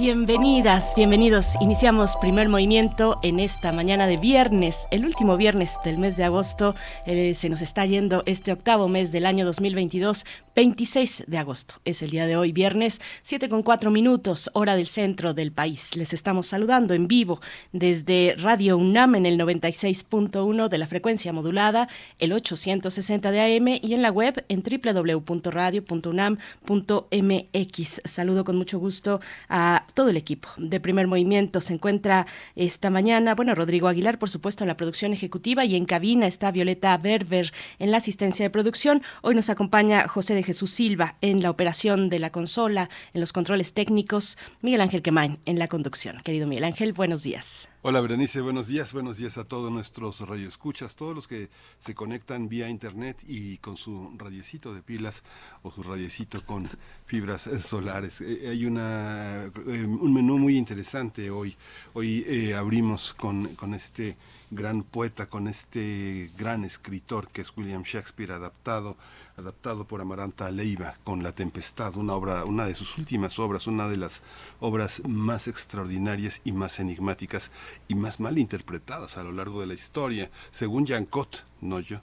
Bienvenidas, bienvenidos. Iniciamos primer movimiento en esta mañana de viernes, el último viernes del mes de agosto. Eh, se nos está yendo este octavo mes del año 2022, 26 de agosto. Es el día de hoy, viernes, 7 con 4 minutos, hora del centro del país. Les estamos saludando en vivo desde Radio UNAM en el 96.1 de la frecuencia modulada, el 860 de AM y en la web en www.radio.unam.mx. Saludo con mucho gusto a todo el equipo de Primer Movimiento. Se encuentra esta mañana, bueno, Rodrigo Aguilar, por supuesto, en la producción ejecutiva y en cabina está Violeta Berber en la asistencia de producción. Hoy nos acompaña José de Jesús Silva en la operación de la consola, en los controles técnicos, Miguel Ángel Quemain en la conducción. Querido Miguel Ángel, buenos días. Hola Berenice, buenos días, buenos días a todos nuestros radioescuchas, todos los que se conectan vía internet y con su radiecito de pilas o su radiecito con fibras solares. Eh, hay una eh, un menú muy interesante hoy. Hoy eh, abrimos con, con este gran poeta, con este gran escritor que es William Shakespeare adaptado adaptado por Amaranta Leiva con La Tempestad, una obra, una de sus últimas obras, una de las obras más extraordinarias y más enigmáticas y más mal interpretadas a lo largo de la historia, según Jean Cot, no yo.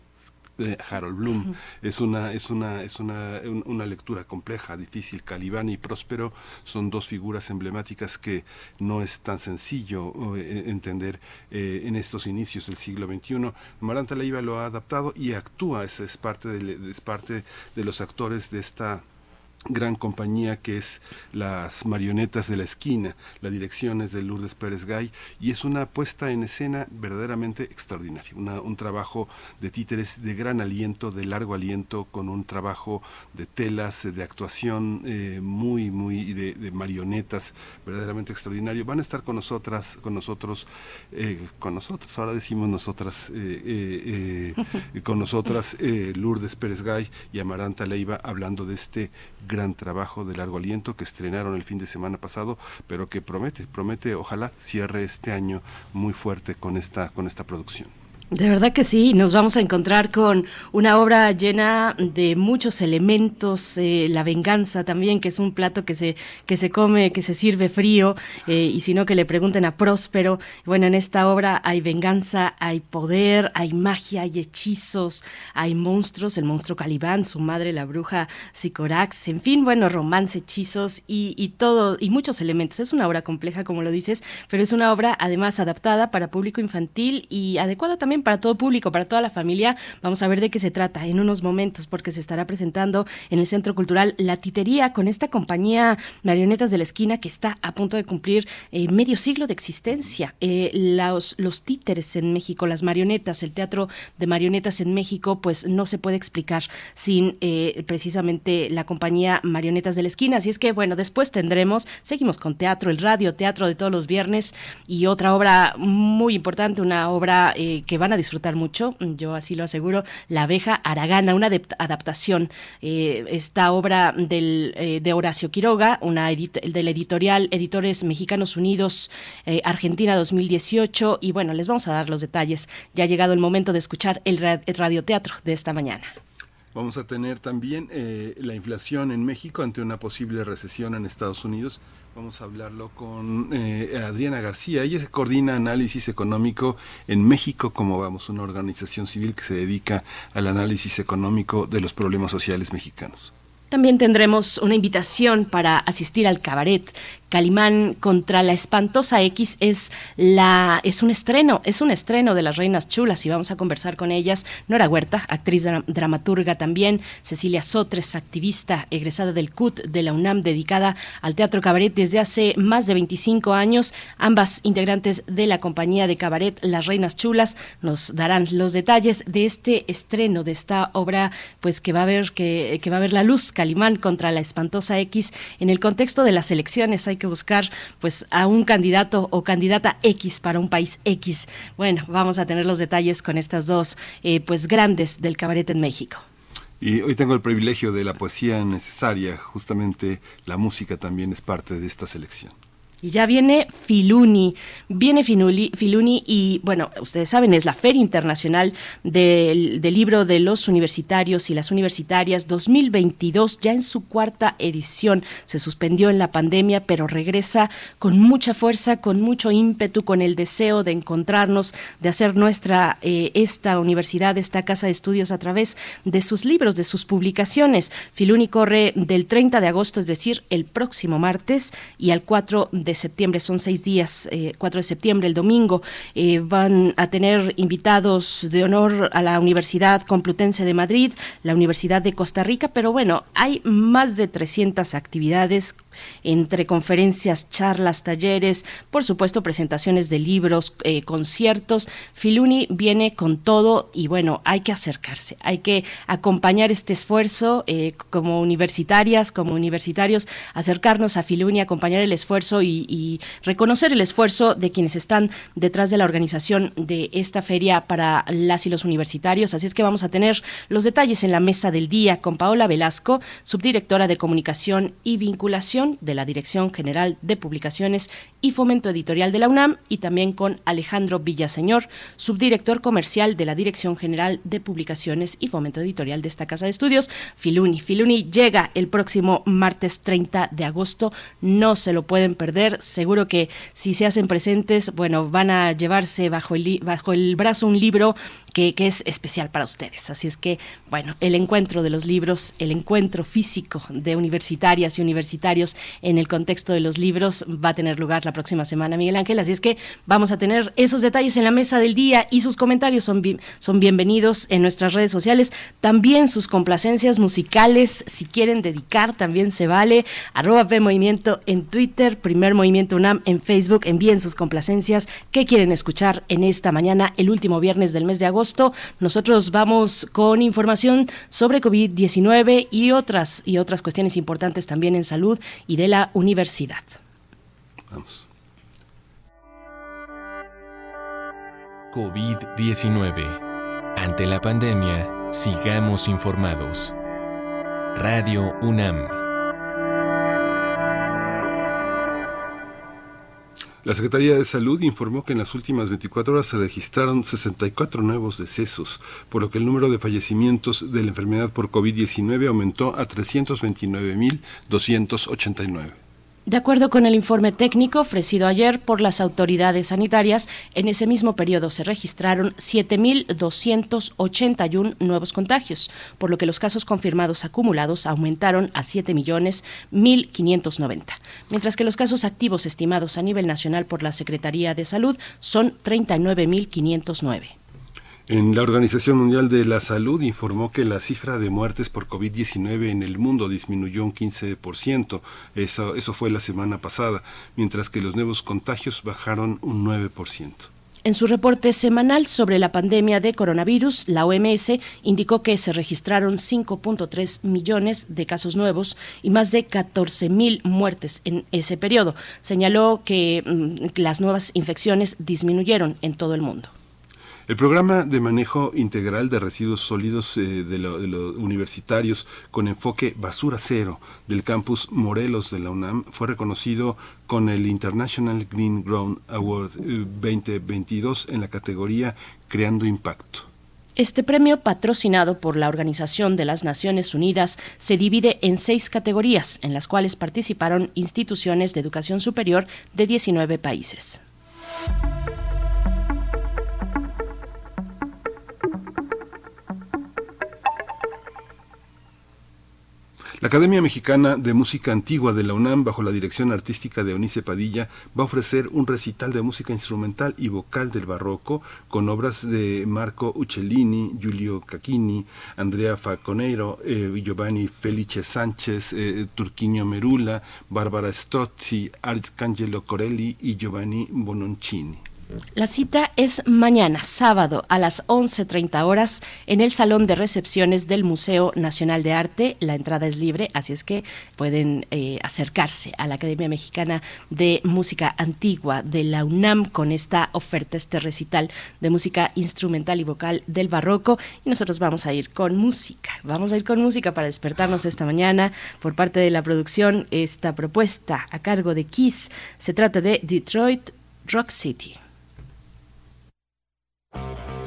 Harold Bloom. Es una, es una, es una, una lectura compleja, difícil. Calibán y Próspero son dos figuras emblemáticas que no es tan sencillo eh, entender eh, en estos inicios del siglo XXI. Maranta Leiva lo ha adaptado y actúa, es, es parte de, es parte de los actores de esta gran compañía que es las marionetas de la esquina, la dirección es de Lourdes Pérez Gay y es una puesta en escena verdaderamente extraordinaria, un trabajo de títeres de gran aliento, de largo aliento, con un trabajo de telas, de actuación eh, muy, muy de, marionetas, verdaderamente extraordinario. Van a estar con nosotras, con nosotros, eh, con nosotros, ahora decimos nosotras, eh, con nosotras Lourdes Pérez Gay y Amaranta Leiva hablando de este gran trabajo de largo aliento que estrenaron el fin de semana pasado, pero que promete, promete, ojalá cierre este año muy fuerte con esta, con esta producción. De verdad que sí, nos vamos a encontrar con una obra llena de muchos elementos, eh, la venganza también, que es un plato que se, que se come, que se sirve frío, eh, y si no que le pregunten a Próspero. Bueno, en esta obra hay venganza, hay poder, hay magia, hay hechizos, hay monstruos, el monstruo Calibán, su madre, la bruja Sicorax, en fin, bueno, romance, hechizos y, y todo, y muchos elementos. Es una obra compleja, como lo dices, pero es una obra además adaptada para público infantil y adecuada también para todo público, para toda la familia. Vamos a ver de qué se trata en unos momentos, porque se estará presentando en el Centro Cultural La Titería con esta compañía Marionetas de la Esquina que está a punto de cumplir eh, medio siglo de existencia. Eh, los, los títeres en México, las marionetas, el teatro de marionetas en México, pues no se puede explicar sin eh, precisamente la compañía Marionetas de la Esquina. Así es que, bueno, después tendremos, seguimos con teatro, el radio, teatro de todos los viernes y otra obra muy importante, una obra que va a disfrutar mucho, yo así lo aseguro, La abeja aragana, una adaptación. Eh, esta obra del, eh, de Horacio Quiroga, una del editorial Editores Mexicanos Unidos, eh, Argentina 2018. Y bueno, les vamos a dar los detalles. Ya ha llegado el momento de escuchar el, el radioteatro de esta mañana. Vamos a tener también la inflación en México ante una posible recesión en Estados Unidos Vamos a hablarlo con eh, Adriana García. Ella coordina análisis económico en México, como vamos, una organización civil que se dedica al análisis económico de los problemas sociales mexicanos. También tendremos una invitación para asistir al cabaret Calimán contra la espantosa X es la es un estreno, es un estreno de las Reinas Chulas y vamos a conversar con ellas. Nora Huerta, actriz dramaturga también, Cecilia Sotres, activista egresada del CUT de la UNAM dedicada al teatro cabaret desde hace más de 25 años. Ambas integrantes de la compañía de cabaret Las Reinas Chulas nos darán los detalles de este estreno de esta obra pues que va a ver que, que va a ver la luz Calimán contra la espantosa X. En el contexto de las elecciones hay que buscar pues a un candidato o candidata X para un país X. Bueno, vamos a tener los detalles con estas dos eh, pues grandes del cabaret en México. Y hoy tengo el privilegio de la poesía necesaria, justamente la música también es parte de esta selección. Y ya viene Filuni, viene Filuni y bueno, ustedes saben, es la Feria Internacional del, Libro de los Universitarios y las Universitarias 2022, ya en su cuarta edición. Se suspendió en la pandemia, pero regresa con mucha fuerza, con mucho ímpetu, con el deseo de encontrarnos, de hacer nuestra, eh, esta universidad, esta casa de estudios a través de sus libros, de sus publicaciones. Filuni corre del 30 de agosto, es decir, el próximo martes, y al 4 de de septiembre, son seis días, 4 eh, de septiembre, el domingo, eh, van a tener invitados de honor a la Universidad Complutense de Madrid, la Universidad de Costa Rica, pero bueno, hay más de 300 actividades entre conferencias, charlas, talleres, por supuesto presentaciones de libros, eh, conciertos. Filuni viene con todo y bueno, hay que acercarse, hay que acompañar este esfuerzo eh, como universitarias, como universitarios, acercarnos a Filuni, acompañar el esfuerzo y, y reconocer el esfuerzo de quienes están detrás de la organización de esta feria para las y los universitarios. Así es que vamos a tener los detalles en la mesa del día con Paola Velasco, subdirectora de comunicación y vinculación de la Dirección General de Publicaciones y Fomento Editorial de la UNAM y también con Alejandro Villaseñor, subdirector comercial de la Dirección General de Publicaciones y Fomento Editorial de esta Casa de Estudios, Filuni. Filuni llega el próximo martes 30 de agosto, no se lo pueden perder, seguro que si se hacen presentes, bueno, van a llevarse bajo el, bajo el brazo un libro que, es especial para ustedes. Así es que, bueno, el encuentro de los libros, el encuentro físico de universitarias y universitarios en el contexto de los libros va a tener lugar la próxima semana, Miguel Ángel. Así es que vamos a tener esos detalles en la mesa del día y sus comentarios son, son bienvenidos en nuestras redes sociales. También sus complacencias musicales, si quieren dedicar, también se vale. Arroba P en Twitter, Primer Movimiento UNAM en Facebook. Envíen sus complacencias. ¿Qué quieren escuchar en esta mañana, el último viernes del mes de agosto? Nosotros vamos con información sobre COVID-19 y otras, y otras cuestiones importantes también en salud y de la universidad. Vamos. COVID-19. Ante la pandemia, sigamos informados. Radio UNAM. La Secretaría de Salud informó que en las últimas 24 horas se registraron 64 nuevos decesos, por lo que el número de fallecimientos de la enfermedad por COVID-19 aumentó a 329.289. De acuerdo con el informe técnico ofrecido ayer por las autoridades sanitarias, en ese mismo periodo se registraron 7.281 nuevos contagios, por lo que los casos confirmados acumulados aumentaron a 7.1.590, mientras que los casos activos estimados a nivel nacional por la Secretaría de Salud son 39.509. En la Organización Mundial de la Salud informó que la cifra de muertes por COVID-19 en el mundo disminuyó un 15%. Eso, eso fue la semana pasada, mientras que los nuevos contagios bajaron un 9%. En su reporte semanal sobre la pandemia de coronavirus, la OMS indicó que se registraron 5.3 millones de casos nuevos y más de 14 mil muertes en ese periodo. Señaló que mm, las nuevas infecciones disminuyeron en todo el mundo. El programa de manejo integral de residuos sólidos eh, de, los universitarios con enfoque basura cero del campus Morelos de la UNAM fue reconocido con el International Green Ground Award 2022 eh, en la categoría Creando Impacto. Este premio, patrocinado por la Organización de las Naciones Unidas, se divide en seis categorías, en las cuales participaron instituciones de educación superior de 19 países. La Academia Mexicana de Música Antigua de la UNAM, bajo la dirección artística de Onice Padilla, va a ofrecer un recital de música instrumental y vocal del barroco con obras de Marco Uccellini, Giulio Cacchini, Andrea Falconeiro, eh, Giovanni Felice Sánchez, eh, Turquinio Merula, Bárbara Strozzi, Arcangelo Corelli y Giovanni Bononcini. La cita es mañana, sábado, a las 11.30 horas, en el Salón de Recepciones del Museo Nacional de Arte. La entrada es libre, así es que pueden eh, acercarse a la Academia Mexicana de Música Antigua de la UNAM con esta oferta, este recital de música instrumental y vocal del barroco. Y nosotros vamos a ir con música. Vamos a ir con música para despertarnos esta mañana por parte de la producción. Esta propuesta a cargo de Kiss se trata de Detroit Rock City. Movimiento.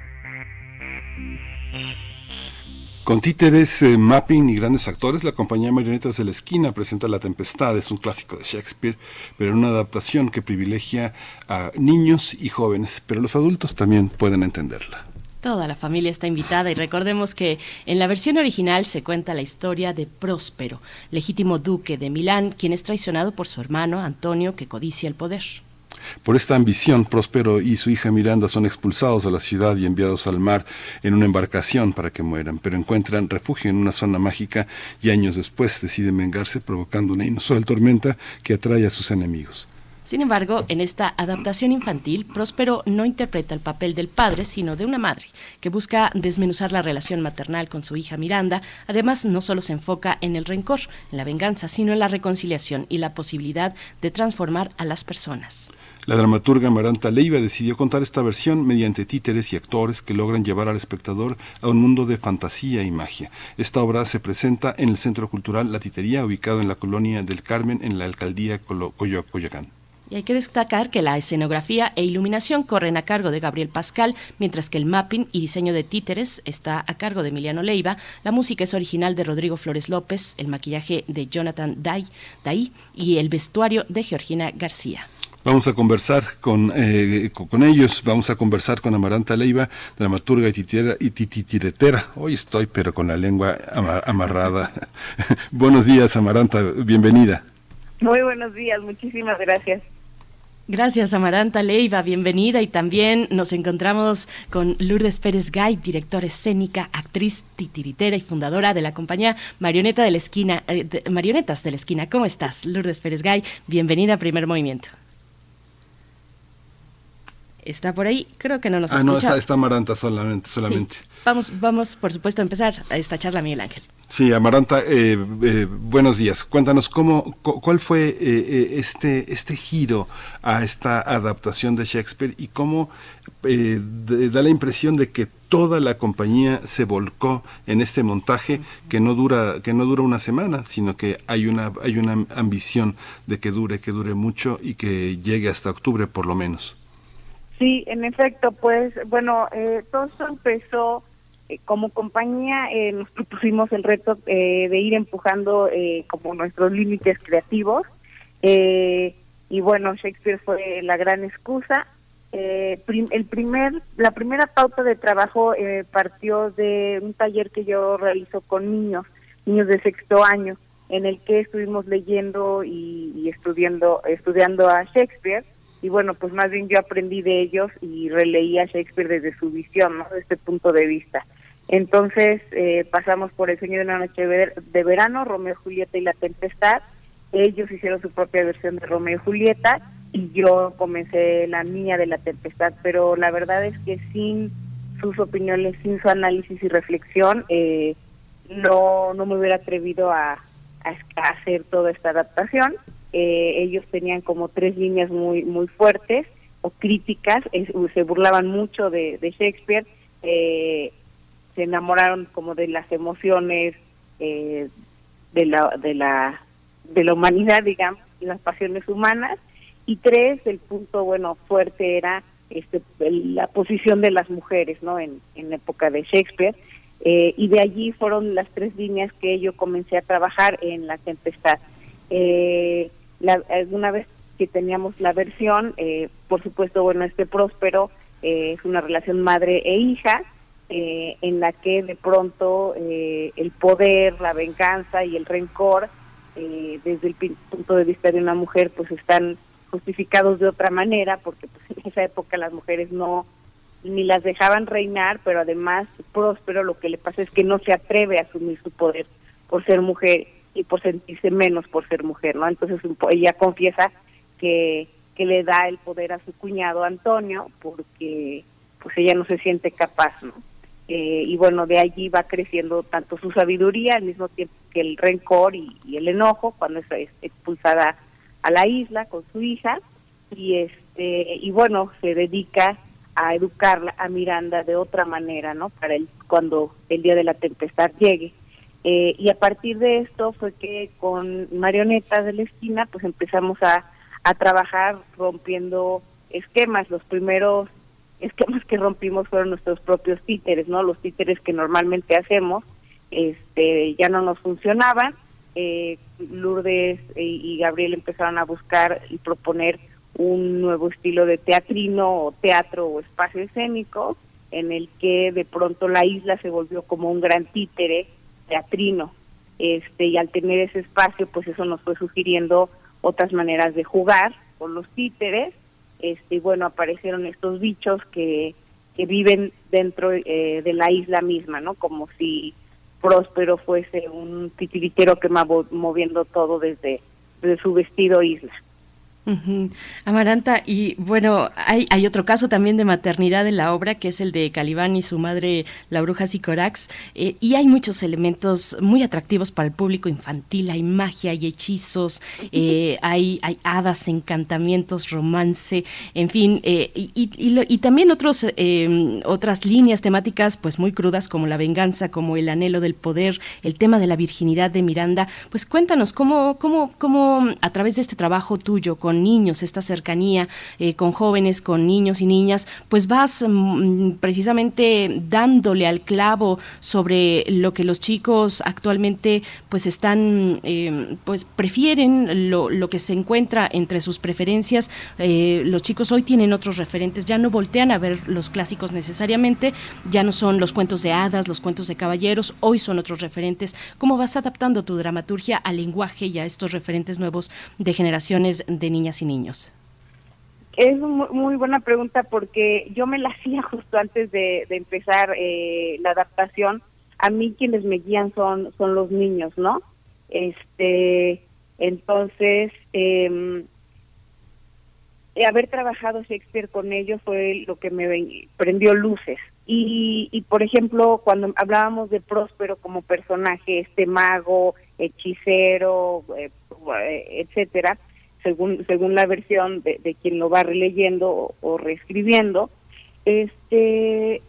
Con títeres, eh, mapping y grandes actores, la compañía Marionetas de la Esquina presenta La Tempestad, es un clásico de Shakespeare, pero en una adaptación que privilegia a niños y jóvenes, pero los adultos también pueden entenderla. Toda la familia está invitada y recordemos que en la versión original se cuenta la historia de Próspero, legítimo duque de Milán, quien es traicionado por su hermano Antonio que codicia el poder. Por esta ambición, Próspero y su hija Miranda son expulsados de la ciudad y enviados al mar en una embarcación para que mueran, pero encuentran refugio en una zona mágica y años después deciden vengarse provocando una inusual tormenta que atrae a sus enemigos. Sin embargo, en esta adaptación infantil, Próspero no interpreta el papel del padre, sino de una madre, que busca desmenuzar la relación maternal con su hija Miranda. Además, no solo se enfoca en el rencor, en la venganza, sino en la reconciliación y la posibilidad de transformar a las personas. La dramaturga Maranta Leiva decidió contar esta versión mediante títeres y actores que logran llevar al espectador a un mundo de fantasía y magia. Esta obra se presenta en el Centro Cultural La Titería, ubicado en la colonia del Carmen, en la alcaldía Coyoacán. Y hay que destacar que la escenografía e iluminación corren a cargo de Gabriel Pascal, mientras que el mapping y diseño de títeres está a cargo de Emiliano Leiva, la música es original de Rodrigo Flores López, el maquillaje de Jonathan Day y el vestuario de Georgina García. Vamos a conversar con, eh, con ellos, vamos a conversar con Amaranta Leiva, dramaturga y, titiretera, y titiretera. Hoy estoy, pero con la lengua amarrada. Buenos días, Amaranta, bienvenida. Muy buenos días, muchísimas gracias. Gracias, Amaranta Leiva, bienvenida. Y también nos encontramos con Lourdes Pérez Gay, directora escénica, actriz titiritera y fundadora de la compañía Marioneta de la Esquina, eh, Marionetas de la Esquina. ¿Cómo estás, Lourdes Pérez Gay? Bienvenida a Primer Movimiento. Está por ahí, creo que no nos ah, escucha. no, está, Amaranta solamente. solamente. Vamos, vamos, por supuesto, a empezar a esta charla, Miguel Ángel. Sí, Amaranta, eh, eh, buenos días. Cuéntanos cómo, cuál fue eh, este, este giro a esta adaptación de Shakespeare y cómo da la impresión de que toda la compañía se volcó en este montaje que no dura que no dura una semana, sino que hay una hay una ambición de que dure, que dure mucho y que llegue hasta octubre por lo menos. Sí, en efecto, pues bueno, todo esto empezó eh, como compañía eh, nos propusimos el reto eh, de ir empujando como nuestros límites creativos y bueno Shakespeare fue la gran excusa. El primer la primera pauta de trabajo partió de un taller que yo realizo con niños niños de sexto año en el que estuvimos leyendo y, y estudiando estudiando a Shakespeare y bueno, pues más bien yo aprendí de ellos y releí a Shakespeare desde su visión, ¿no? Desde este punto de vista. Entonces eh, pasamos por El Sueño de una Noche de Verano, Romeo, Julieta y La Tempestad. Ellos hicieron su propia versión de Romeo y Julieta y yo comencé la mía de La Tempestad, pero la verdad es que sin sus opiniones, sin su análisis y reflexión, eh, no, no me hubiera atrevido a, hacer toda esta adaptación. Eh, ellos tenían como tres líneas muy, muy fuertes o críticas, se burlaban mucho de, Shakespeare. Eh, se enamoraron como de las emociones eh, de la de la de la humanidad digamos las pasiones humanas y tres el punto bueno fuerte era este la posición de las mujeres no en, en época de Shakespeare eh, y de allí fueron las tres líneas que yo comencé a trabajar en la tempestad eh, la, una vez que teníamos la versión eh, por supuesto bueno este próspero es una relación madre e hija eh, en la que de pronto eh, el poder, la venganza y el rencor, eh, desde el punto de vista de una mujer, pues están justificados de otra manera, porque pues, en esa época las mujeres no ni las dejaban reinar, pero además Próspero lo que le pasa es que no se atreve a asumir su poder por ser mujer y por sentirse menos por ser mujer, ¿no? Entonces ella confiesa que, que le da el poder a su cuñado Antonio porque pues ella no se siente capaz, ¿no? Eh, y bueno, de allí va creciendo tanto su sabiduría al mismo tiempo que el rencor y, el enojo cuando es expulsada a la isla con su hija y este y bueno se dedica a educarla a Miranda de otra manera, ¿no? Para el cuando el día de la tempestad llegue. Eh, y a partir de esto fue que con Marionetas de la Esquina pues empezamos a, a trabajar rompiendo esquemas. Los primeros esquemas que rompimos fueron nuestros propios títeres, ¿no? Los títeres que normalmente hacemos, este, ya no nos funcionaban. Eh, Lourdes y Gabriel empezaron a buscar y proponer un nuevo estilo de teatrino o teatro o espacio escénico en el que de pronto la isla se volvió como un gran títere teatrino. Este, y al tener ese espacio, pues eso nos fue sugiriendo otras maneras de jugar con los títeres. Este, y bueno, aparecieron estos bichos que, que viven dentro eh, de la isla misma, ¿no? Como si Próspero fuese un titiritero que va moviendo todo desde, desde su vestido isla. Amaranta, y bueno, hay, hay otro caso también de maternidad en la obra, que es el de Calibán y su madre, la bruja Sicorax, eh, y hay muchos elementos muy atractivos para el público infantil, hay magia, hay hechizos, eh, hay, hay hadas, encantamientos, romance, en fin, eh, y, y, también otros, em, otras líneas temáticas pues muy crudas como la venganza, como el anhelo del poder, el tema de la virginidad de Miranda, pues cuéntanos cómo, cómo, cómo a través de este trabajo tuyo, con niños, esta cercanía eh, con jóvenes, con niños y niñas, pues vas mm, precisamente dándole al clavo sobre lo que los chicos actualmente pues están, em, pues prefieren lo, lo, que se encuentra entre sus preferencias. Eh, los chicos hoy tienen otros referentes, ya no voltean a ver los clásicos necesariamente, ya no son los cuentos de hadas, los cuentos de caballeros, hoy son otros referentes. ¿Cómo vas adaptando tu dramaturgia al lenguaje y a estos referentes nuevos de generaciones de niños? Niñas y niños? Es muy buena pregunta porque yo me la hacía justo antes de, empezar eh, la adaptación. A mí quienes me guían son son los niños, ¿no? Este, entonces eh, haber trabajado Shakespeare con ellos fue lo que me prendió luces. Y, por ejemplo, cuando hablábamos de Próspero como personaje, este mago, hechicero, eh, etcétera, según según la versión de, quien lo va releyendo o, reescribiendo este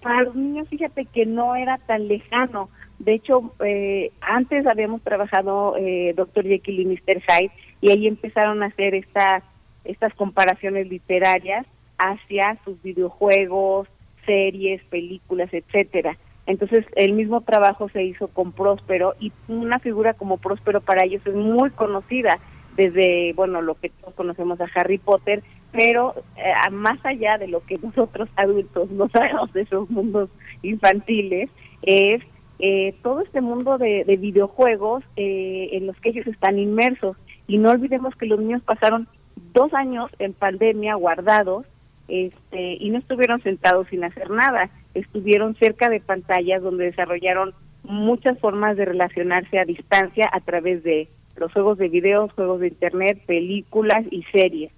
para los niños fíjate que no era tan lejano de hecho eh, antes habíamos trabajado eh, Dr. Jekyll y Mr. Hyde y ahí empezaron a hacer estas estas comparaciones literarias hacia sus videojuegos series películas etcétera entonces el mismo trabajo se hizo con Próspero y una figura como Próspero para ellos es muy conocida desde, bueno, lo que todos conocemos a Harry Potter, pero eh, más allá de lo que nosotros adultos no sabemos de esos mundos infantiles, es eh, todo este mundo de, videojuegos eh, en los que ellos están inmersos. Y no olvidemos que los niños pasaron dos años en pandemia guardados este, y no estuvieron sentados sin hacer nada, estuvieron cerca de pantallas donde desarrollaron muchas formas de relacionarse a distancia a través de los juegos de video, juegos de internet, películas y series.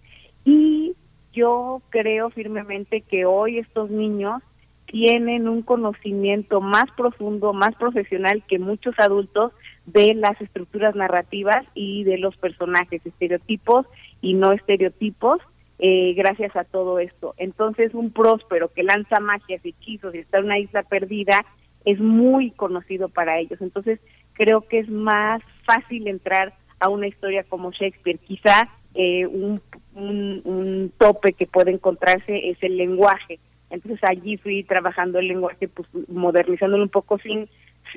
Y yo creo firmemente que hoy estos niños tienen un conocimiento más profundo, más profesional que muchos adultos de las estructuras narrativas y de los personajes, estereotipos y no estereotipos, eh, gracias a todo esto. Entonces, un próspero que lanza magias, hechizos y está en una isla perdida es muy conocido para ellos. Entonces, creo que es más fácil entrar a una historia como Shakespeare. Quizá eh, un, tope que puede encontrarse es el lenguaje. Entonces allí fui trabajando el lenguaje, pues modernizándolo un poco, sin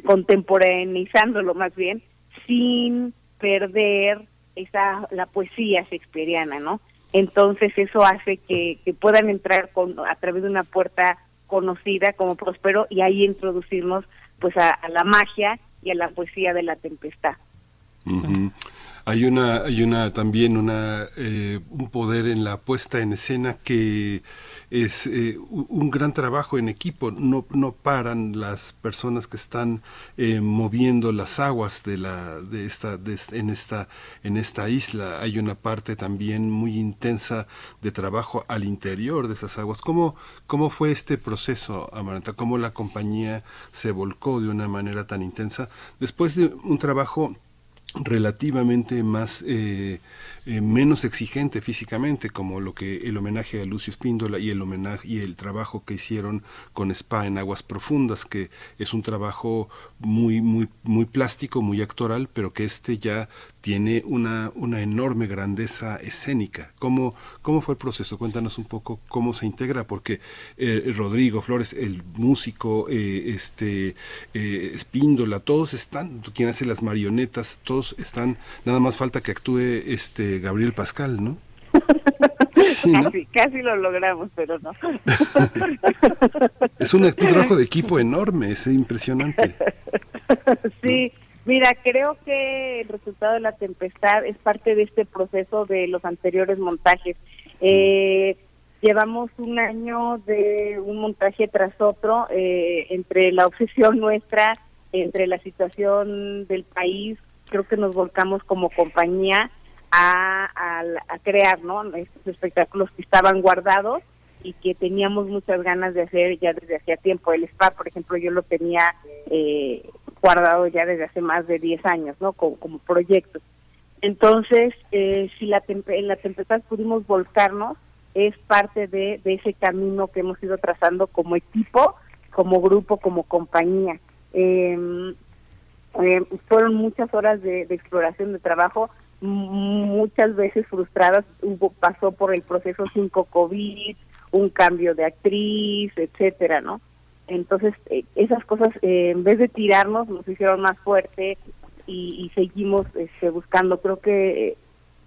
contemporaneizándolo más bien, sin perder esa la poesía shakespeariana, ¿no? Entonces eso hace que, que puedan entrar con, a través de una puerta conocida como Próspero y ahí introducirnos pues a la magia y a la poesía de la tempestad. Hay una, hay una también una eh, un poder en la puesta en escena que es eh, un gran trabajo en equipo. No, no paran las personas que están eh, moviendo las aguas de la de esta en esta en esta isla. Hay una parte también muy intensa de trabajo al interior de esas aguas. ¿Cómo cómo fue este proceso, Amaranta? ¿Cómo la compañía se volcó de una manera tan intensa después de un trabajo relativamente más eh, eh, menos exigente físicamente como lo que el homenaje a Lucio Espíndola y el homenaje y el trabajo que hicieron con Spa en aguas profundas que es un trabajo muy muy muy plástico muy actoral pero que este ya tiene una, una enorme grandeza escénica. ¿Cómo, ¿Cómo fue el proceso? Cuéntanos un poco cómo se integra, porque eh, Rodrigo Flores, el músico, eh, este eh, Espíndola, todos están, quien hace las marionetas, todos están, nada más falta que actúe este Gabriel Pascal, ¿no? casi, casi lo logramos, pero no. es un, trabajo de equipo enorme, es impresionante. sí, mira, creo que el resultado de la tempestad es parte de este proceso de los anteriores montajes. Eh, llevamos un año de un montaje tras otro eh, entre la obsesión nuestra, entre la situación del país, creo que nos volcamos como compañía a, a, crear ¿no? estos espectáculos que estaban guardados y que teníamos muchas ganas de hacer ya desde hacía tiempo. El spa, por ejemplo, yo lo tenía eh, guardado ya desde hace más de 10 años, ¿no? Como, como proyecto. Entonces, eh, si la en la tempestad pudimos volcarnos, es parte de, de ese camino que hemos ido trazando como equipo, como grupo, como compañía. Eh, eh, fueron muchas horas de, exploración de trabajo, muchas veces frustradas, hubo pasó por el proceso 5 COVID, un cambio de actriz, etcétera, ¿no? Entonces, eh, esas cosas, eh, en vez de tirarnos, nos hicieron más fuerte y, seguimos este, buscando. Creo que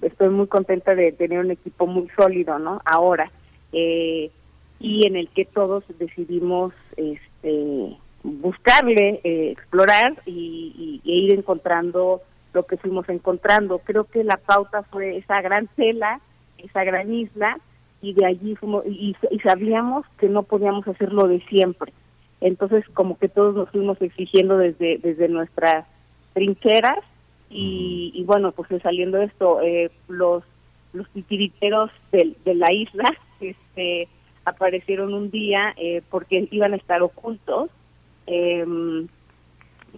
estoy muy contenta de tener un equipo muy sólido, ¿no? Ahora, y en el que todos decidimos, este buscarle, eh, explorar y, y, ir encontrando lo que fuimos encontrando. Creo que la pauta fue esa gran tela, esa gran isla, y de allí fuimos, y, sabíamos que no podíamos hacerlo de siempre. Entonces, como que todos nos fuimos exigiendo desde, desde nuestras trincheras, y, y bueno, pues saliendo esto, eh, los, los titiriteros de, de la isla este, aparecieron un día eh, porque iban a estar ocultos eh,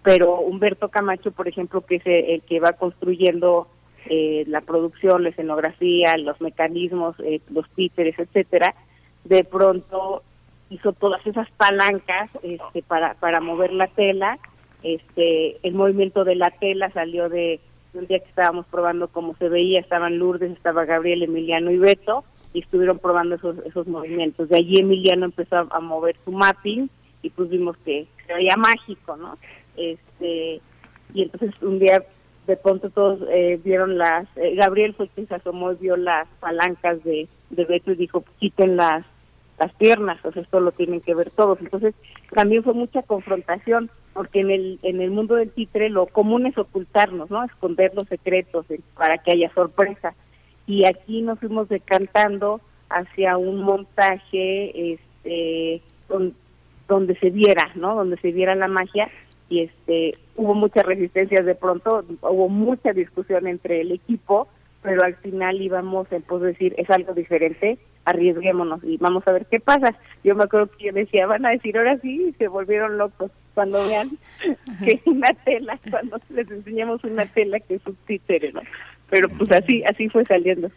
pero Humberto Camacho, por ejemplo, que es el que va construyendo eh, la producción, la escenografía, los mecanismos, eh, los títeres, etcétera, de pronto hizo todas esas palancas este, para, para mover la tela. Este, el movimiento de la tela salió de, un día que estábamos probando cómo se veía, estaban Lourdes, estaba Gabriel, Emiliano y Beto, y estuvieron probando esos, esos movimientos. De allí Emiliano empezó a mover su mapping y pues vimos que se veía mágico, ¿no? Este, y entonces un día de pronto todos eh, vieron las, eh, Gabriel fue quien se asomó y vio las palancas de, de Beto y dijo, quiten las, las piernas, pues esto lo tienen que ver todos. Entonces también fue mucha confrontación, porque en el, en el mundo del titre lo común es ocultarnos, ¿no? Esconder los secretos eh, para que haya sorpresa. Y aquí nos fuimos decantando hacia un montaje este, donde se viera, ¿no? Donde se viera la magia y este hubo muchas resistencias de pronto, hubo mucha discusión entre el equipo, pero al final íbamos en de decir es algo diferente, arriesguémonos y vamos a ver qué pasa. Yo me acuerdo que yo decía, van a decir ahora sí, y se volvieron locos cuando vean que una tela, cuando les enseñamos una tela que es un títere, ¿no? Pero pues así, así fue saliendo.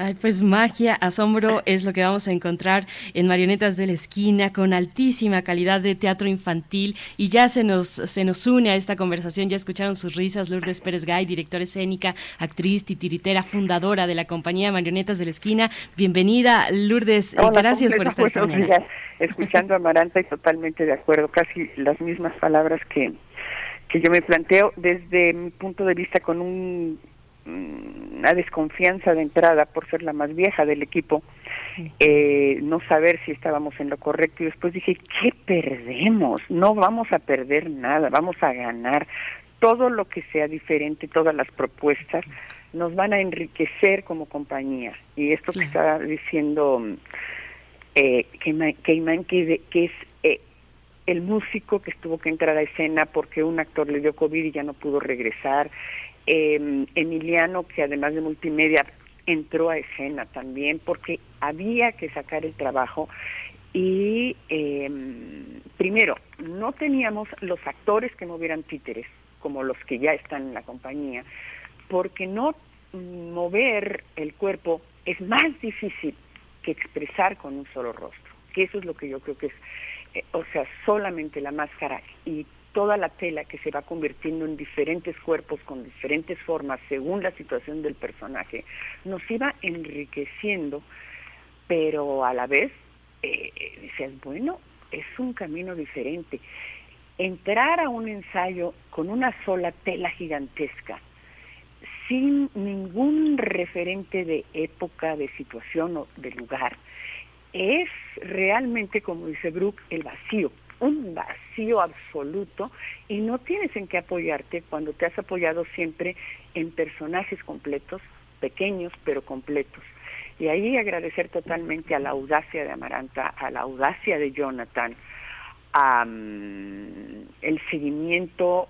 Ay, pues magia, asombro es lo que vamos a encontrar en Marionetas de la Esquina con altísima calidad de teatro infantil y ya se nos se nos une a esta conversación, ya escucharon sus risas Lourdes Pérez Gay, directora escénica, actriz, titiritera, fundadora de la compañía Marionetas de la Esquina. Bienvenida Lourdes, gracias por estar esta mañana. Escuchando a Maranta y totalmente de acuerdo, casi las mismas palabras que que yo me planteo desde mi punto de vista con un una desconfianza de entrada por ser la más vieja del equipo, eh, no saber si estábamos en lo correcto y después dije, ¿qué perdemos? No vamos a perder nada, vamos a ganar. Todo lo que sea diferente, todas las propuestas nos van a enriquecer como compañía. Y esto que está diciendo eh, que, que, que es eh, el músico que estuvo que entrar a escena porque un actor le dio COVID y ya no pudo regresar, eh, Emiliano, que además de multimedia entró a escena también porque había que sacar el trabajo. Y eh, primero, no teníamos los actores que movieran títeres como los que ya están en la compañía, porque no mover el cuerpo es más difícil que expresar con un solo rostro, que eso es lo que yo creo que es, eh, o sea, solamente la máscara y toda la tela que se va convirtiendo en diferentes cuerpos con diferentes formas según la situación del personaje, nos iba enriqueciendo, pero a la vez eh, decías, bueno, es un camino diferente. Entrar a un ensayo con una sola tela gigantesca sin ningún referente de época, de situación o de lugar. Es realmente, como dice Brooke, el vacío, un vacío absoluto y no tienes en qué apoyarte cuando te has apoyado siempre en personajes completos, pequeños pero completos. Y ahí agradecer totalmente a la audacia de Amaranta, a la audacia de Jonathan, a el seguimiento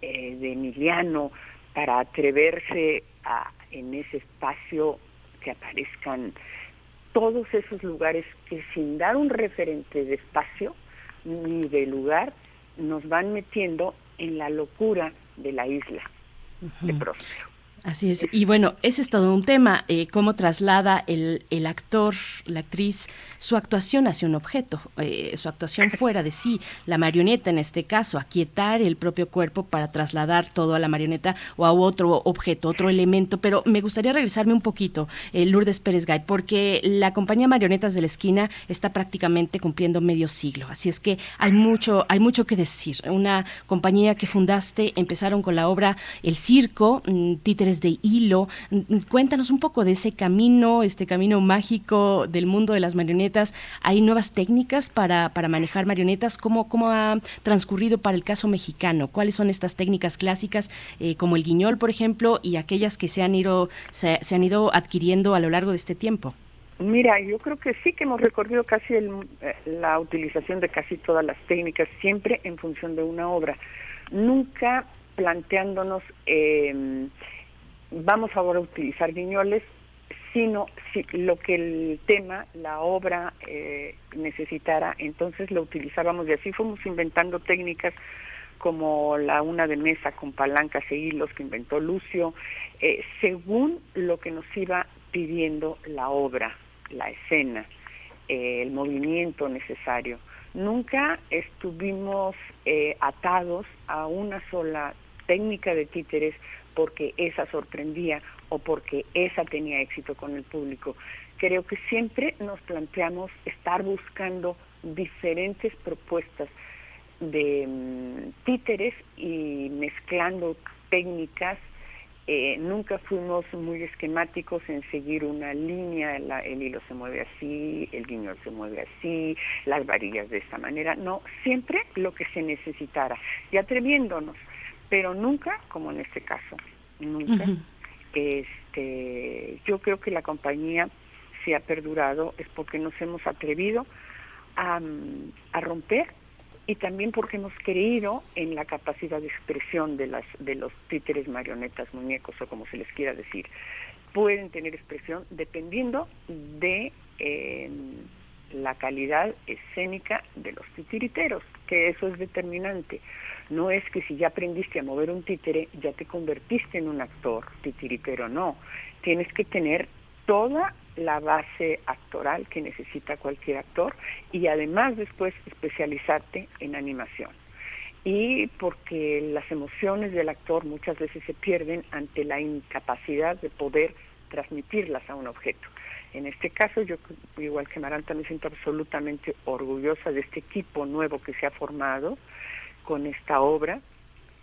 eh, de Emiliano para atreverse a en ese espacio que aparezcan todos esos lugares que sin dar un referente de espacio ni de lugar nos van metiendo en la locura de la isla de Próspero. Así es. Y bueno, ese es todo un tema, eh, cómo traslada el, el, actor, la actriz, su actuación hacia un objeto, eh, su actuación fuera de sí, la marioneta en este caso, aquietar el propio cuerpo para trasladar todo a la marioneta o a otro objeto, otro elemento. Pero me gustaría regresarme un poquito, eh, Lourdes Pérez Gay, porque la compañía Marionetas de la Esquina está prácticamente cumpliendo medio siglo. Así es que hay mucho, hay mucho que decir. Una compañía que fundaste, empezaron con la obra El Circo, mm, de hilo. Cuéntanos un poco de ese camino, este camino mágico del mundo de las marionetas. ¿Hay nuevas técnicas para, para manejar marionetas? ¿Cómo, ¿Cómo ha transcurrido para el caso mexicano? ¿Cuáles son estas técnicas clásicas, eh, como el guiñol, por ejemplo, y aquellas que se han, ido, se, han ido adquiriendo a lo largo de este tiempo? Mira, yo creo que sí que hemos recorrido casi el, eh, la utilización de casi todas las técnicas, siempre en función de una obra. Nunca planteándonos eh, vamos ahora a utilizar guiñoles, sino si lo que el tema, la obra eh, necesitara, entonces lo utilizábamos y así fuimos inventando técnicas como la una de mesa con palancas e hilos que inventó Lucio, eh, según lo que nos iba pidiendo la obra, la escena, eh, el movimiento necesario. Nunca estuvimos atados a una sola técnica de títeres porque esa sorprendía o porque esa tenía éxito con el público. Creo que siempre nos planteamos estar buscando diferentes propuestas de mm, títeres y mezclando técnicas. Eh, nunca fuimos muy esquemáticos en seguir una línea, el hilo se mueve así, el guiñol se mueve así, las varillas de esta manera. No, siempre lo que se necesitara y atreviéndonos pero nunca como en este caso, nunca. Este, yo creo que la compañía se ha perdurado es porque nos hemos atrevido a, a romper y también porque hemos creído en la capacidad de expresión de las de los títeres, marionetas, muñecos o como se les quiera decir. Pueden tener expresión dependiendo de eh, la calidad escénica de los titiriteros, que eso es determinante. No es que si ya aprendiste a mover un títere, ya te convertiste en un actor titiritero, no. Tienes que tener toda la base actoral que necesita cualquier actor y además después especializarte en animación. Y porque las emociones del actor muchas veces se pierden ante la incapacidad de poder transmitirlas a un objeto. En este caso, yo, igual que Maranta, me siento absolutamente orgullosa de este equipo nuevo que se ha formado, con esta obra,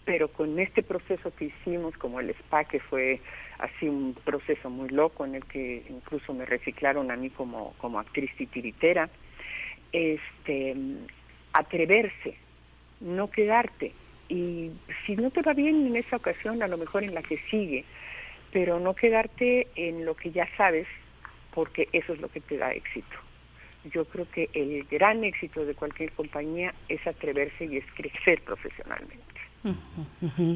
pero con este proceso que hicimos, como el SPA, que fue así un proceso muy loco en el que incluso me reciclaron a mí como, como actriz titiritera, este, atreverse, no quedarte. Y si no te va bien en esa ocasión, a lo mejor en la que sigue, pero no quedarte en lo que ya sabes, porque eso es lo que te da éxito yo creo que el gran éxito de cualquier compañía es atreverse y es crecer profesionalmente.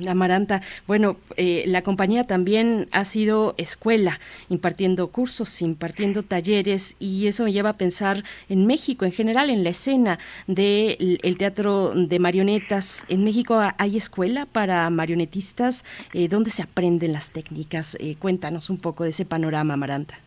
Amaranta, bueno, eh, la compañía también ha sido escuela, impartiendo cursos, impartiendo talleres, y eso me lleva a pensar en México, en general, en la escena del teatro de marionetas. ¿En México hay escuela para marionetistas? Eh, ¿Dónde se aprenden las técnicas? Eh, cuéntanos un poco de ese panorama, Amaranta.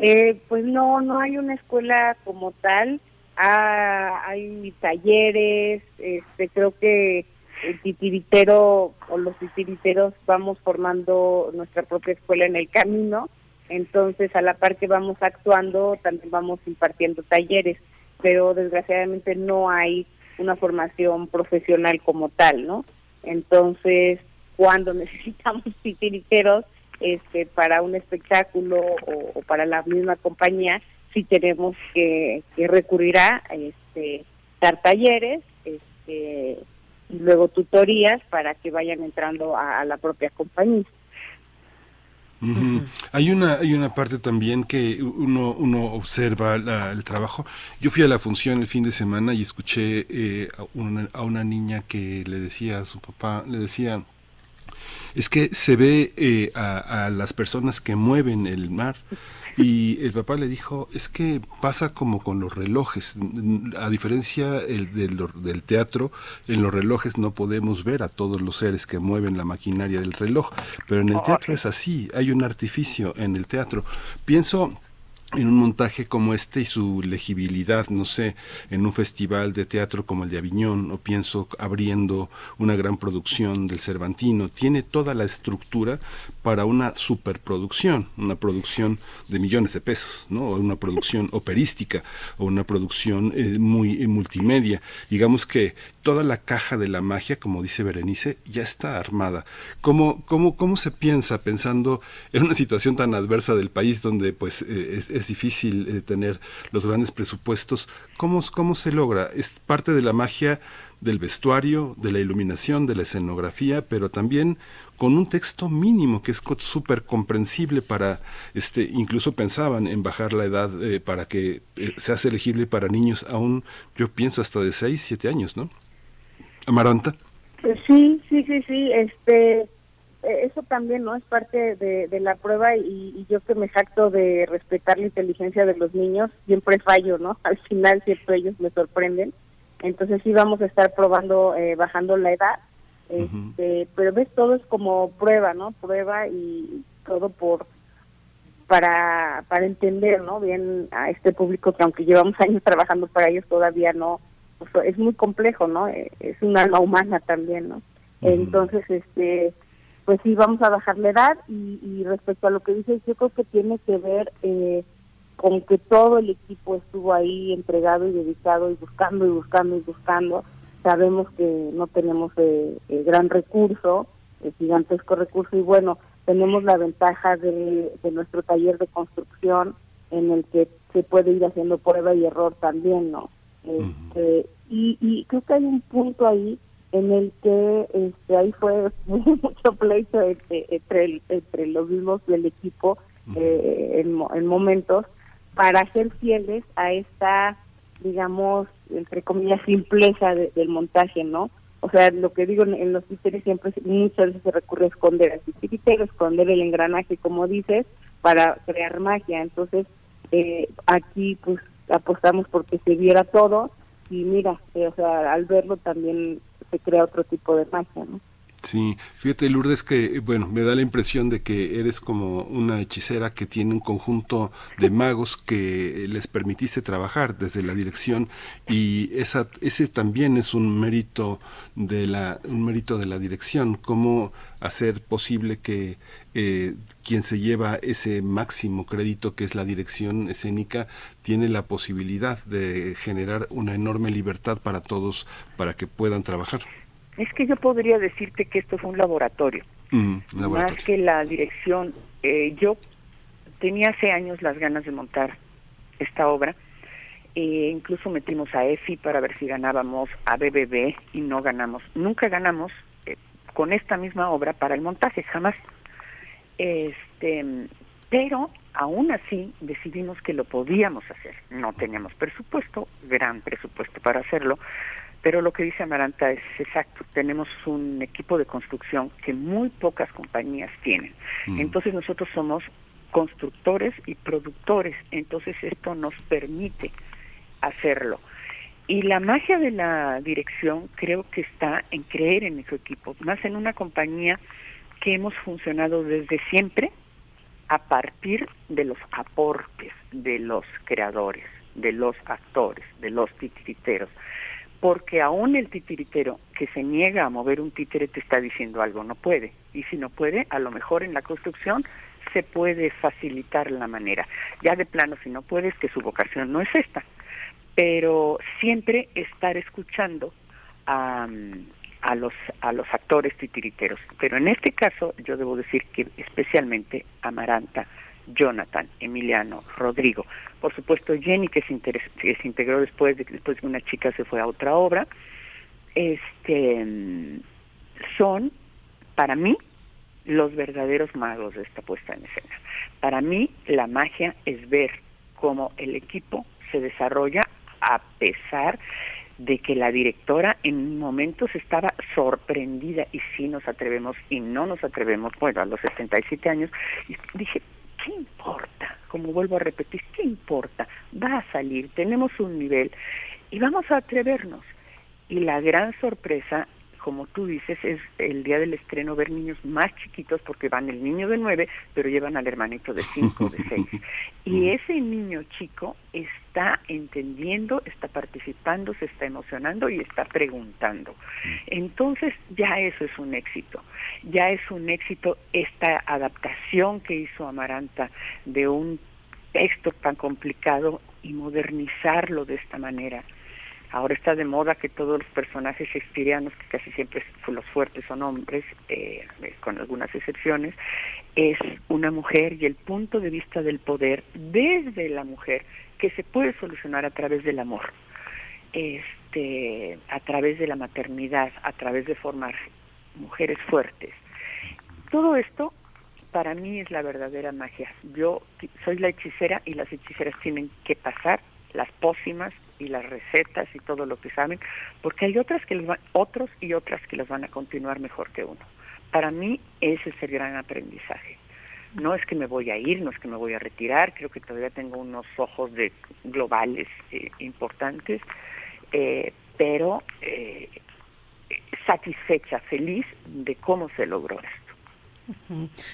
Eh, pues no, no hay una escuela como tal. Ah, hay talleres, este, creo que el titiritero o los titiriteros vamos formando nuestra propia escuela en el camino. Entonces, a la par que vamos actuando, también vamos impartiendo talleres, pero desgraciadamente no hay una formación profesional como tal, ¿no? Entonces, cuando necesitamos titiriteros este, para un espectáculo o, para la misma compañía, si tenemos que, recurrir a este, dar talleres este, y luego tutorías para que vayan entrando a la propia compañía. Hay una hay una parte también que uno uno observa el trabajo. Yo fui a la función el fin de semana y escuché eh, a, una, a, una, niña que le decía a su papá, le decía es que se ve eh, a, a, las personas que mueven el mar. Y el papá le dijo, es que pasa como con los relojes, a diferencia el, del, del teatro, en los relojes no podemos ver a todos los seres que mueven la maquinaria del reloj, pero en el teatro es así, hay un artificio en el teatro. Pienso en un montaje como este y su legibilidad, no sé, en un festival de teatro como el de Aviñón, o pienso abriendo una gran producción del Cervantino, tiene toda la estructura para una superproducción, una producción de millones de pesos, ¿no? O una producción operística, o una producción eh, muy eh, multimedia. Digamos que toda la caja de la magia, como dice Berenice, ya está armada. ¿Cómo, cómo, se piensa pensando en una situación tan adversa del país donde pues eh, es, difícil tener los grandes presupuestos? ¿Cómo, ¿Cómo se logra? Es parte de la magia del vestuario, de la iluminación, de la escenografía, pero también con un texto mínimo que es súper comprensible para, este, incluso pensaban en bajar la edad eh, para que eh, se hace elegible para niños aún, yo pienso hasta de 6, 7 años, ¿no? Amaranta. Pues sí, sí, sí, sí, este, eh, eso también no es parte de, la prueba y, yo que me jacto de respetar la inteligencia de los niños, siempre fallo, ¿no? Al final, cierto, ellos me sorprenden. Entonces sí vamos a estar probando, bajando la edad este, pero ves todo es como prueba, ¿no? Prueba y todo por para para entender, ¿no? Bien a este público que aunque llevamos años trabajando para ellos todavía no pues, es muy complejo, ¿no? Eh, es un alma humana también, ¿no? Entonces, este pues sí vamos a bajar la edad y, y, respecto a lo que dices, yo creo que tiene que ver eh, con que todo el equipo estuvo ahí entregado y dedicado y buscando y buscando y buscando sabemos que no tenemos eh, el gran recurso, el gigantesco recurso, y bueno, tenemos la ventaja de, nuestro taller de construcción en el que se puede ir haciendo prueba y error también, ¿no? Este, y, creo que hay un punto ahí en el que este, ahí fue mucho pleito entre, entre, los mismos del equipo eh, en, en momentos para ser fieles a esta, digamos, entre comillas, simpleza del montaje, ¿no? O sea, lo que digo en, los títeres siempre, muchas veces se recurre a esconder al titiritero, esconder el engranaje, como dices, para crear magia. Entonces, eh, aquí pues apostamos porque se viera todo y mira, eh, o sea, al verlo también se crea otro tipo de magia, ¿no? Sí, fíjate Lourdes que, bueno, me da la impresión de que eres como una hechicera que tiene un conjunto de magos que les permitiste trabajar desde la dirección y esa, ese también es un mérito de la, un mérito de la dirección, cómo hacer posible que eh, quien se lleva ese máximo crédito que es la dirección escénica tiene la posibilidad de generar una enorme libertad para todos para que puedan trabajar. Es que yo podría decirte que esto fue un laboratorio, mm, más que la dirección. Eh, yo tenía hace años las ganas de montar esta obra. e incluso metimos a EFI para ver si ganábamos a BBB y no ganamos. Nunca ganamos eh, con esta misma obra para el montaje, jamás. Este, pero aún así decidimos que lo podíamos hacer. No teníamos presupuesto, gran presupuesto para hacerlo, pero lo que dice Amaranta es exacto. Tenemos un equipo de construcción que muy pocas compañías tienen. Mm. Entonces nosotros somos constructores y productores. Entonces esto nos permite hacerlo. Y la magia de la dirección creo que está en creer en su equipo, más en una compañía que hemos funcionado desde siempre a partir de los aportes de los creadores, de los actores, de los titiriteros porque aún el titiritero que se niega a mover un títere te está diciendo algo, no puede. Y si no puede, a lo mejor en la construcción se puede facilitar la manera. Ya de plano, si no puedes, que su vocación no es esta. Pero siempre estar escuchando a, los a los actores titiriteros. Pero en este caso yo debo decir que especialmente Amaranta, Jonathan, Emiliano, Rodrigo, por supuesto Jenny que se, que se integró después de que después una chica se fue a otra obra, este son para mí los verdaderos magos de esta puesta en escena. Para mí la magia es ver cómo el equipo se desarrolla a pesar de que la directora en momentos estaba sorprendida y sí nos atrevemos y no nos atrevemos, bueno, a los 77 años, dije, ¿qué importa? Como vuelvo a repetir, ¿qué importa? Va a salir, tenemos un nivel y vamos a atrevernos. Y la gran sorpresa como tú dices, es el día del estreno ver niños más chiquitos porque van el niño de nueve, pero llevan al hermanito de cinco, de seis. Y ese niño chico está entendiendo, está participando, se está emocionando y está preguntando. Entonces ya eso es un éxito. Ya es un éxito esta adaptación que hizo Amaranta de un texto tan complicado y modernizarlo de esta manera Ahora está de moda que todos los personajes shakespearianos, que casi siempre los fuertes son hombres, eh, con algunas excepciones, es una mujer y el punto de vista del poder desde la mujer que se puede solucionar a través del amor, este, a través de la maternidad, a través de formar mujeres fuertes. Todo esto para mí es la verdadera magia. Yo soy la hechicera y las hechiceras tienen que pasar las pócimas y las recetas y todo lo que saben, porque hay otras que van, otros y otras que las van a continuar mejor que uno. Para mí ese es el gran aprendizaje. No es que me voy a ir, no es que me voy a retirar, creo que todavía tengo unos ojos de globales eh, importantes, eh, pero eh, satisfecha, feliz de cómo se logró esto.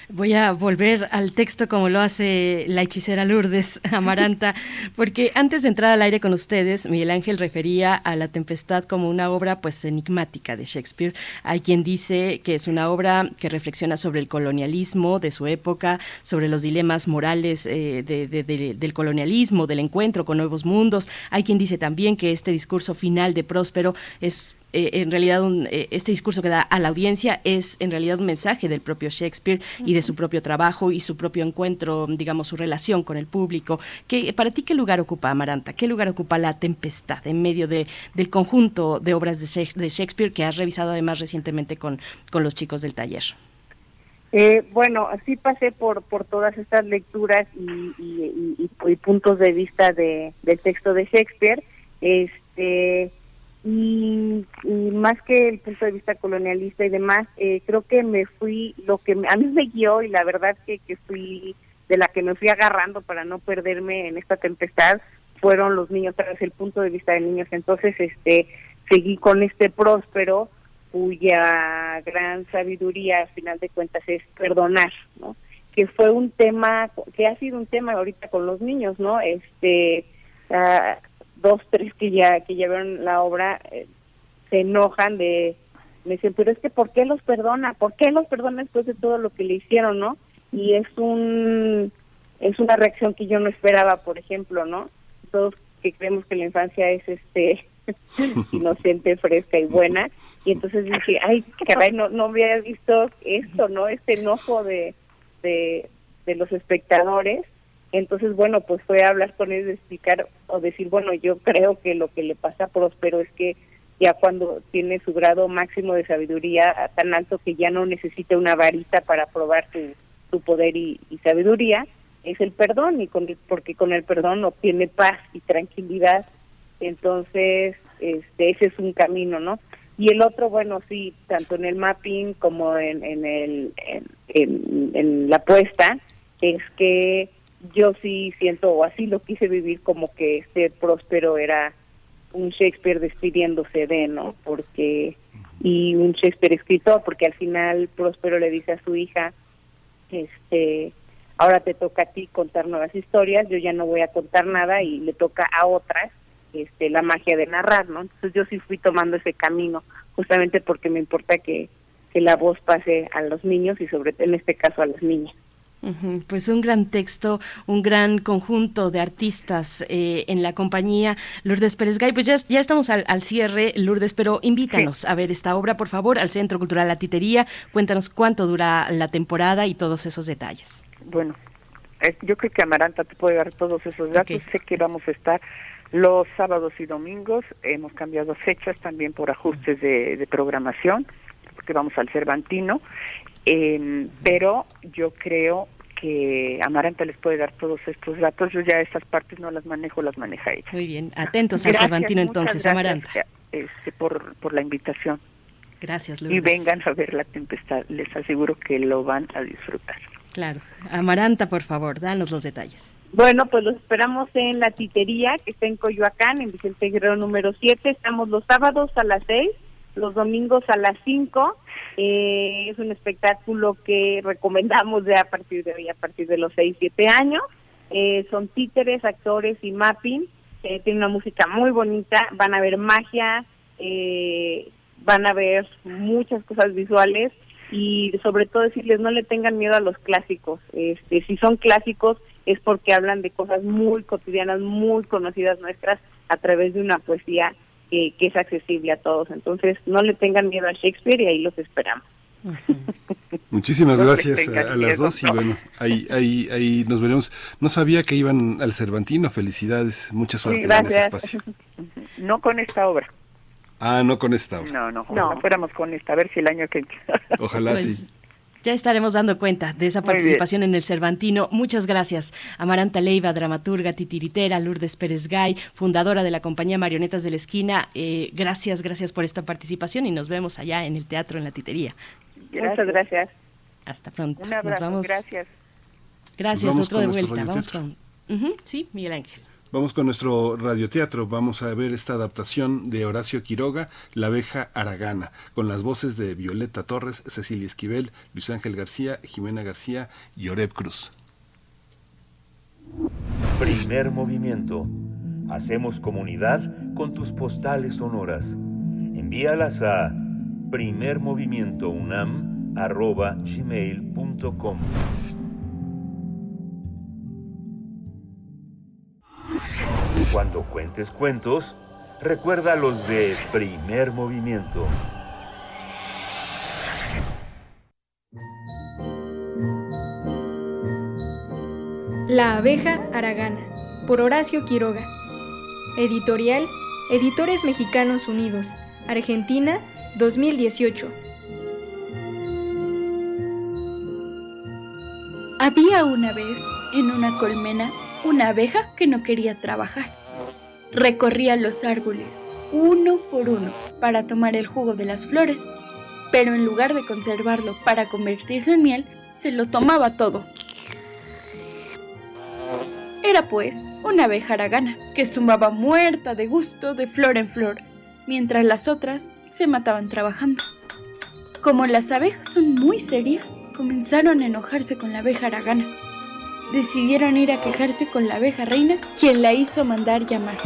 Voy a volver al texto como lo hace la hechicera Lourdes Amaranta, porque antes de entrar al aire con ustedes, Miguel Ángel refería a La Tempestad como una obra pues enigmática de Shakespeare. Hay quien dice que es una obra que reflexiona sobre el colonialismo de su época, sobre los dilemas morales eh, del colonialismo, del encuentro con nuevos mundos. Hay quien dice también que este discurso final de Próspero es eh, en realidad eh, este discurso que da a la audiencia es en realidad un mensaje del propio Shakespeare y de su propio trabajo y su propio encuentro, digamos, su relación con el público. ¿Qué, ¿Para ti qué lugar ocupa Amaranta? ¿Qué lugar ocupa La Tempestad en medio de, del conjunto de obras de, Shakespeare que has revisado además recientemente con, con los chicos del taller? Eh, bueno, así pasé por, por todas estas lecturas y, y puntos de vista de, del texto de Shakespeare. Este, y, más que el punto de vista colonialista y demás, eh, creo que me fui, lo que a mí me guió y la verdad que, que fui de la que me fui agarrando para no perderme en esta tempestad fueron los niños, desde el punto de vista de niños. Entonces, este, seguí con este próspero cuya gran sabiduría, al final de cuentas, es perdonar, ¿no? Que fue un tema, que ha sido un tema ahorita con los niños, ¿no? Este, uh, dos, tres que ya que ya vieron la obra eh, se enojan de me dicen, pero es que ¿por qué los perdona? ¿Por qué los perdona después de todo lo que le hicieron, no? Y es un es una reacción que yo no esperaba, por ejemplo, ¿no? Todos que creemos que la infancia es este inocente, fresca y buena, y entonces dije, ay, caray, no no había visto esto, ¿no? Este enojo de de, de los espectadores entonces, bueno, pues fue a hablar con él, explicar o decir, bueno, yo creo que lo que le pasa a Próspero es que ya cuando tiene su grado máximo de sabiduría tan alto que ya no necesita una varita para probar su, su poder y, sabiduría, es el perdón, y con porque con el perdón obtiene paz y tranquilidad. Entonces, este, ese es un camino, ¿no? Y el otro, bueno, sí, tanto en el mapping como en, en, el, en, en la apuesta, es que yo sí siento, o así lo quise vivir, como que este próspero era un Shakespeare despidiéndose de, ¿no? Porque, y un Shakespeare escritor, porque al final Próspero le dice a su hija, este, ahora te toca a ti contar nuevas historias, yo ya no voy a contar nada y le toca a otras este, la magia de narrar, ¿no? Entonces yo sí fui tomando ese camino, justamente porque me importa que, que la voz pase a los niños y sobre en este caso a las niñas. Pues un gran texto, un gran conjunto de artistas eh, en la compañía Lourdes Pérez Gay. Pues ya, ya estamos al, cierre, Lourdes, pero invítanos a ver esta obra, por favor, al Centro Cultural La Titería. Cuéntanos cuánto dura la temporada y todos esos detalles. Bueno, yo creo que Amaranta te puede dar todos esos datos. Sé que vamos a estar los sábados y domingos. Hemos cambiado fechas también por ajustes de, de programación, porque vamos al Cervantino. Eh, pero yo creo que Amaranta les puede dar todos estos datos. Yo ya estas partes no las manejo, las maneja ella. Muy bien, atentos al Cervantino entonces, Amaranta. Este, por, por la invitación. Gracias, Lourdes. Y vengan a ver la tempestad, les aseguro que lo van a disfrutar. Claro. Amaranta, por favor, danos los detalles. Bueno, pues los esperamos en la titería que está en Coyoacán, en Vicente Guerrero número 7. Estamos los sábados a las 6 los domingos a las 5. Eh, es un espectáculo que recomendamos de a partir de hoy, a partir de los 6, 7 años. Eh, son títeres, actores y mapping. Eh, tiene una música muy bonita. Van a ver magia, eh, van a ver muchas cosas visuales y sobre todo decirles no le tengan miedo a los clásicos. Este, si son clásicos es porque hablan de cosas muy cotidianas, muy conocidas nuestras a través de una poesía que, es accesible a todos. Entonces, no le tengan miedo a Shakespeare y ahí los esperamos. Muchísimas gracias a, las dos y bueno, ahí, ahí, ahí nos veremos. No sabía que iban al Cervantino, felicidades, mucha suerte en ese espacio. No con esta obra. Ah, no con esta obra. No, no, no, fuéramos con esta, a ver si el año que... Ojalá pues, sí. Ya estaremos dando cuenta de esa participación en el Cervantino. Muchas gracias. Amaranta Leiva, dramaturga, titiritera, Lourdes Pérez Gay, fundadora de la compañía Marionetas de la Esquina. Eh, gracias, gracias por esta participación y nos vemos allá en el teatro, en la titería. Muchas gracias. Hasta pronto. Un abrazo, gracias. Gracias, otro de vuelta. Vamos con... sí, Miguel Ángel. Vamos con nuestro radioteatro. Vamos a ver esta adaptación de Horacio Quiroga, La abeja aragana, con las voces de Violeta Torres, Cecilia Esquivel, Luis Ángel García, Jimena García y Oreb Cruz. Primer movimiento. Hacemos comunidad con tus postales sonoras. Envíalas a primermovimientounam.gmail.com Cuando cuentes cuentos, recuerda los de primer movimiento. La abeja aragana, por Horacio Quiroga. Editorial, Editores Mexicanos Unidos, Argentina, 2018. Había una vez, en una colmena, una abeja que no quería trabajar. Recorría los árboles, uno por uno, para tomar el jugo de las flores, pero en lugar de conservarlo para convertirlo en miel, se lo tomaba todo. Era pues una abeja aragana que sumaba muerta de gusto de flor en flor, mientras las otras se mataban trabajando. Como las abejas son muy serias, comenzaron a enojarse con la abeja aragana decidieron ir a quejarse con la abeja reina, quien la hizo mandar llamar.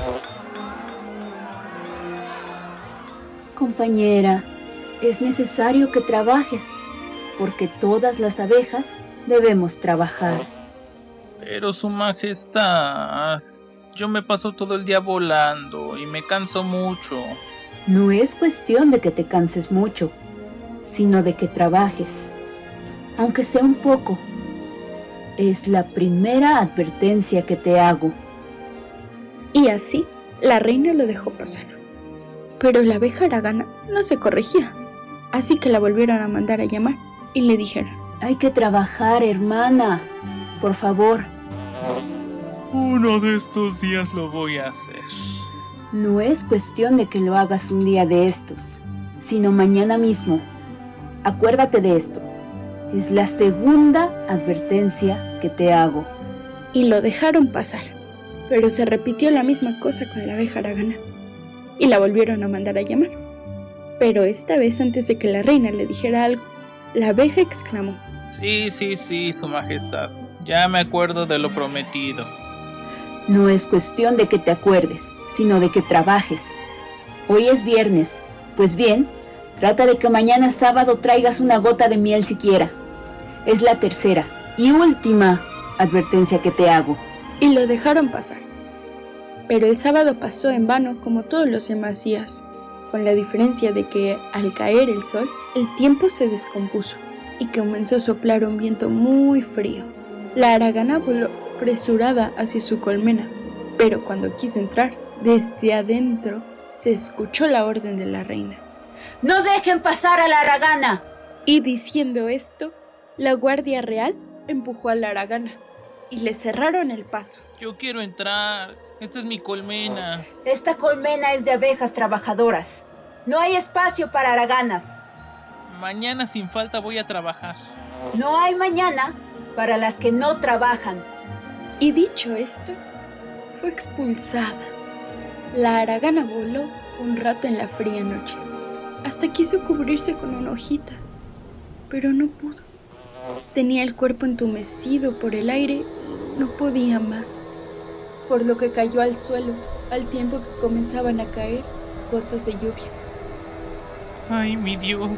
Compañera, es necesario que trabajes, porque todas las abejas debemos trabajar. Pero Su Majestad, yo me paso todo el día volando y me canso mucho. No es cuestión de que te canses mucho, sino de que trabajes, aunque sea un poco es la primera advertencia que te hago. Y así, la reina lo dejó pasar. Pero la abeja aragana no se corregía, así que la volvieron a mandar a llamar y le dijeron, Hay que trabajar, hermana. Por favor. Uno de estos días lo voy a hacer. No es cuestión de que lo hagas un día de estos, sino mañana mismo. Acuérdate de esto. Es la segunda advertencia que te hago. Y lo dejaron pasar, pero se repitió la misma cosa con la abeja aragana. Y la volvieron a mandar a llamar. Pero esta vez antes de que la reina le dijera algo, la abeja exclamó. Sí, sí, sí, Su Majestad. Ya me acuerdo de lo prometido. No es cuestión de que te acuerdes, sino de que trabajes. Hoy es viernes. Pues bien, trata de que mañana sábado traigas una gota de miel siquiera. Es la tercera y última advertencia que te hago. Y lo dejaron pasar. Pero el sábado pasó en vano como todos los demás días, con la diferencia de que al caer el sol, el tiempo se descompuso y comenzó a soplar un viento muy frío. La aragana voló apresurada hacia su colmena, pero cuando quiso entrar, desde adentro se escuchó la orden de la reina. ¡No dejen pasar a la aragana! Y diciendo esto, la guardia real empujó a la aragana y le cerraron el paso. Yo quiero entrar. Esta es mi colmena. Esta colmena es de abejas trabajadoras. No hay espacio para araganas. Mañana sin falta voy a trabajar. No hay mañana para las que no trabajan. Y dicho esto, fue expulsada. La aragana voló un rato en la fría noche. Hasta quiso cubrirse con una hojita, pero no pudo. Tenía el cuerpo entumecido por el aire, no podía más, por lo que cayó al suelo al tiempo que comenzaban a caer gotas de lluvia. Ay, mi Dios,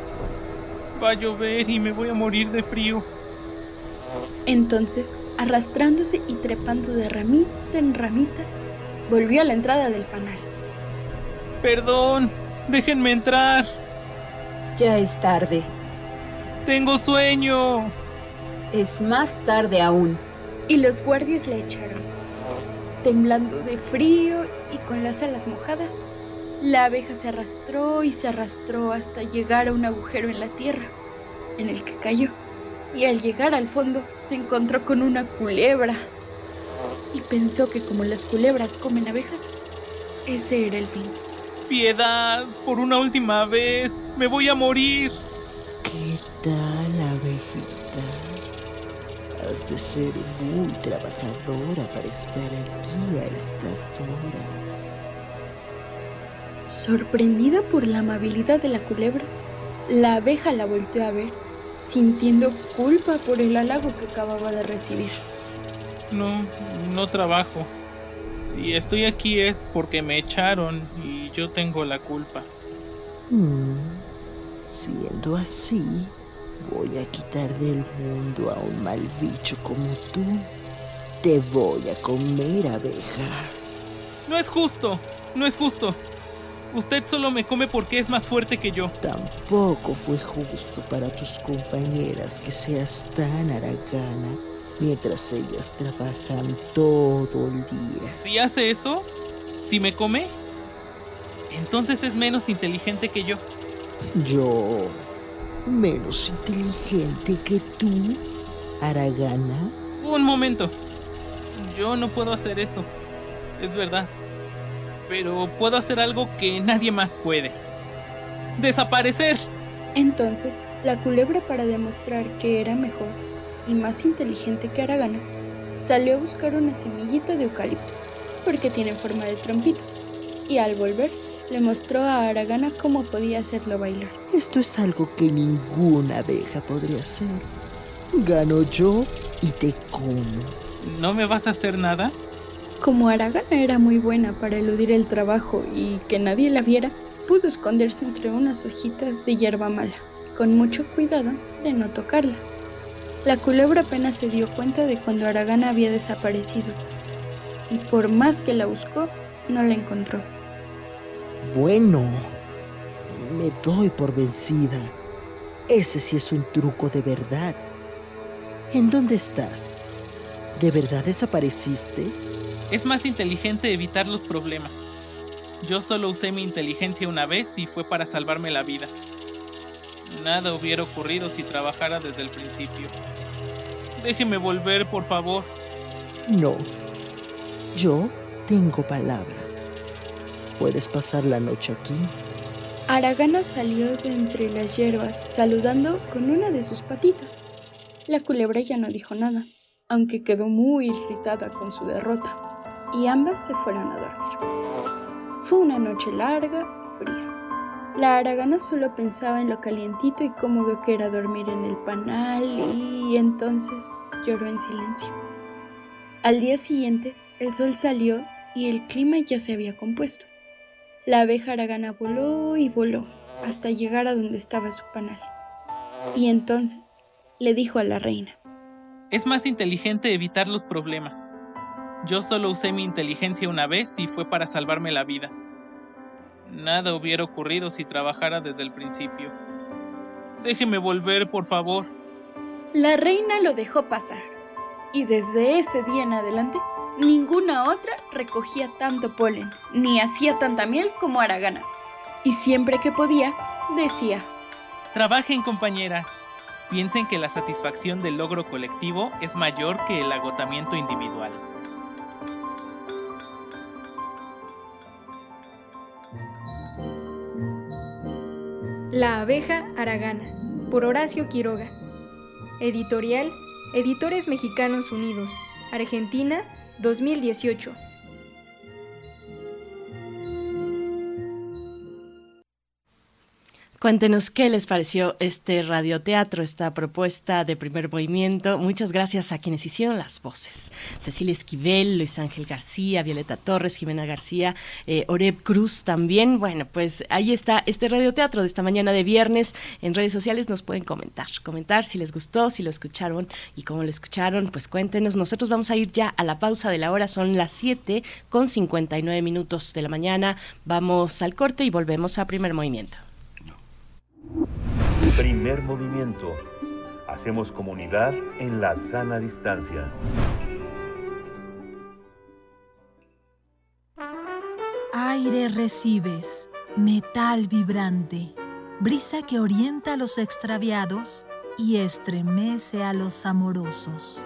va a llover y me voy a morir de frío. Entonces, arrastrándose y trepando de ramita en ramita, volvió a la entrada del panal. Perdón, déjenme entrar. Ya es tarde. Tengo sueño. Es más tarde aún. Y los guardias le echaron. Temblando de frío y con las alas mojadas, la abeja se arrastró y se arrastró hasta llegar a un agujero en la tierra, en el que cayó. Y al llegar al fondo se encontró con una culebra. Y pensó que como las culebras comen abejas, ese era el fin. Piedad, por una última vez, me voy a morir. ¿Qué tal, abejita? Has de ser muy trabajadora para estar aquí a estas horas. Sorprendida por la amabilidad de la culebra, la abeja la volteó a ver, sintiendo culpa por el halago que acababa de recibir. No, no trabajo. Si estoy aquí es porque me echaron y yo tengo la culpa. Mm, siendo así, voy a quitar del mundo a un mal bicho como tú. Te voy a comer, abejas. No es justo, no es justo. Usted solo me come porque es más fuerte que yo. Tampoco fue justo para tus compañeras que seas tan aragana mientras ellas trabajan todo el día. Si hace eso, si me come, entonces es menos inteligente que yo. Yo, menos inteligente que tú, Aragana. Un momento. Yo no puedo hacer eso. Es verdad. Pero puedo hacer algo que nadie más puede. Desaparecer. Entonces, la culebra para demostrar que era mejor y más inteligente que Aragana, salió a buscar una semillita de eucalipto, porque tiene forma de trompitos, y al volver le mostró a Aragana cómo podía hacerlo bailar. Esto es algo que ninguna abeja podría hacer. Gano yo y te como. ¿No me vas a hacer nada? Como Aragana era muy buena para eludir el trabajo y que nadie la viera, pudo esconderse entre unas hojitas de hierba mala, con mucho cuidado de no tocarlas. La culebra apenas se dio cuenta de cuando Aragana había desaparecido, y por más que la buscó, no la encontró. Bueno, me doy por vencida. Ese sí es un truco de verdad. ¿En dónde estás? ¿De verdad desapareciste? Es más inteligente evitar los problemas. Yo solo usé mi inteligencia una vez y fue para salvarme la vida. Nada hubiera ocurrido si trabajara desde el principio. Déjeme volver, por favor. No. Yo tengo palabra. Puedes pasar la noche aquí. Aragana salió de entre las hierbas saludando con una de sus patitas. La culebra ya no dijo nada, aunque quedó muy irritada con su derrota, y ambas se fueron a dormir. Fue una noche larga. La aragana solo pensaba en lo calientito y cómodo que era dormir en el panal y entonces lloró en silencio. Al día siguiente, el sol salió y el clima ya se había compuesto. La abeja aragana voló y voló hasta llegar a donde estaba su panal. Y entonces le dijo a la reina, Es más inteligente evitar los problemas. Yo solo usé mi inteligencia una vez y fue para salvarme la vida. Nada hubiera ocurrido si trabajara desde el principio. Déjeme volver, por favor. La reina lo dejó pasar, y desde ese día en adelante, ninguna otra recogía tanto polen, ni hacía tanta miel como Aragana. Y siempre que podía, decía, Trabajen compañeras. Piensen que la satisfacción del logro colectivo es mayor que el agotamiento individual. La abeja Aragana, por Horacio Quiroga. Editorial, Editores Mexicanos Unidos, Argentina, 2018. Cuéntenos qué les pareció este radioteatro, esta propuesta de primer movimiento. Muchas gracias a quienes hicieron las voces. Cecilia Esquivel, Luis Ángel García, Violeta Torres, Jimena García, eh, Oreb Cruz también. Bueno, pues ahí está este radioteatro de esta mañana de viernes. En redes sociales nos pueden comentar, comentar si les gustó, si lo escucharon y cómo lo escucharon, pues cuéntenos. Nosotros vamos a ir ya a la pausa de la hora, son las 7 con 59 minutos de la mañana. Vamos al corte y volvemos a primer movimiento. Primer movimiento. Hacemos comunidad en la sana distancia. Aire recibes, metal vibrante, brisa que orienta a los extraviados y estremece a los amorosos.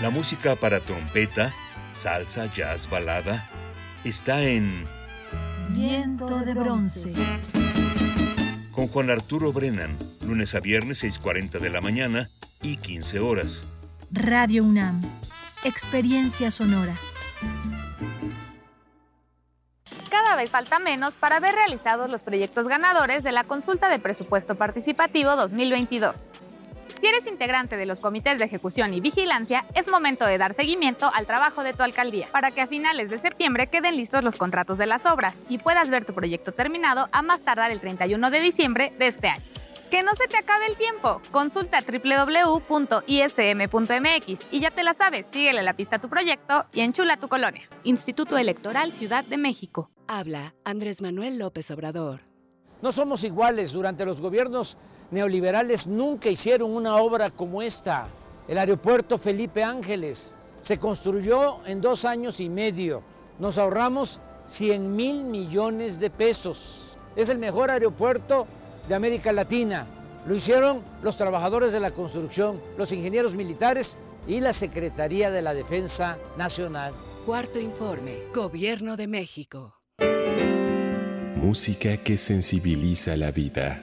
La música para trompeta, salsa, jazz, balada, está en Viento de bronce con Juan Arturo Brennan, lunes a viernes 6.40 de la mañana y 15 horas. Radio UNAM, experiencia sonora. Cada vez falta menos para ver realizados los proyectos ganadores de la consulta de presupuesto participativo 2022. Si eres integrante de los comités de ejecución y vigilancia, es momento de dar seguimiento al trabajo de tu alcaldía para que a finales de septiembre queden listos los contratos de las obras y puedas ver tu proyecto terminado a más tardar el 31 de diciembre de este año. Que no se te acabe el tiempo. Consulta www.ism.mx y ya te la sabes, síguele la pista a tu proyecto y enchula tu colonia. Instituto Electoral Ciudad de México. Habla Andrés Manuel López Obrador. No somos iguales durante los gobiernos neoliberales nunca hicieron una obra como esta. El aeropuerto Felipe Ángeles se construyó en dos años y medio. Nos ahorramos 100 mil millones de pesos. Es el mejor aeropuerto de América Latina. Lo hicieron los trabajadores de la construcción, los ingenieros militares y la Secretaría de la Defensa Nacional. Cuarto informe, Gobierno de México. Música que sensibiliza la vida.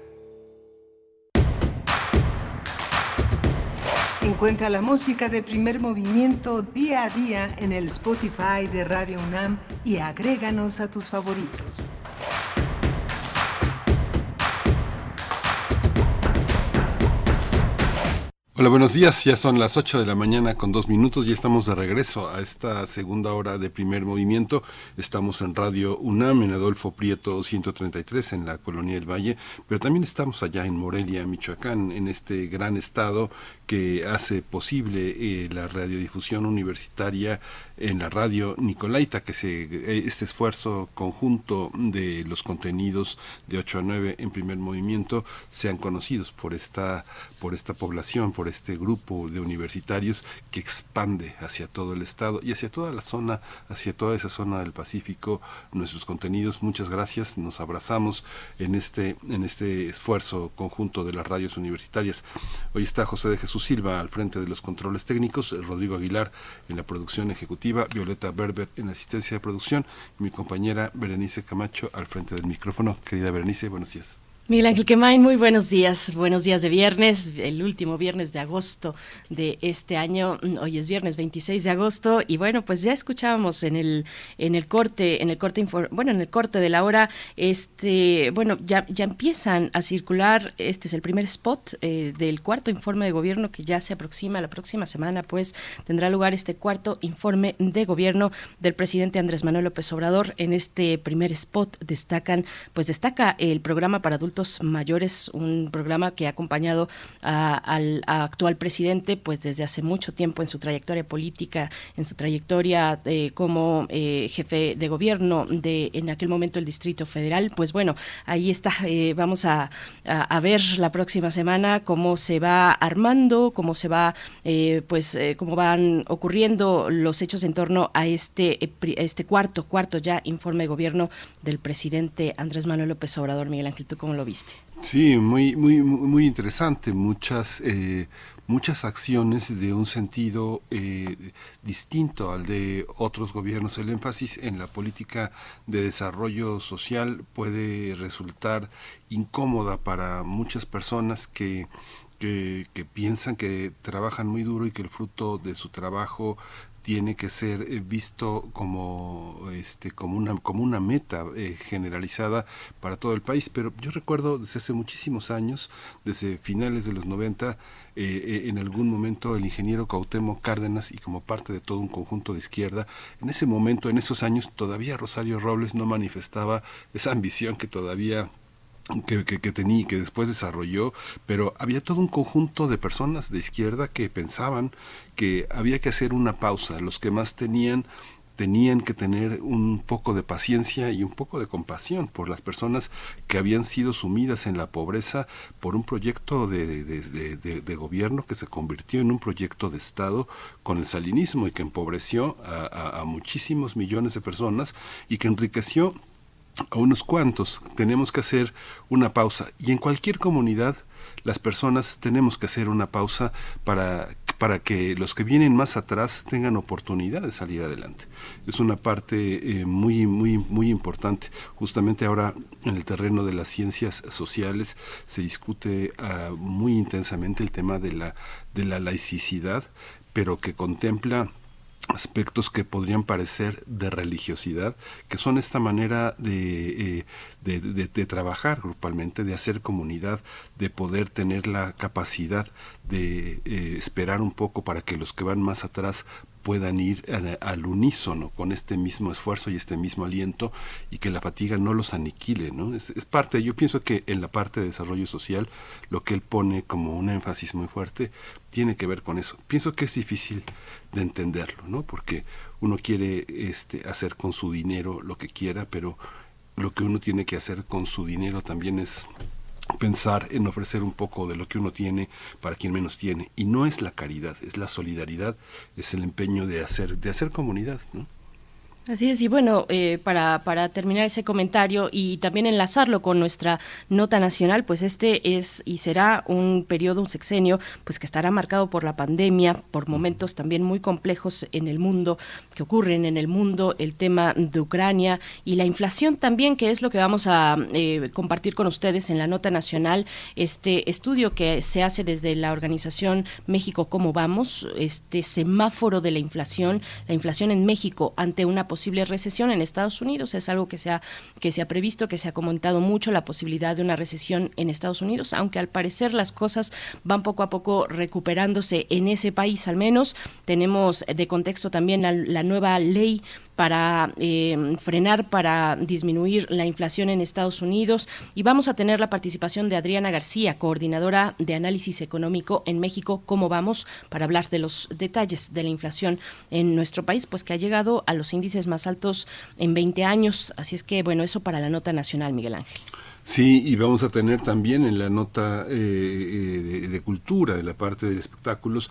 Encuentra la música de primer movimiento día a día en el Spotify de Radio UNAM y agréganos a tus favoritos. Hola, buenos días. Ya son las 8 de la mañana con dos minutos. Ya estamos de regreso a esta segunda hora de primer movimiento. Estamos en Radio UNAM, en Adolfo Prieto 133, en la Colonia del Valle, pero también estamos allá en Morelia, Michoacán, en este gran estado que hace posible eh, la radiodifusión universitaria en la radio Nicolaita, que se, eh, este esfuerzo conjunto de los contenidos de 8 a 9 en primer movimiento sean conocidos por esta, por esta población, por este grupo de universitarios que expande hacia todo el estado y hacia toda la zona, hacia toda esa zona del Pacífico, nuestros contenidos. Muchas gracias, nos abrazamos en este, en este esfuerzo conjunto de las radios universitarias. Hoy está José de Jesús Silva al frente de los controles técnicos, Rodrigo Aguilar en la producción ejecutiva, Violeta Berber en asistencia de producción y mi compañera Berenice Camacho al frente del micrófono. Querida Berenice, buenos días. Miguel Ángel Quemain, muy buenos días. Buenos días de viernes, el último viernes de agosto de este año. Hoy es viernes 26 de agosto y bueno, pues ya escuchábamos en el en el corte, en el corte bueno, en el corte de la hora este, bueno, ya ya empiezan a circular, este es el primer spot eh, del cuarto informe de gobierno que ya se aproxima la próxima semana, pues tendrá lugar este cuarto informe de gobierno del presidente Andrés Manuel López Obrador. En este primer spot destacan, pues destaca el programa para adultos mayores, un programa que ha acompañado al actual presidente pues desde hace mucho tiempo en su trayectoria política, en su trayectoria eh, como eh, jefe de gobierno de en aquel momento el Distrito Federal. Pues bueno, ahí está, eh, vamos a, a, ver la próxima semana cómo se va armando, cómo se va, pues cómo van ocurriendo los hechos en torno a este, este cuarto, cuarto ya informe de gobierno del presidente Andrés Manuel López Obrador. Miguel Ángel, ¿tú cómo lo viste? Sí, muy, muy, muy interesante. Muchas, eh, muchas acciones de un sentido eh, distinto al de otros gobiernos. El énfasis en la política de desarrollo social puede resultar incómoda para muchas personas que que, que, piensan que trabajan muy duro y que el fruto de su trabajo tiene que ser eh, visto como este como una como una meta eh, generalizada para todo el país. Pero yo recuerdo desde hace muchísimos años desde finales de los 90 eh, en algún momento el ingeniero Cautemo Cárdenas y como parte de todo un conjunto de izquierda en ese momento en esos años todavía Rosario Robles no manifestaba esa ambición que todavía que, que, tenía que después desarrolló, pero había todo un conjunto de personas de izquierda que pensaban que había que hacer una pausa. Los que más tenían tenían que tener un poco de paciencia y un poco de compasión por las personas que habían sido sumidas en la pobreza por un proyecto de, de, gobierno que se convirtió en un proyecto de Estado con el salinismo y que empobreció a muchísimos millones de personas y que enriqueció a unos cuantos. Tenemos que hacer una pausa. Y en cualquier comunidad, las personas tenemos que hacer una pausa para, para que los que vienen más atrás tengan oportunidad de salir adelante. Es una parte eh, muy, muy, muy importante. Justamente ahora en el terreno de las ciencias sociales se discute ah, muy intensamente el tema de la, de la laicidad, pero que contempla aspectos que podrían parecer de religiosidad, que son esta manera de, eh, de, trabajar grupalmente, de hacer comunidad, de poder tener la capacidad de eh, esperar un poco para que los que van más atrás puedan ir al unísono con este mismo esfuerzo y este mismo aliento y que la fatiga no los aniquile, ¿no? Es, es, parte, yo pienso que en la parte de desarrollo social lo que él pone como un énfasis muy fuerte tiene que ver con eso. Pienso que es difícil de entenderlo, ¿no? Porque uno quiere este, hacer con su dinero lo que quiera, pero lo que uno tiene que hacer con su dinero también es pensar en ofrecer un poco de lo que uno tiene para quien menos tiene y no es la caridad es la solidaridad es el empeño de hacer de hacer comunidad ¿no? Así es, y bueno, eh, para, para terminar ese comentario y también enlazarlo con nuestra nota nacional, pues este es y será un periodo, un sexenio, pues que estará marcado por la pandemia, por momentos también muy complejos en el mundo, que ocurren en el mundo, el tema de Ucrania y la inflación también, que es lo que vamos a eh, compartir con ustedes en la nota nacional, este estudio que se hace desde la organización México Cómo Vamos, este semáforo de la inflación, la inflación en México ante una posible recesión en Estados Unidos. Es algo que se ha, que se ha previsto, que se ha comentado mucho, la posibilidad de una recesión en Estados Unidos, aunque al parecer las cosas van poco a poco recuperándose en ese país al menos. Tenemos de contexto también la nueva ley para eh, frenar, para disminuir la inflación en Estados Unidos. Y vamos a tener la participación de Adriana García, coordinadora de análisis económico en México. ¿Cómo vamos? Para hablar de los detalles de la inflación en nuestro país, pues que ha llegado a los índices más altos en 20 años. Así es que, bueno, eso para la nota nacional, Miguel Ángel. Sí, y vamos a tener también en la nota eh, eh, de, cultura, en la parte de espectáculos,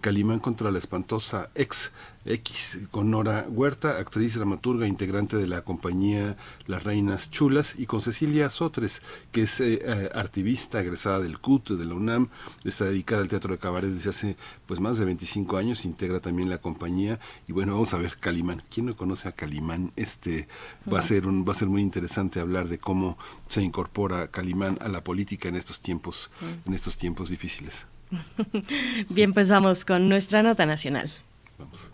Calimán contra la espantosa ex X, con Nora Huerta, actriz, dramaturga, integrante de la compañía Las Reinas Chulas, y con Cecilia Sotres, que es eh, eh, artivista, egresada del CUT, de la UNAM, está dedicada al teatro de cabaret desde hace pues más de 25 años, integra también la compañía, y bueno, vamos a ver Calimán. ¿Quién no conoce a Calimán? Este va a ser un, va a ser muy interesante hablar de cómo se incorpora Calimán a la política en estos tiempos, en estos tiempos difíciles. Bien, pues vamos con nuestra nota nacional. Vamos.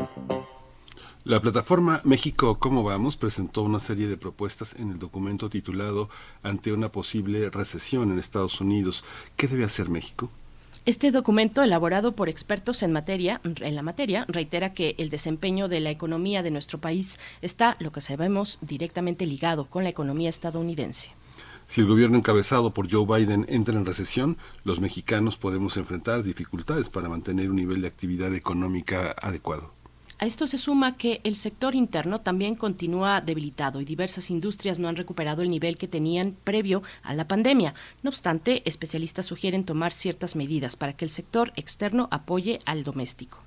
La plataforma México ¿Cómo vamos? presentó una serie de propuestas en el documento titulado Ante una posible recesión en Estados Unidos. ¿Qué debe hacer México? Este documento, elaborado por expertos en materia, en la materia, reitera que el desempeño de la economía de nuestro país está, lo que sabemos, directamente ligado con la economía estadounidense. Si el gobierno encabezado por Joe Biden entra en recesión, los mexicanos podemos enfrentar dificultades para mantener un nivel de actividad económica adecuado. A esto se suma que el sector interno también continúa debilitado y diversas industrias no han recuperado el nivel que tenían previo a la pandemia. No obstante, especialistas sugieren tomar ciertas medidas para que el sector externo apoye al doméstico.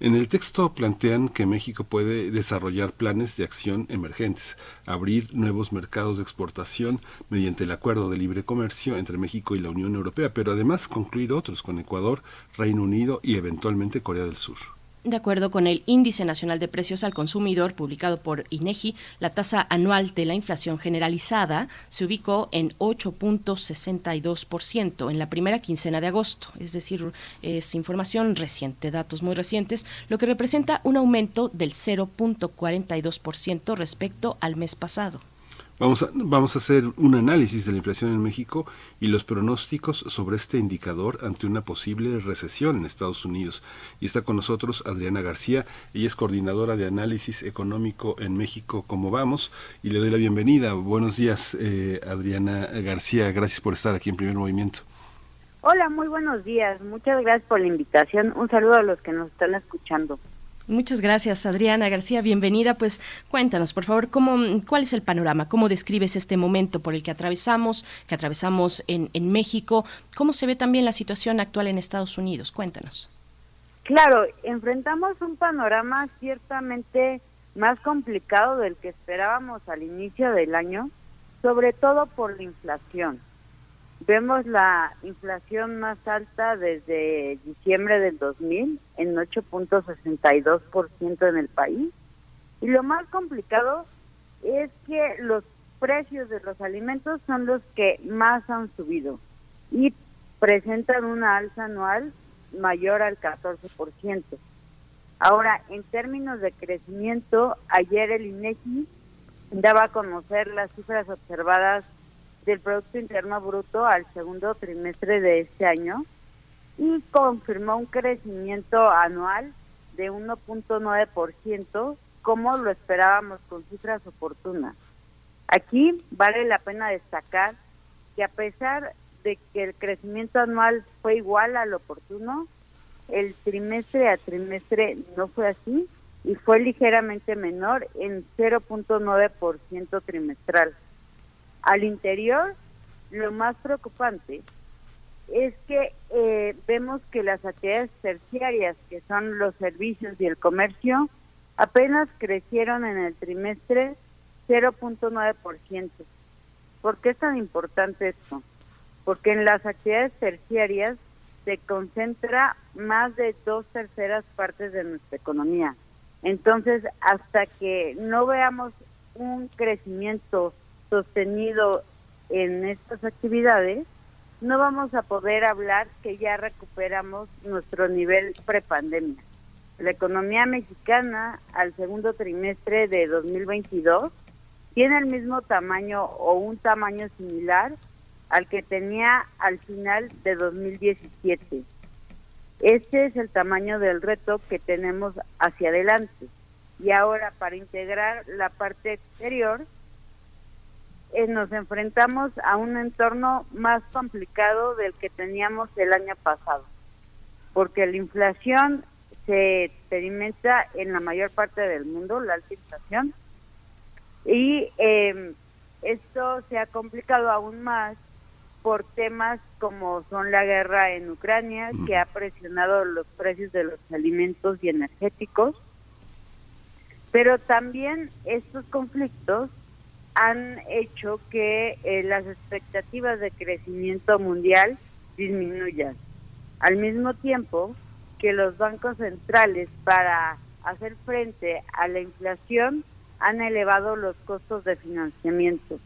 En el texto plantean que México puede desarrollar planes de acción emergentes, abrir nuevos mercados de exportación mediante el acuerdo de libre comercio entre México y la Unión Europea, pero además concluir otros con Ecuador, Reino Unido y eventualmente Corea del Sur. De acuerdo con el Índice Nacional de Precios al Consumidor publicado por INEGI, la tasa anual de la inflación generalizada se ubicó en 8.62% en la primera quincena de agosto, es decir, es información reciente, datos muy recientes, lo que representa un aumento del 0.42% respecto al mes pasado. Vamos a, vamos a hacer un análisis de la inflación en México y los pronósticos sobre este indicador ante una posible recesión en Estados Unidos. Y está con nosotros Adriana García, ella es coordinadora de análisis económico en México, ¿cómo vamos? Y le doy la bienvenida. Buenos días, eh, Adriana García, gracias por estar aquí en Primer Movimiento. Hola, muy buenos días. Muchas gracias por la invitación. Un saludo a los que nos están escuchando. Muchas gracias, Adriana García. Bienvenida. Pues cuéntanos, por favor, cómo, cuál es el panorama, cómo describes este momento por el que atravesamos, que atravesamos en, en México, cómo se ve también la situación actual en Estados Unidos. Cuéntanos. Claro, enfrentamos un panorama ciertamente más complicado del que esperábamos al inicio del año, sobre todo por la inflación. Vemos la inflación más alta desde diciembre del 2000 en 8.62% en el país. Y lo más complicado es que los precios de los alimentos son los que más han subido y presentan una alza anual mayor al 14%. Ahora, en términos de crecimiento, ayer el INEGI daba a conocer las cifras observadas del Producto Interno Bruto al segundo trimestre de este año y confirmó un crecimiento anual de 1.9%, como lo esperábamos con cifras oportunas. Aquí vale la pena destacar que a pesar de que el crecimiento anual fue igual al oportuno, el trimestre a trimestre no fue así y fue ligeramente menor en 0.9% trimestral. Al interior, lo más preocupante es que eh, vemos que las actividades terciarias, que son los servicios y el comercio, apenas crecieron en el trimestre 0.9%. ¿Por qué es tan importante esto? Porque en las actividades terciarias se concentra más de dos terceras partes de nuestra economía. Entonces, hasta que no veamos un crecimiento sostenido en estas actividades, no vamos a poder hablar que ya recuperamos nuestro nivel prepandemia. La economía mexicana al segundo trimestre de 2022 tiene el mismo tamaño o un tamaño similar al que tenía al final de 2017. Este es el tamaño del reto que tenemos hacia adelante. Y ahora, para integrar la parte exterior, eh, nos enfrentamos a un entorno más complicado del que teníamos el año pasado, porque la inflación se experimenta en la mayor parte del mundo, la alta inflación, y eh, esto se ha complicado aún más por temas como son la guerra en Ucrania, que ha presionado los precios de los alimentos y energéticos, pero también estos conflictos han hecho que eh, las expectativas de crecimiento mundial disminuyan. Al mismo tiempo que los bancos centrales para hacer frente a la inflación han elevado los costos de financiamiento.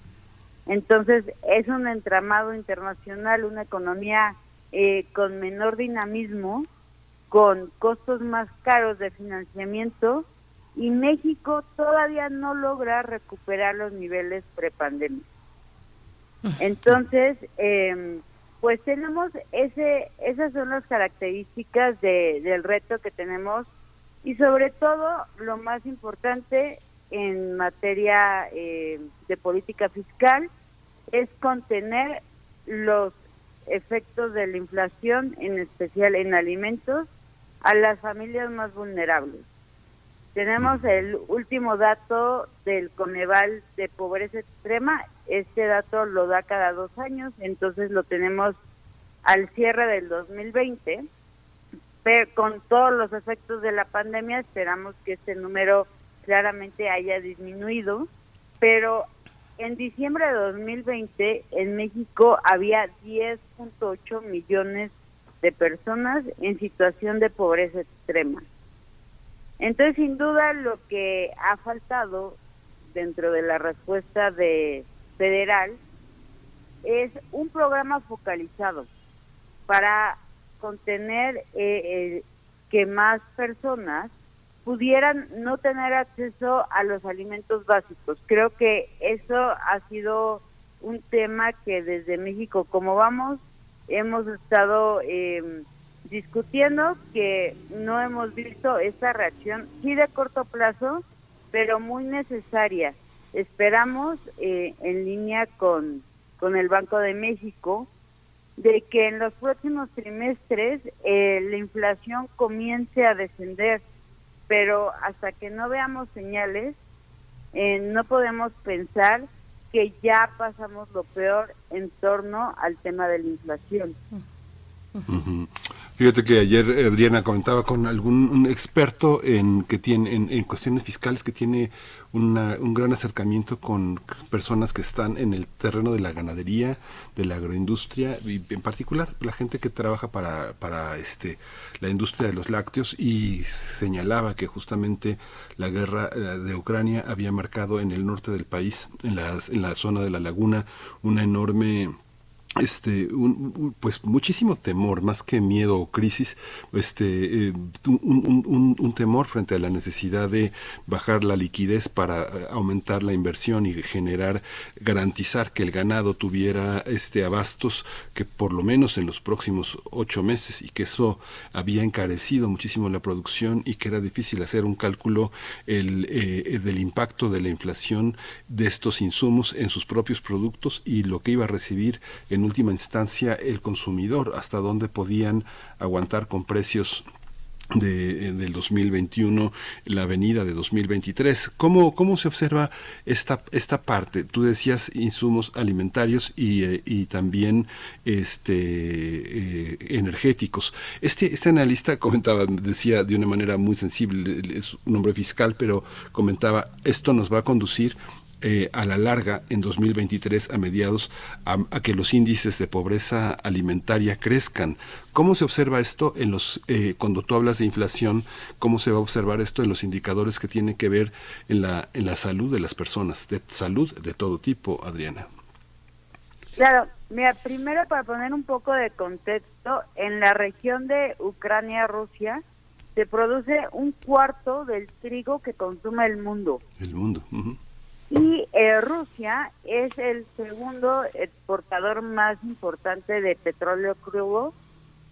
Entonces es un entramado internacional, una economía eh, con menor dinamismo, con costos más caros de financiamiento y México todavía no logra recuperar los niveles prepandemia. Entonces, eh, pues tenemos ese, esas son las características de, del reto que tenemos y sobre todo lo más importante en materia eh, de política fiscal es contener los efectos de la inflación, en especial en alimentos, a las familias más vulnerables. Tenemos el último dato del Coneval de pobreza extrema. Este dato lo da cada dos años, entonces lo tenemos al cierre del 2020. Pero con todos los efectos de la pandemia esperamos que este número claramente haya disminuido, pero en diciembre de 2020 en México había 10.8 millones de personas en situación de pobreza extrema. Entonces, sin duda, lo que ha faltado dentro de la respuesta de federal es un programa focalizado para contener eh, eh, que más personas pudieran no tener acceso a los alimentos básicos. Creo que eso ha sido un tema que desde México, como vamos, hemos estado eh, discutiendo que no hemos visto esta reacción, sí de corto plazo, pero muy necesaria. Esperamos, eh, en línea con, con el Banco de México, de que en los próximos trimestres eh, la inflación comience a descender, pero hasta que no veamos señales, eh, no podemos pensar que ya pasamos lo peor en torno al tema de la inflación. Fíjate que ayer eh, Adriana comentaba con algún experto en que tiene en, cuestiones fiscales que tiene un gran acercamiento con personas que están en el terreno de la ganadería, de la agroindustria y en particular la gente que trabaja para para este la industria de los lácteos y señalaba que justamente la guerra eh, de Ucrania había marcado en el norte del país, en las en la zona de la laguna, una enorme este un, pues muchísimo temor más que miedo o crisis este eh, un, un, temor frente a la necesidad de bajar la liquidez para eh, aumentar la inversión y generar garantizar que el ganado tuviera este abastos que por lo menos en los próximos ocho meses y que eso había encarecido muchísimo la producción y que era difícil hacer un cálculo el, eh, del impacto de la inflación de estos insumos en sus propios productos y lo que iba a recibir en última instancia el consumidor, hasta dónde podían aguantar con precios de, eh, del 2021, la venida de 2023. ¿Cómo, cómo se observa esta, esta parte? Tú decías insumos alimentarios y, eh, y también este, eh, energéticos. Este, este analista comentaba, decía de una manera muy sensible, es un hombre fiscal, pero comentaba, esto nos va a conducir eh, a la larga, en 2023, a mediados, a, que los índices de pobreza alimentaria crezcan. ¿Cómo se observa esto en los, eh, cuando tú hablas de inflación, cómo se va a observar esto en los indicadores que tienen que ver en la, en la salud de las personas, de salud de todo tipo, Adriana? Claro, mira, primero para poner un poco de contexto, en la región de Ucrania-Rusia se produce un cuarto del trigo que consume el mundo. El mundo. Y eh, Rusia es el segundo exportador más importante de petróleo crudo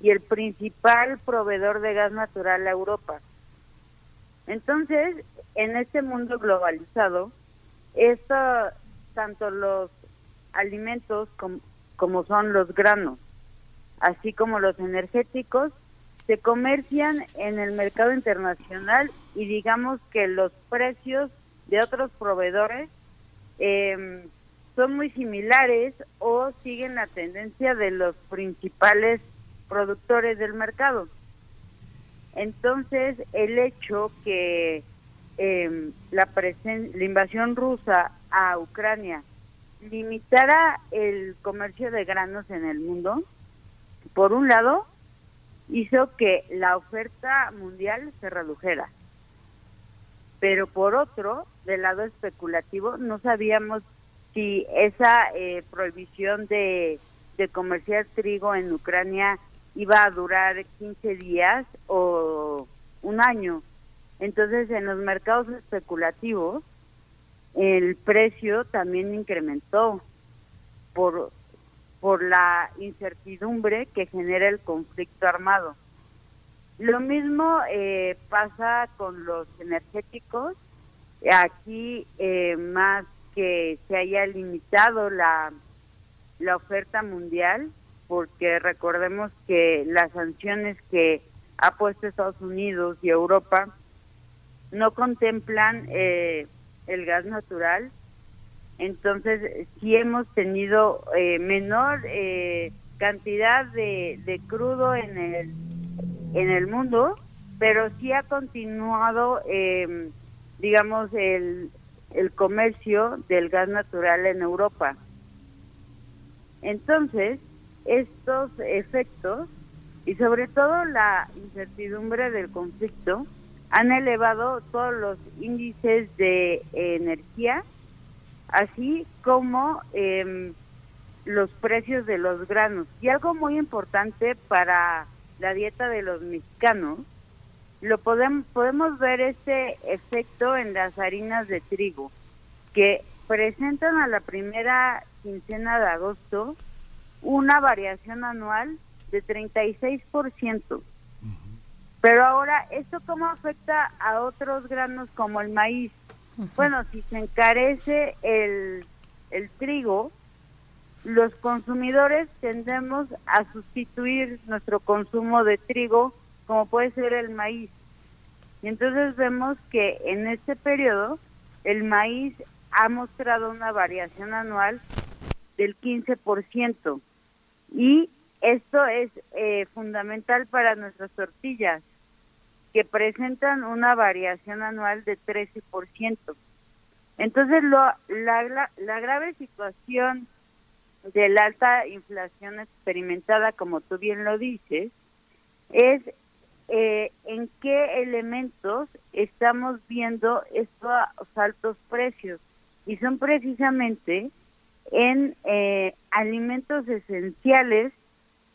y el principal proveedor de gas natural a Europa. Entonces, en este mundo globalizado, esto, tanto los alimentos como son los granos, así como los energéticos, se comercian en el mercado internacional y digamos que los precios de otros proveedores eh, son muy similares o siguen la tendencia de los principales productores del mercado. Entonces, el hecho que eh, la, la invasión rusa a Ucrania limitara el comercio de granos en el mundo, por un lado, hizo que la oferta mundial se redujera. Pero por otro, del lado especulativo, no sabíamos si esa eh, prohibición de, de comerciar trigo en Ucrania iba a durar 15 días o un año. Entonces, en los mercados especulativos, el precio también incrementó por, por la incertidumbre que genera el conflicto armado. Lo mismo eh, pasa con los energéticos. Aquí, eh, más que se haya limitado la, la oferta mundial, porque recordemos que las sanciones que ha puesto Estados Unidos y Europa no contemplan eh, el gas natural, entonces sí hemos tenido eh, menor eh, cantidad de, de crudo en el, en el mundo, pero sí ha continuado, digamos, el, el comercio del gas natural en Europa. Entonces, estos efectos y sobre todo la incertidumbre del conflicto han elevado todos los índices de energía, así como em, los precios de los granos. Y algo muy importante para la dieta de los mexicanos lo podemos, podemos ver este efecto en las harinas de trigo, que presentan a la primera quincena de agosto una variación anual de 36%. Pero ahora, ¿esto cómo afecta a otros granos como el maíz? Bueno, si se encarece el, el trigo, los consumidores tendemos a sustituir nuestro consumo de trigo como puede ser el maíz. Y entonces vemos que en este periodo el maíz ha mostrado una variación anual del 15%. Y esto es eh, fundamental para nuestras tortillas, que presentan una variación anual de 13%. Entonces, lo, la, la grave situación de la alta inflación experimentada, como tú bien lo dices, es eh, en qué elementos estamos viendo estos altos precios y son precisamente en eh, alimentos esenciales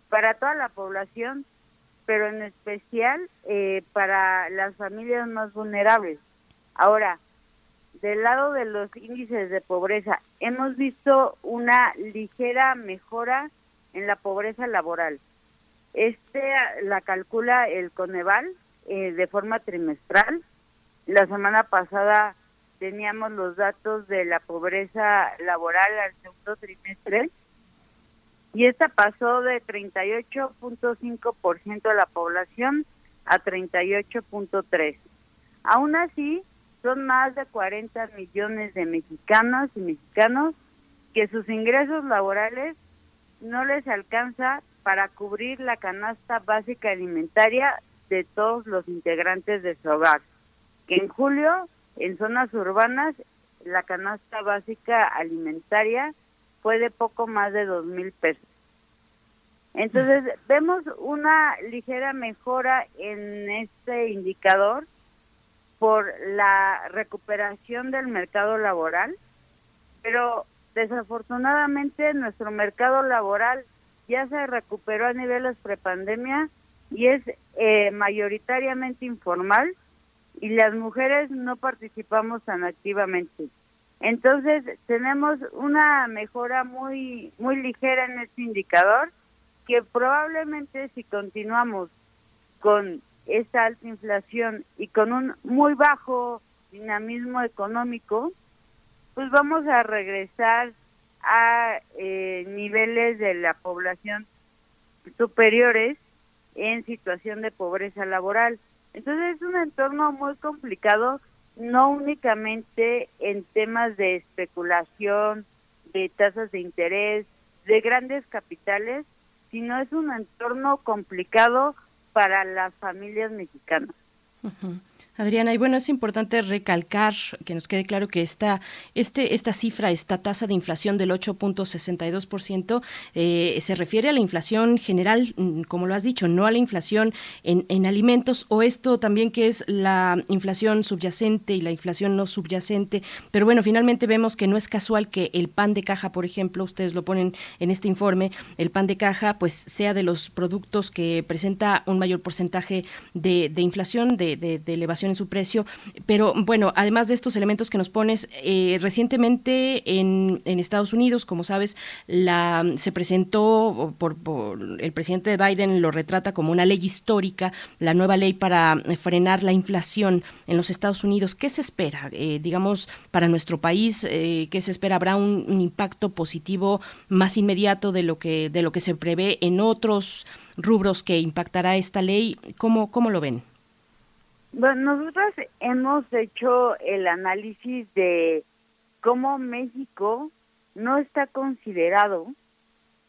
para toda la población, pero en especial eh, para las familias más vulnerables. Ahora, del lado de los índices de pobreza, hemos visto una ligera mejora en la pobreza laboral este la calcula el Coneval eh, de forma trimestral. La semana pasada teníamos los datos de la pobreza laboral al segundo trimestre y esta pasó de 38.5% de la población a 38.3. Aún así, son más de 40 millones de mexicanos y mexicanos que sus ingresos laborales no les alcanza para cubrir la canasta básica alimentaria de todos los integrantes de su hogar. Que en julio, en zonas urbanas, la canasta básica alimentaria fue de poco más de dos mil pesos. Entonces, vemos una ligera mejora en este indicador por la recuperación del mercado laboral, pero desafortunadamente nuestro mercado laboral ya se recuperó a niveles prepandemia y es eh, mayoritariamente informal y las mujeres no participamos tan activamente. Entonces tenemos una mejora muy muy ligera en este indicador que probablemente si continuamos con esta alta inflación y con un muy bajo dinamismo económico, pues vamos a regresar a eh, niveles de la población superiores en situación de pobreza laboral. Entonces es un entorno muy complicado, no únicamente en temas de especulación, de tasas de interés, de grandes capitales, sino es un entorno complicado para las familias mexicanas. Adriana, y bueno, es importante recalcar que nos quede claro que esta, este, esta cifra, esta tasa de inflación del 8.62%, eh, se refiere a la inflación general, mm, como lo has dicho, no a la inflación en, en, alimentos, o esto también que es la inflación subyacente y la inflación no subyacente. Pero bueno, finalmente vemos que no es casual que el pan de caja, por ejemplo, ustedes lo ponen en este informe, el pan de caja, pues sea de los productos que presenta un mayor porcentaje de, de inflación, de, de, de elevación en su precio. Pero bueno, además de estos elementos que nos pones, eh, recientemente en, en, Estados Unidos, como sabes, la, se presentó por, el presidente Biden lo retrata como una ley histórica, la nueva ley para frenar la inflación en los Estados Unidos. ¿Qué se espera, eh, digamos, para nuestro país? Eh, ¿Qué se espera? ¿Habrá un, un impacto positivo más inmediato de lo que de lo que se prevé en otros rubros que impactará esta ley? ¿Cómo, cómo lo ven? Bueno, nosotros hemos hecho el análisis de cómo México no está considerado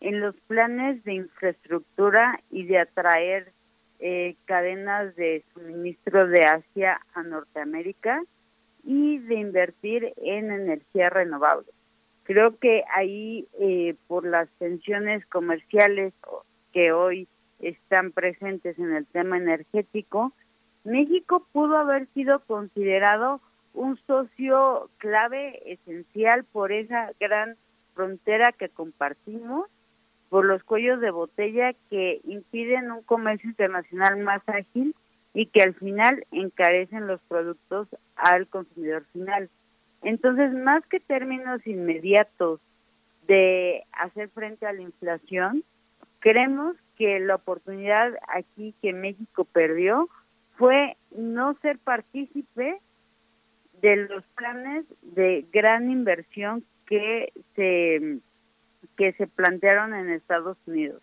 en los planes de infraestructura y de atraer eh, cadenas de suministro de Asia a Norteamérica y de invertir en energía renovable. Creo que ahí, eh, por las tensiones comerciales que hoy están presentes en el tema energético, México pudo haber sido considerado un socio clave, esencial por esa gran frontera que compartimos, por los cuellos de botella que impiden un comercio internacional más ágil y que al final encarecen los productos al consumidor final. Entonces, más que términos inmediatos de hacer frente a la inflación, creemos que la oportunidad aquí que México perdió fue no ser partícipe de los planes de gran inversión que se que se plantearon en Estados Unidos.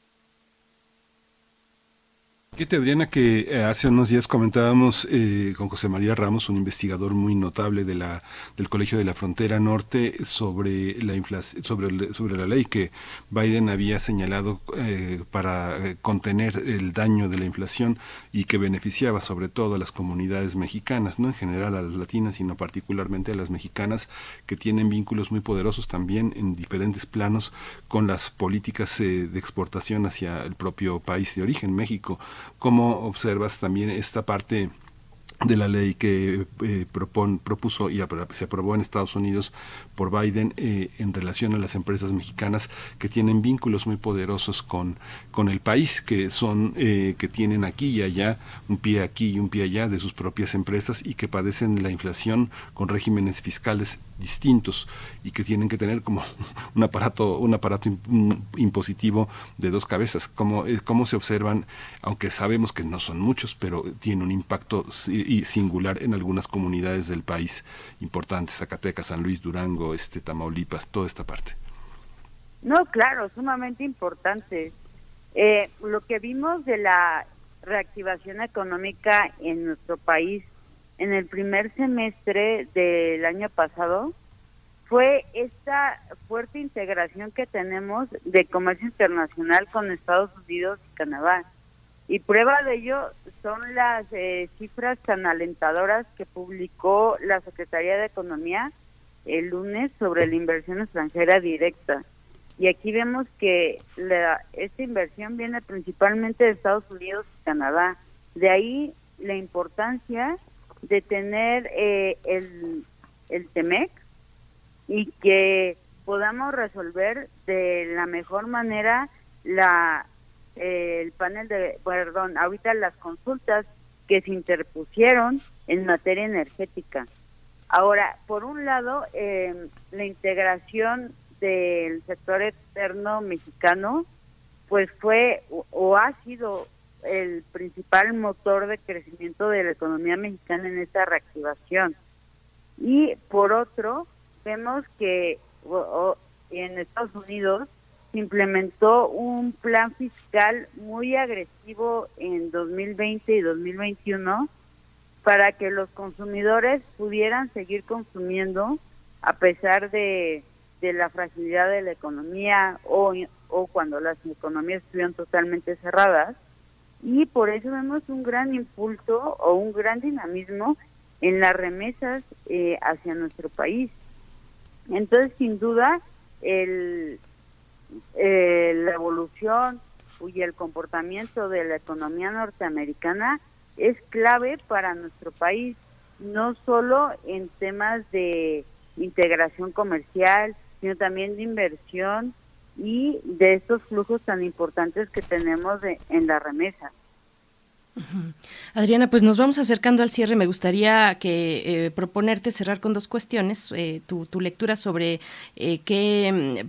Fíjate, Adriana, que eh, hace unos días comentábamos eh, con José María Ramos, un investigador muy notable de la, del Colegio de la Frontera Norte, sobre la, sobre, sobre la ley que Biden había señalado eh, para eh, contener el daño de la inflación y que beneficiaba sobre todo a las comunidades mexicanas, no en general a las latinas, sino particularmente a las mexicanas que tienen vínculos muy poderosos también en diferentes planos con las políticas de exportación hacia el propio país de origen, México ¿Cómo observas también esta parte de la ley que eh, propon, propuso y se aprobó en Estados Unidos por Biden eh, en relación a las empresas mexicanas que tienen vínculos muy poderosos con, con el país, que son eh, que tienen aquí y allá un pie aquí y un pie allá de sus propias empresas y que padecen la inflación con regímenes fiscales distintos y que tienen que tener como un aparato un aparato impositivo de dos cabezas. Cómo, eh, cómo se observan aunque sabemos que no son muchos pero tiene un impacto singular en algunas comunidades del país importantes Zacatecas San Luis Durango este Tamaulipas toda esta parte no claro sumamente importante eh, lo que vimos de la reactivación económica en nuestro país en el primer semestre del año pasado fue esta fuerte integración que tenemos de comercio internacional con Estados Unidos y Canadá. Y prueba de ello son las eh, cifras tan alentadoras que publicó la Secretaría de Economía el lunes sobre la inversión extranjera directa. Y aquí vemos que la, esta inversión viene principalmente de Estados Unidos y Canadá. De ahí la importancia de tener eh, el, el TEMEC y que podamos resolver de la mejor manera la eh, el panel de perdón ahorita las consultas que se interpusieron en materia energética ahora por un lado eh, la integración del sector externo mexicano pues fue o ha sido el principal motor de crecimiento de la economía mexicana en esta reactivación. Y por otro, vemos que en Estados Unidos se implementó un plan fiscal muy agresivo en 2020 y 2021 para que los consumidores pudieran seguir consumiendo a pesar de, la fragilidad de la economía o, o cuando las economías estuvieron totalmente cerradas. Y por eso vemos un gran impulso o un gran dinamismo en las remesas eh, hacia nuestro país. Entonces, sin duda, el, eh, la evolución y el comportamiento de la economía norteamericana es clave para nuestro país, no solo en temas de integración comercial, sino también de inversión y de estos flujos tan importantes que tenemos de, en la remesa. Adriana, pues nos vamos acercando al cierre. Me gustaría que eh, proponerte cerrar con dos cuestiones. Eh, tu, lectura sobre eh, qué,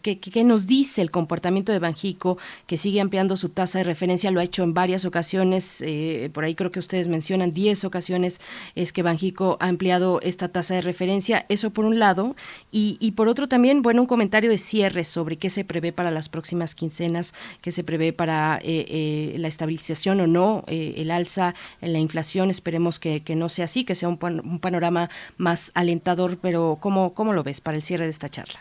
qué, nos dice el comportamiento de Banjico, que sigue ampliando su tasa de referencia. Lo ha hecho en varias ocasiones. por ahí creo que ustedes mencionan 10 ocasiones es que Banjico ha ampliado esta tasa de referencia. Eso por un lado. Y, y por otro también, bueno, un comentario de cierre sobre qué se prevé para las próximas quincenas, qué se prevé para la estabilización o no eh, el alza en la inflación. Esperemos que, no sea así, que sea un, panorama más alentador, pero ¿cómo, ¿cómo lo ves para el cierre de esta charla?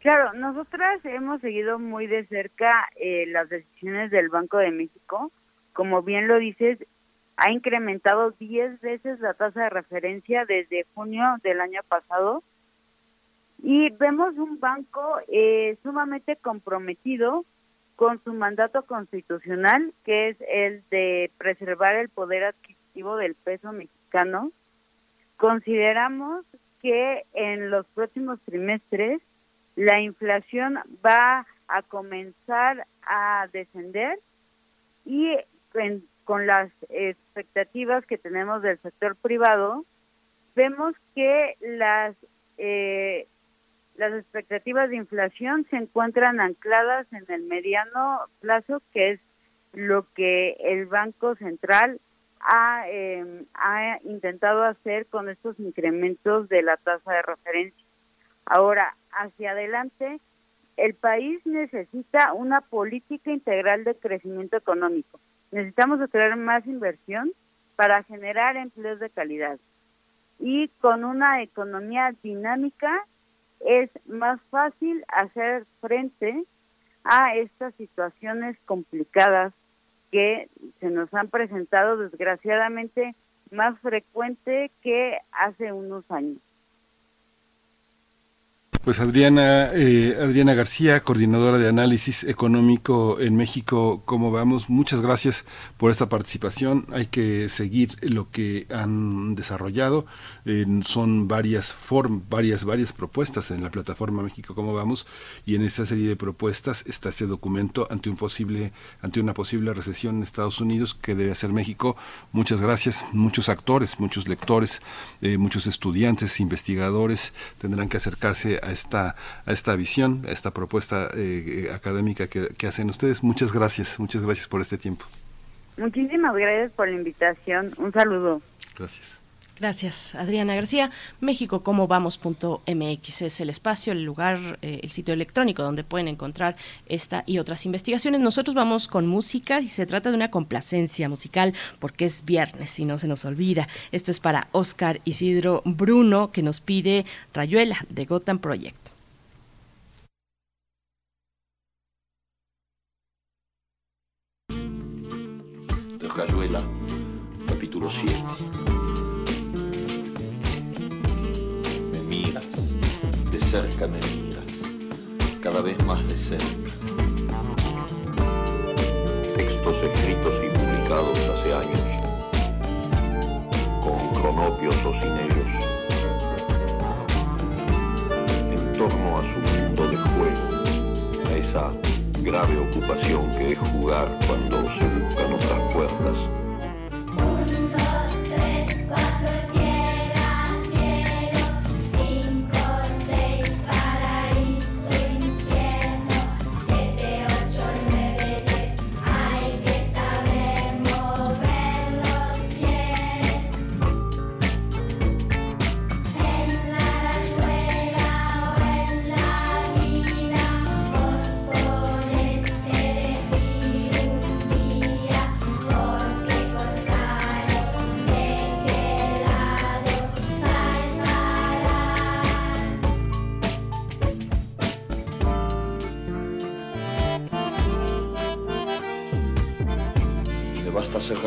Claro, nosotras hemos seguido muy de cerca eh, las decisiones del Banco de México. Como bien lo dices, ha incrementado 10 veces la tasa de referencia desde junio del año pasado. Y vemos un banco eh, sumamente comprometido con su mandato constitucional, que es el de preservar el poder adquisitivo del peso mexicano, consideramos que en los próximos trimestres la inflación va a comenzar a descender y con las expectativas que tenemos del sector privado, vemos que las eh, las expectativas de inflación se encuentran ancladas en el mediano plazo, que es lo que el Banco Central ha, em, ha intentado hacer con estos incrementos de la tasa de referencia. Ahora, hacia adelante, el país necesita una política integral de crecimiento económico. Necesitamos atraer más inversión para generar empleos de calidad. Y con una economía dinámica es más fácil hacer frente a estas situaciones complicadas que se nos han presentado desgraciadamente más frecuente que hace unos años. Pues Adriana, eh, Adriana García, coordinadora de análisis económico en México, ¿cómo vamos? Muchas gracias por esta participación. Hay que seguir lo que han desarrollado. son varias form, varias, varias propuestas en la plataforma México, ¿cómo vamos? Y en esta serie de propuestas está este documento ante un posible, ante una posible recesión en Estados Unidos que debe hacer México. Muchas gracias. Muchos actores, muchos lectores, eh, muchos estudiantes, investigadores tendrán que acercarse a esta, a esta visión, a esta propuesta eh, académica que, que hacen ustedes. Muchas gracias, muchas gracias por este tiempo. Muchísimas gracias por la invitación. Un saludo. Gracias. Gracias, Adriana García. México vamos.mx es el espacio, el lugar, eh, el sitio electrónico donde pueden encontrar esta y otras investigaciones. Nosotros vamos con música y se trata de una complacencia musical porque es viernes y no se nos olvida. Esto es para Oscar Isidro Bruno que nos pide Rayuela de Gotham Project. Rayuela, capítulo 7. Cerca me miras, cada vez más de cerca. Textos escritos y publicados hace años, con cronopios o sin ellos, en torno a su mundo de juego, a esa grave ocupación que es jugar cuando se buscan otras puertas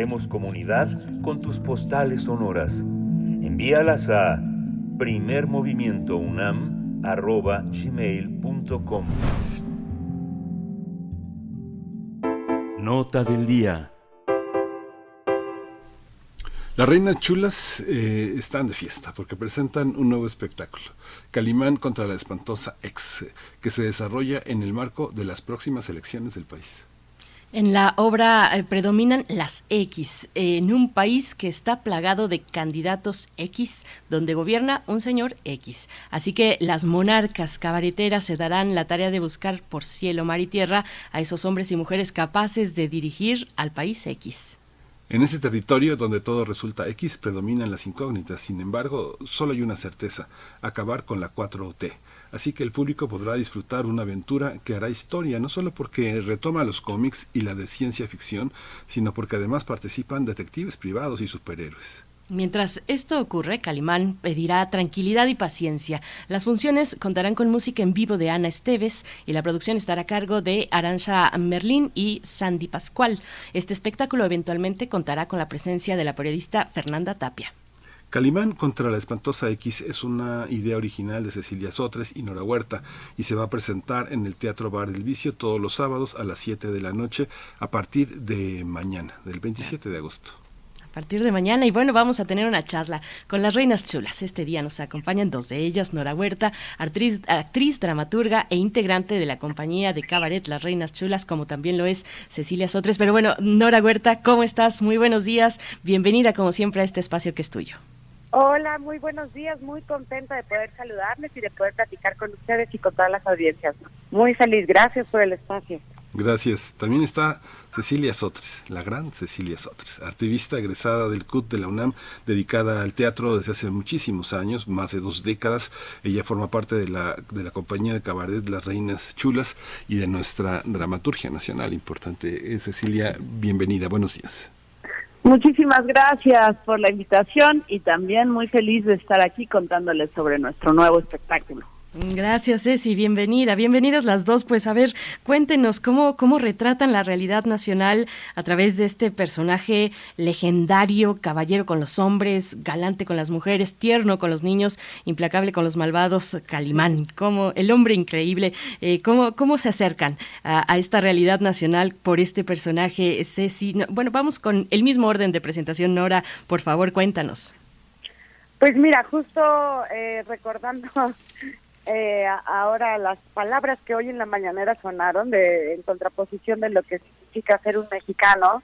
Hacemos comunidad con tus postales sonoras. Envíalas a primermovimientounam.gmail.com Nota del día. Las reinas chulas eh, están de fiesta porque presentan un nuevo espectáculo, Calimán contra la espantosa ex, que se desarrolla en el marco de las próximas elecciones del país. En la obra eh, predominan las X, en un país que está plagado de candidatos X, donde gobierna un señor X. Así que las monarcas cabareteras se darán la tarea de buscar por cielo, mar y tierra a esos hombres y mujeres capaces de dirigir al país X. En ese territorio donde todo resulta X predominan las incógnitas, sin embargo, solo hay una certeza, acabar con la 4T. Así que el público podrá disfrutar una aventura que hará historia, no solo porque retoma los cómics y la de ciencia ficción, sino porque además participan detectives privados y superhéroes. Mientras esto ocurre, Calimán pedirá tranquilidad y paciencia. Las funciones contarán con música en vivo de Ana Esteves y la producción estará a cargo de Arancha Merlín y Sandy Pascual. Este espectáculo eventualmente contará con la presencia de la periodista Fernanda Tapia. Calimán contra la espantosa X es una idea original de Cecilia Sotres y Nora Huerta y se va a presentar en el Teatro Bar del Vicio todos los sábados a las 7 de la noche a partir de mañana, del 27 de agosto a partir de mañana. Y bueno, vamos a tener una charla con las reinas chulas. Este día nos acompañan dos de ellas, Nora Huerta, actriz, actriz, dramaturga e integrante de la compañía de cabaret Las Reinas Chulas, como también lo es Cecilia Sotres. Pero bueno, Nora Huerta, ¿cómo estás? Muy buenos días. Bienvenida, como siempre, a este espacio que es tuyo. Hola, muy buenos días, muy contenta de poder saludarles y de poder platicar con ustedes y con todas las audiencias. Muy feliz, gracias por el espacio. Gracias. También está Cecilia Sotres, la gran Cecilia Sotres, activista egresada del CUT de la UNAM, dedicada al teatro desde hace muchísimos años, más de dos décadas. Ella forma parte de la, de la compañía de cabaret Las Reinas Chulas y de nuestra dramaturgia nacional importante. Eh, Cecilia, bienvenida, buenos días. Muchísimas gracias por la invitación y también muy feliz de estar aquí contándoles sobre nuestro nuevo espectáculo. Gracias, Ceci, bienvenida. Bienvenidas las dos. Pues a ver, cuéntenos cómo, cómo retratan la realidad nacional a través de este personaje legendario, caballero con los hombres, galante con las mujeres, tierno con los niños, implacable con los malvados, Calimán, como el hombre increíble. Eh, cómo, ¿Cómo se acercan a, esta realidad nacional por este personaje, Ceci? No, bueno, vamos con el mismo orden de presentación, Nora. Por favor, cuéntanos. Pues mira, justo eh, recordando eh, ahora las palabras que hoy en la mañanera sonaron de en contraposición de lo que significa ser un mexicano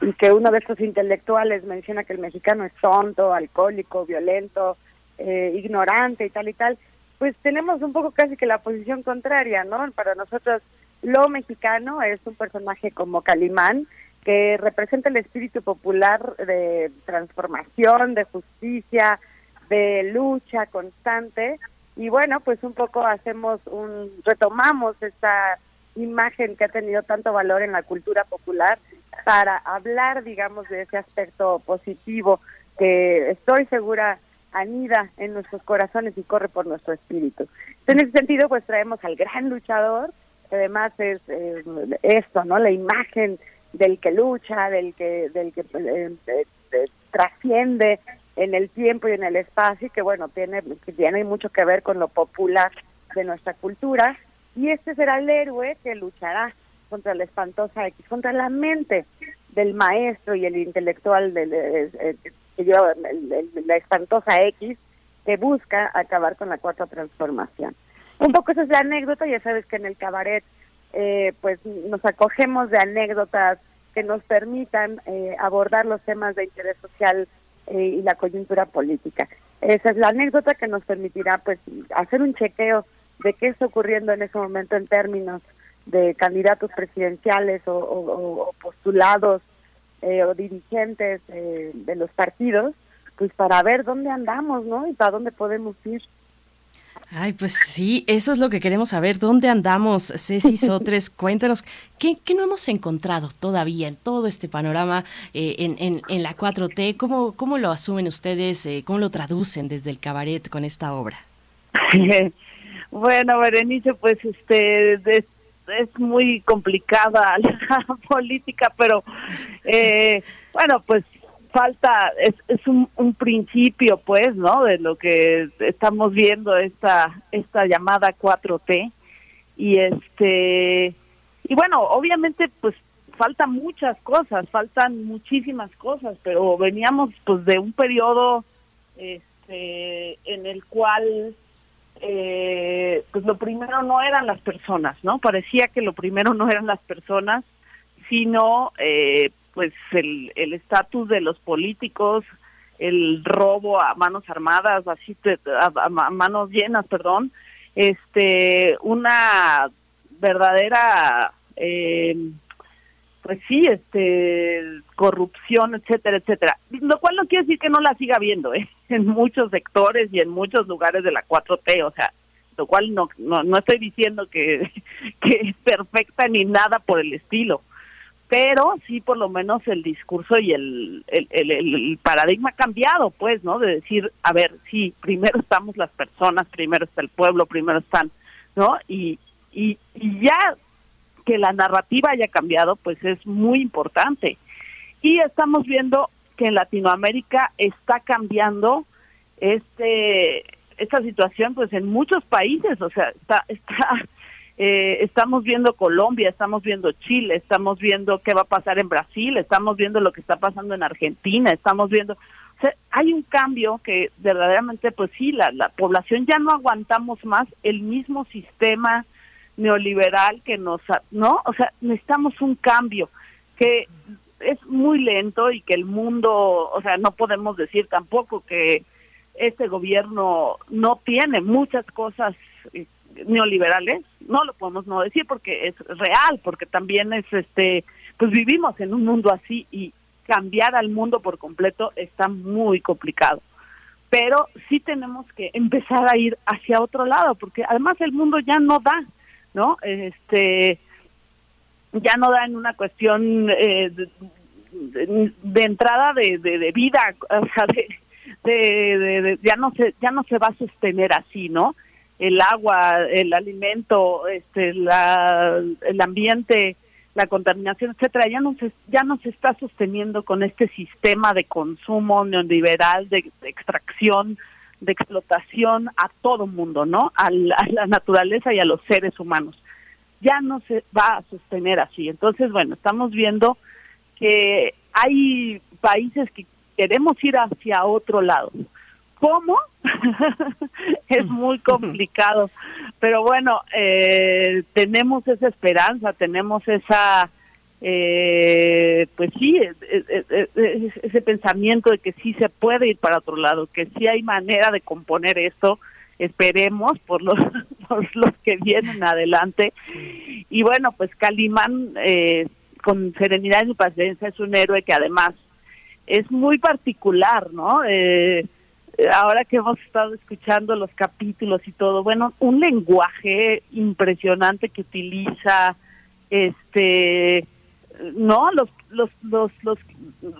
y que uno de estos intelectuales menciona que el mexicano es tonto, alcohólico, violento, eh, ignorante y tal y tal, pues tenemos un poco casi que la posición contraria, ¿no? Para nosotros lo mexicano es un personaje como Calimán que representa el espíritu popular de transformación, de justicia, de lucha constante y bueno, pues un poco hacemos un, retomamos esta imagen que ha tenido tanto valor en la cultura popular para hablar, digamos, de ese aspecto positivo que estoy segura anida en nuestros corazones y corre por nuestro espíritu. En ese sentido, pues traemos al gran luchador, que además es eh, esto, ¿no? La imagen del que lucha, del que, del que eh, eh, trasciende en el tiempo y en el espacio, y que bueno, tiene, tiene mucho que ver con lo popular de nuestra cultura. Y este será el héroe que luchará contra la espantosa X, contra la mente del maestro y el intelectual del, que lleva la espantosa X, que busca acabar con la cuarta transformación. Un poco esa es la anécdota, ya sabes que en el cabaret eh, pues nos acogemos de anécdotas que nos permitan eh, abordar los temas de interés social eh, y la coyuntura política. Esa es la anécdota que nos permitirá pues hacer un chequeo de qué está ocurriendo en ese momento en términos de candidatos presidenciales o, postulados o dirigentes de los partidos, pues para ver dónde andamos, ¿no? Y para dónde podemos ir. Ay, pues sí, eso es lo que queremos saber. ¿Dónde andamos, Ceci Sotres? Cuéntanos, ¿qué, no hemos encontrado todavía en todo este panorama eh, en, en, la 4T? ¿Cómo, ¿Cómo lo asumen ustedes? Eh, ¿Cómo lo traducen desde el cabaret con esta obra? bueno, Berenice, pues este es, es muy complicada la política, pero eh, bueno, pues falta, es, un, un, principio, pues, ¿no? De lo que estamos viendo esta, esta llamada 4T. Y este, y bueno, obviamente, pues, faltan muchas cosas, faltan muchísimas cosas, pero veníamos, pues, de un periodo, este, en el cual, eh, pues, lo primero no eran las personas, ¿no? Parecía que lo primero no eran las personas, sino, eh, pues el estatus de los políticos, el robo a manos armadas, así a, manos llenas, perdón, este, una verdadera, eh, pues sí, este, corrupción, etcétera, etcétera. Lo cual no quiere decir que no la siga habiendo, ¿eh? en muchos sectores y en muchos lugares de la 4T, o sea, lo cual no, no, no estoy diciendo que, que es perfecta ni nada por el estilo pero sí por lo menos el discurso y el, el, paradigma ha cambiado, pues, ¿no? De decir, a ver, sí, primero estamos las personas, primero está el pueblo, primero están, ¿no? Y, y, y ya que la narrativa haya cambiado, pues es muy importante. Y estamos viendo que en Latinoamérica está cambiando este esta situación, pues en muchos países, o sea, está, está eh, estamos viendo Colombia, estamos viendo Chile, estamos viendo qué va a pasar en Brasil, estamos viendo lo que está pasando en Argentina, estamos viendo, o sea, hay un cambio que verdaderamente, pues sí, la, la población ya no aguantamos más el mismo sistema neoliberal que nos, ¿no? O sea, necesitamos un cambio que es muy lento y que el mundo, o sea, no podemos decir tampoco que este gobierno no tiene muchas cosas neoliberales, no lo podemos no decir porque es real, porque también es este, pues vivimos en un mundo así y cambiar al mundo por completo está muy complicado. Pero sí tenemos que empezar a ir hacia otro lado, porque además el mundo ya no da, ¿no? Este, ya no da en una cuestión eh, de, entrada de, de, vida, o sea, de, ya no se ya no se va a sostener así, ¿no? El agua, el alimento, este, la, el ambiente, la contaminación, etcétera, ya no se ya no se está sosteniendo con este sistema de consumo neoliberal, de, extracción, de explotación a todo mundo, ¿no? A la, a la, naturaleza y a los seres humanos. Ya no se va a sostener así. Entonces, bueno, estamos viendo que hay países que queremos ir hacia otro lado. ¿Cómo? es muy complicado. Pero bueno, eh, tenemos esa esperanza, tenemos esa, eh, pues sí, ese pensamiento de que sí se puede ir para otro lado, que sí hay manera de componer esto. Esperemos por los, por los que vienen adelante. Y bueno, pues Calimán, eh, con serenidad y paciencia, es un héroe que además es muy particular, ¿no? Eh, ahora que hemos estado escuchando los capítulos y todo, bueno, un lenguaje impresionante que utiliza, este, no, los, los, los, los,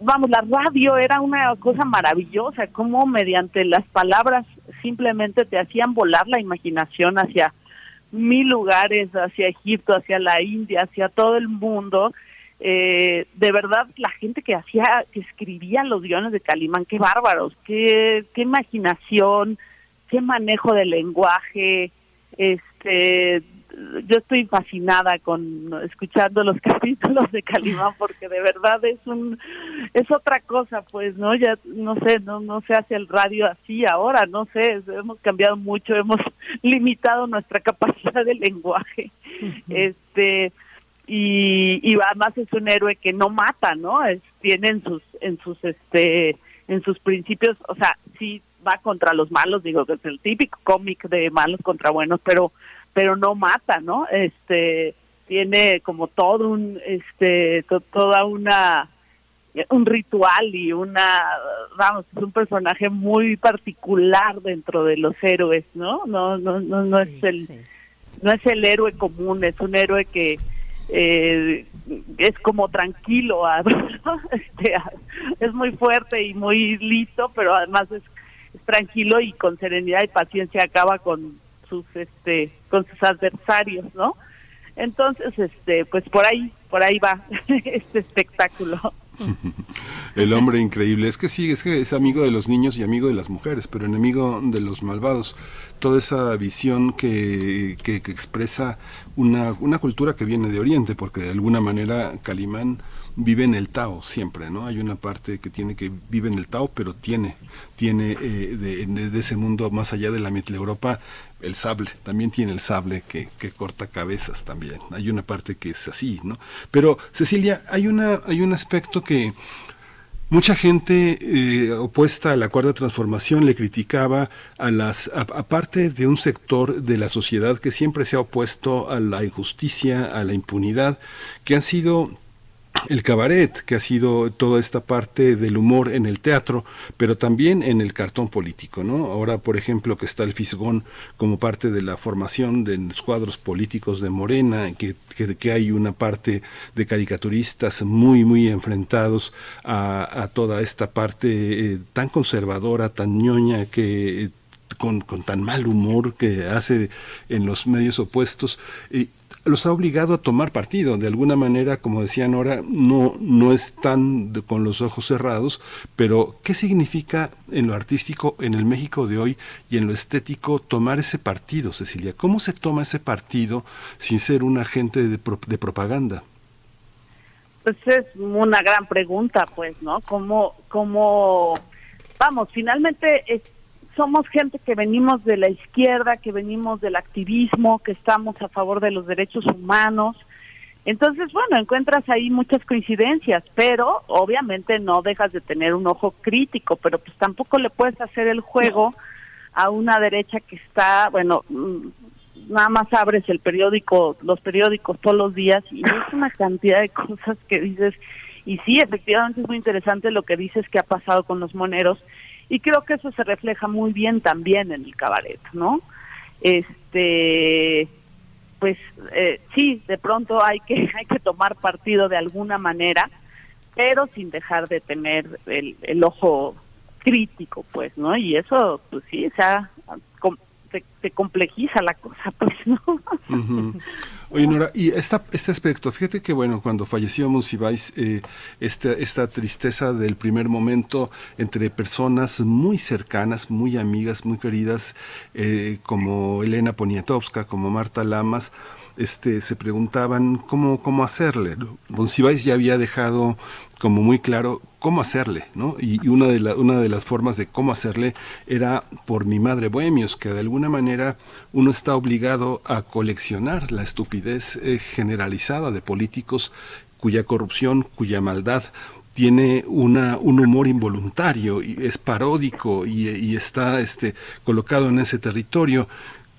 vamos, la radio era una cosa maravillosa, como mediante las palabras simplemente te hacían volar la imaginación hacia mil lugares, hacia Egipto, hacia la India, hacia todo el mundo. Eh, de verdad, la gente que hacía, que escribía los guiones de Calimán, qué bárbaros, qué, qué imaginación, qué manejo del lenguaje, este, yo estoy fascinada con escuchando los capítulos de Calimán porque de verdad es un es otra cosa pues no ya no sé no no se hace el radio así ahora no sé hemos cambiado mucho hemos limitado nuestra capacidad de lenguaje. Este y, y además es un héroe que no mata no es, tiene en sus en sus este en sus principios o sea sí va contra los malos digo que es el típico cómic de malos contra buenos pero pero no mata, ¿no? Este tiene como todo un este toda una un ritual y una vamos es un personaje muy particular dentro de los héroes no no no no, no es el no es el héroe común es un héroe que eh, es como tranquilo este, es muy fuerte y muy listo pero además es tranquilo y con serenidad y paciencia acaba con sus este con sus adversarios, ¿no? Entonces, este, pues por ahí, por ahí va este espectáculo. El hombre increíble. Es que sí, es que es amigo de los niños y amigo de las mujeres, pero enemigo de los malvados. Toda esa visión que, que, expresa una, una cultura que viene de Oriente, porque de alguna manera Calimán vive en el Tao siempre, ¿no? Hay una parte que tiene que vive en el Tao, pero tiene, tiene eh, de, ese mundo más allá de la Europa el sable, también tiene el sable que, que, corta cabezas también. Hay una parte que es así, ¿no? Pero Cecilia, hay una, hay un aspecto que mucha gente eh, opuesta a la cuarta transformación le criticaba a las, aparte de un sector de la sociedad que siempre se ha opuesto a la injusticia, a la impunidad, que han sido el cabaret, que ha sido toda esta parte del humor en el teatro, pero también en el cartón político, ¿no? Ahora, por ejemplo, que está el Fisgón como parte de la formación de los cuadros políticos de Morena, que, que, hay una parte de caricaturistas muy, muy enfrentados a, toda esta parte eh, tan conservadora, tan ñoña, que con, con, tan mal humor que hace en los medios opuestos los ha obligado a tomar partido. De alguna manera, como decía Nora, no, no están con los ojos cerrados, pero ¿qué significa en lo artístico, en el México de hoy y en lo estético tomar ese partido, Cecilia? ¿Cómo se toma ese partido sin ser un agente de, de propaganda? Pues es una gran pregunta, pues, ¿no? ¿Cómo, cómo, vamos, finalmente somos gente que venimos de la izquierda, que venimos del activismo, que estamos a favor de los derechos humanos. Entonces, bueno, encuentras ahí muchas coincidencias, pero obviamente no dejas de tener un ojo crítico, pero pues tampoco le puedes hacer el juego a una derecha que está, bueno, mm, nada más abres el periódico, los periódicos todos los días y es una cantidad de cosas que dices, y sí, efectivamente es muy interesante lo que dices que ha pasado con los moneros, y creo que eso se refleja muy bien también en el cabaret, ¿no? Este, pues eh, sí, de pronto hay que hay que tomar partido de alguna manera, pero sin dejar de tener el, el ojo crítico, pues, ¿no? Y eso, pues sí, o se, complejiza la cosa, pues, ¿no? Oye, Nora, y esta, este aspecto, fíjate que, bueno, cuando falleció Monsiváis, eh, esta, esta tristeza del primer momento entre personas muy cercanas, muy amigas, muy queridas, eh, como Elena Poniatowska, como Marta Lamas, este, se preguntaban cómo, cómo hacerle. Monsiváis ya había dejado como muy claro cómo hacerle, ¿no? Y, una, de las formas de cómo hacerle era por mi madre Bohemios, que de alguna manera uno está obligado a coleccionar la estupidez eh, generalizada de políticos cuya corrupción, cuya maldad tiene una, un humor involuntario y es paródico y, está este, colocado en ese territorio.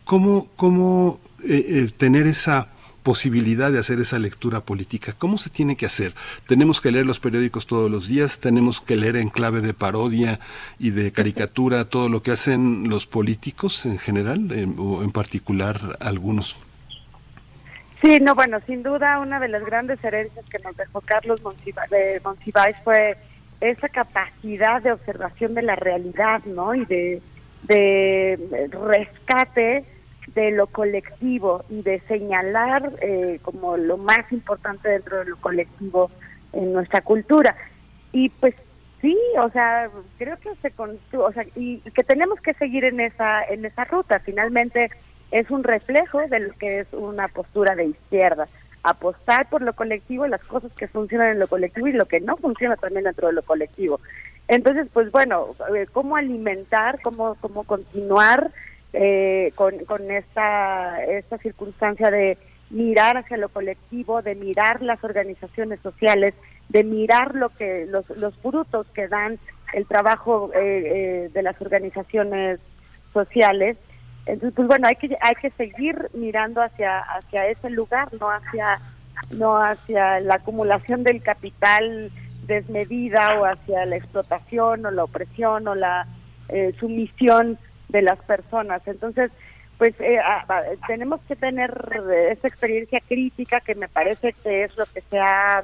¿Cómo, cómo eh, eh, tener esa posibilidad de hacer esa lectura política. ¿Cómo se tiene que hacer? Tenemos que leer los periódicos todos los días, tenemos que leer en clave de parodia y de caricatura todo lo que hacen los políticos en general o en particular algunos. Sí, no, bueno, sin duda una de las grandes herencias que nos dejó Carlos Monsiváis fue esa capacidad de observación de la realidad, ¿no? Y de, de rescate de lo colectivo y de señalar eh, como lo más importante dentro de lo colectivo en nuestra cultura. Y pues sí, o sea, creo que se o sea, y, que tenemos que seguir en esa en esa ruta. Finalmente es un reflejo de lo que es una postura de izquierda, apostar por lo colectivo las cosas que funcionan en lo colectivo y lo que no funciona también dentro de lo colectivo. Entonces, pues bueno, eh, cómo alimentar, cómo cómo continuar eh, con, con esta, esta circunstancia de mirar hacia lo colectivo, de mirar las organizaciones sociales, de mirar lo que los, los frutos que dan el trabajo eh, eh, de las organizaciones sociales. Entonces, pues bueno, hay que hay que seguir mirando hacia hacia ese lugar, no hacia no hacia la acumulación del capital desmedida o hacia la explotación o la opresión o la sumisión de las personas. Entonces, pues eh, tenemos que tener esa experiencia crítica que me parece que es lo que se ha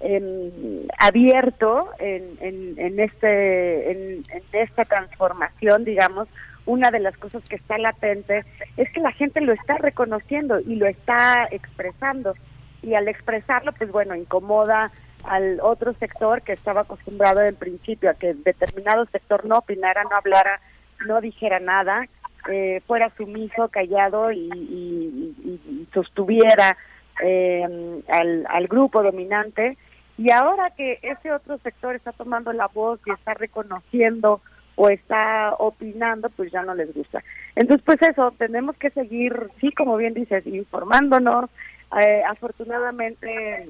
em, abierto en, en, este en, esta transformación, digamos. Una de las cosas que está latente es que la gente lo está reconociendo y lo está expresando. Y al expresarlo, pues bueno, incomoda al otro sector que estaba acostumbrado en principio a que determinado sector no opinara, no hablara no dijera nada, eh, fuera sumiso, callado y, sostuviera eh, al, al grupo dominante. Y ahora que ese otro sector está tomando la voz y está reconociendo o está opinando, pues ya no les gusta. Entonces, pues eso, tenemos que seguir, sí, como bien dices, informándonos. Eh, afortunadamente,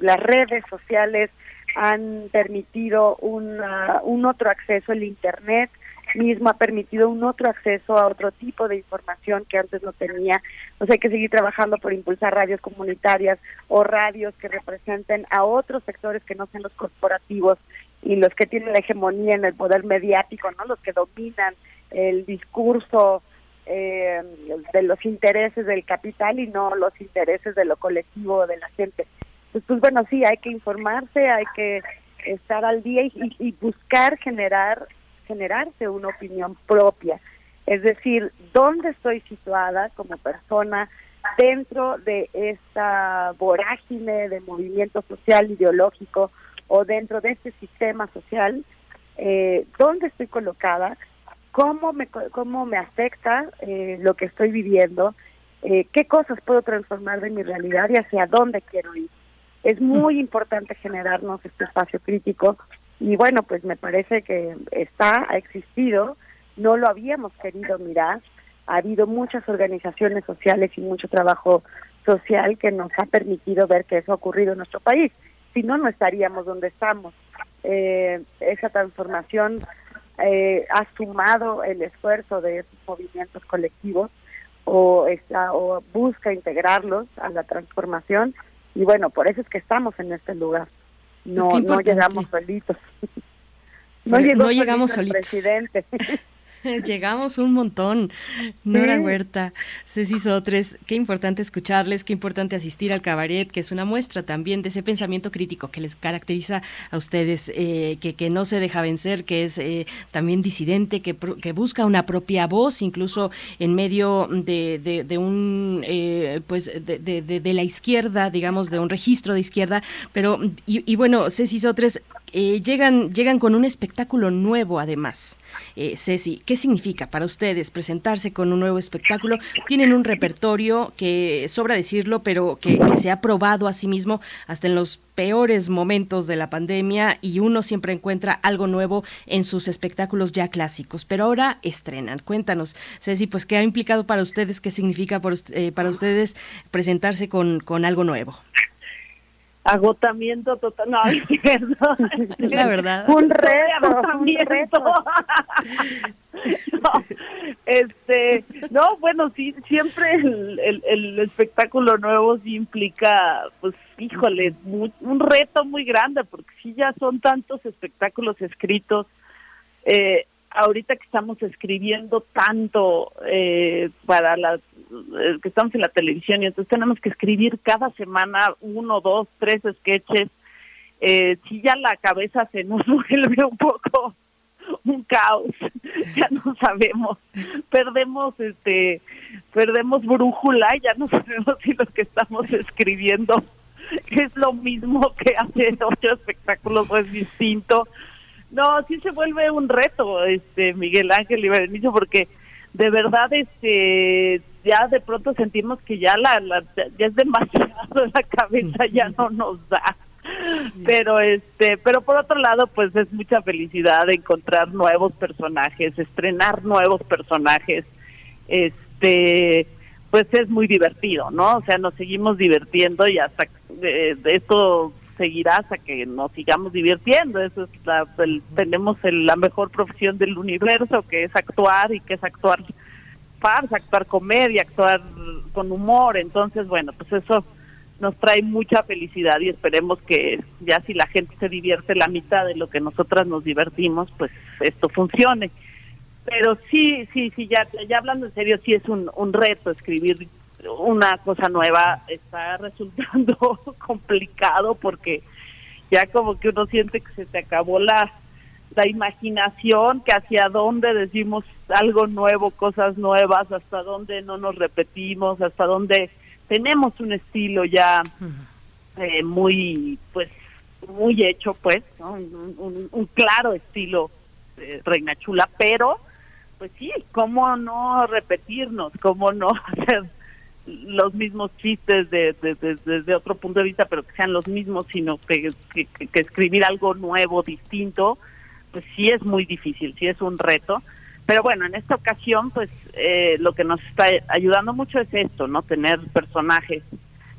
las redes sociales han permitido un otro acceso, el Internet mismo ha permitido un otro acceso a otro tipo de información que antes no tenía. Sea, hay que seguir trabajando por impulsar radios comunitarias o radios que representen a otros sectores que no sean los corporativos y los que tienen la hegemonía en el poder mediático, ¿no? Los que dominan el discurso eh, de los intereses del capital y no los intereses de lo colectivo de la gente. Pues, pues bueno, sí, hay que informarse, hay que estar al día y buscar generar generarse una opinión propia. Es decir, dónde estoy situada como persona dentro de esta vorágine de movimiento social ideológico o dentro de este sistema social, eh, dónde estoy colocada, cómo me, cómo me afecta eh, lo que estoy viviendo, eh, qué cosas puedo transformar de mi realidad y hacia dónde quiero ir. Es muy importante generarnos este espacio crítico y bueno, pues me parece que está, ha existido, no lo habíamos querido mirar, ha habido muchas organizaciones sociales y mucho trabajo social que nos ha permitido ver que eso ha ocurrido en nuestro país. Si no, no estaríamos donde estamos. Eh, esa transformación eh, ha sumado el esfuerzo de esos movimientos colectivos o, está, o busca integrarlos a la transformación y bueno, por eso es que estamos en este lugar. No, no llegamos solitos. no, llegamos solitos. presidente. Llegamos un montón. Nora Huerta, Ceci Sotres, qué importante escucharles, qué importante asistir al cabaret, que es una muestra también de ese pensamiento crítico que les caracteriza a ustedes, eh, que, que, no se deja vencer, que es eh, también disidente, que, que, busca una propia voz, incluso en medio de, de, un, eh, pues, de, de, la izquierda, digamos, de un registro de izquierda. Pero, y, y bueno, Ceci Sotres, llegan, llegan con un espectáculo nuevo además. Ceci, ¿Qué significa para ustedes presentarse con un nuevo espectáculo? Tienen un repertorio que sobra decirlo, pero que, se ha probado a sí mismo hasta en los peores momentos de la pandemia y uno siempre encuentra algo nuevo en sus espectáculos ya clásicos, pero ahora estrenan. Cuéntanos, Ceci, pues qué ha implicado para ustedes, qué significa eh, para ustedes presentarse con, con algo nuevo. Agotamiento total. No, es cierto. Es la verdad. Un reto, un reto. no, este, no, bueno, sí, siempre el, el, el espectáculo nuevo sí implica, pues, híjole, mu- un reto muy grande, porque sí ya son tantos espectáculos escritos. Eh, ahorita que estamos escribiendo tanto eh, para la que estamos en la televisión y entonces tenemos que escribir cada semana uno, dos, tres sketches. Eh, si ya la cabeza se nos vuelve un poco un caos, ya no sabemos, perdemos este, perdemos brújula ya no sabemos si lo que estamos escribiendo es lo mismo que hace ocho espectáculos o es distinto. No, sí se vuelve un reto, este Miguel Ángel y Berenice, porque de verdad este ya de pronto sentimos que ya la, la ya es demasiado la cabeza ya no nos da. Pero este pero por otro lado pues es mucha felicidad encontrar nuevos personajes estrenar nuevos personajes. Este pues es muy divertido no o sea nos seguimos divirtiendo y hasta eh, esto seguirá hasta que nos sigamos divirtiendo. Eso es la, el- tenemos el- la mejor profesión del universo que es actuar y que es actuar farsa actuar comedia actuar con humor entonces bueno pues eso nos trae mucha felicidad y esperemos que ya si la gente se divierte la mitad de lo que nosotras nos divertimos, pues esto funcione. Pero sí, sí, sí, ya, ya hablando en serio, sí es un, un reto escribir una cosa nueva, está resultando complicado porque ya como que uno siente que se te acabó la, la imaginación, que hacia dónde decimos algo nuevo, cosas nuevas, hasta dónde no nos repetimos, hasta dónde tenemos un estilo ya eh, muy, pues, muy hecho, pues, ¿no? un, un- un claro estilo eh, Reina Chula, pero, pues sí, ¿cómo no repetirnos? ¿Cómo no hacer los mismos chistes de, de- de- desde otro punto de vista, pero que sean los mismos, sino que, que- que- que escribir algo nuevo, distinto, pues sí es muy difícil, sí es un reto. Pero bueno, en esta ocasión, pues eh, lo que nos está ayudando mucho es esto, ¿no? Tener personajes,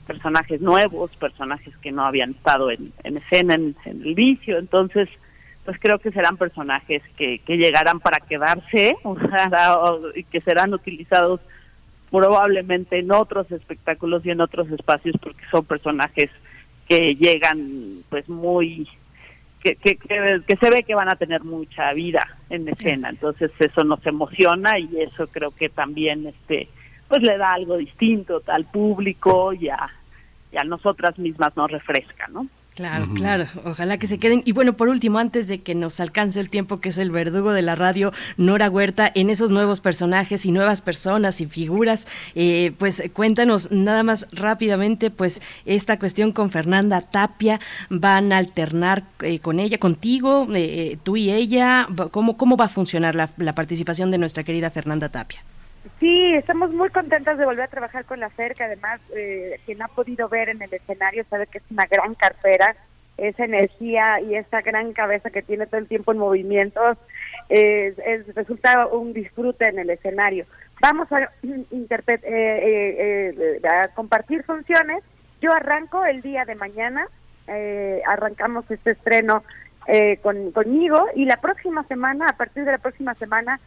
personajes nuevos, personajes que no habían estado en, en escena en, el vicio. Entonces, pues creo que serán personajes que, que llegarán para quedarse y que serán utilizados probablemente en otros espectáculos y en otros espacios porque son personajes que llegan pues muy que, que, que, que se ve que van a tener mucha vida en escena entonces eso nos emociona y eso creo que también este pues le da algo distinto al público y a, y a nosotras mismas nos refresca no Claro, claro, ojalá que se queden. Y bueno, por último, antes de que nos alcance el tiempo, que es el verdugo de la radio, Nora Huerta, en esos nuevos personajes y nuevas personas y figuras, eh, pues cuéntanos nada más rápidamente, pues esta cuestión con Fernanda Tapia, van a alternar eh, con ella, contigo, eh, tú y ella, ¿cómo, cómo va a funcionar la, la participación de nuestra querida Fernanda Tapia? Sí, estamos muy contentas de volver a trabajar con la que además eh, quien ha podido ver en el escenario sabe que es una gran cartera, esa energía y esa gran cabeza que tiene todo el tiempo en movimientos, es, es- resulta un disfrute en el escenario. Vamos a, eh, eh, eh, a compartir funciones. Yo arranco el día de mañana, eh, arrancamos este estreno con, conmigo y la próxima semana, a partir de la próxima semana,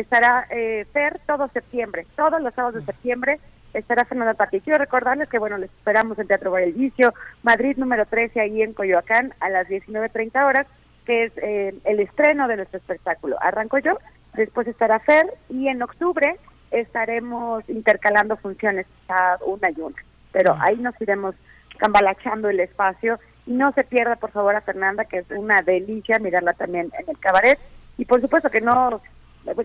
estará eh, Fer todo septiembre, todos los sábados de septiembre estará Fernanda Tapia. Quiero recordarles que, bueno, les esperamos en Teatro Valdivicio, Madrid número 13, ahí en Coyoacán, a las 19.30 horas, que es eh, el estreno de nuestro espectáculo. Arranco yo, después estará Fer, y en octubre estaremos intercalando funciones a una y una. Pero ahí nos iremos cambalachando el espacio. Y no se pierda, por favor, a Fernanda, que es una delicia mirarla también en el cabaret. Y por supuesto que no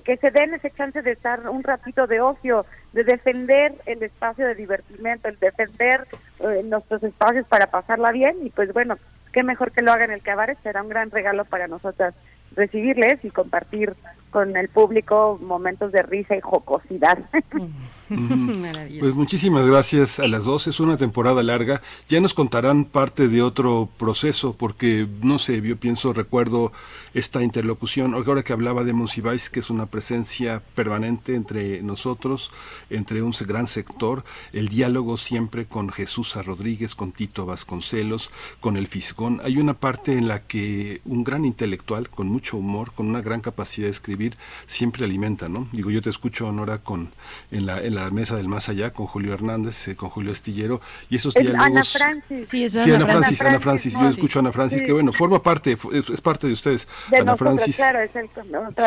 que se den ese chance de estar un ratito de ocio, de defender el espacio de divertimento, el defender eh, nuestros espacios para pasarla bien. Y pues bueno, qué mejor que lo hagan el cabaret, será un gran regalo para nosotras recibirles y compartir con el público momentos de risa y jocosidad. Pues muchísimas gracias a las dos. Es una temporada larga. Ya nos contarán parte de otro proceso, porque no sé, yo pienso, recuerdo esta interlocución, ahora que hablaba de Monsiváis, que es una presencia permanente entre nosotros, entre un gran sector, el diálogo siempre con Jesús Rodríguez, con Tito Vasconcelos, con el Fisgón. Hay una parte en la que un gran intelectual, con mucho humor, con una gran capacidad de escribir, siempre alimenta, ¿no? Digo, yo te escucho, Honora, con, en, la, en la mesa del más allá, con Julio Hernández, eh, con Julio Estillero, y esos diálogos... Ana Francis. Sí, Ana, Francis, Ana Francis, yo escucho a Ana Francis, que bueno, forma parte, es, parte de ustedes. Ana Francis.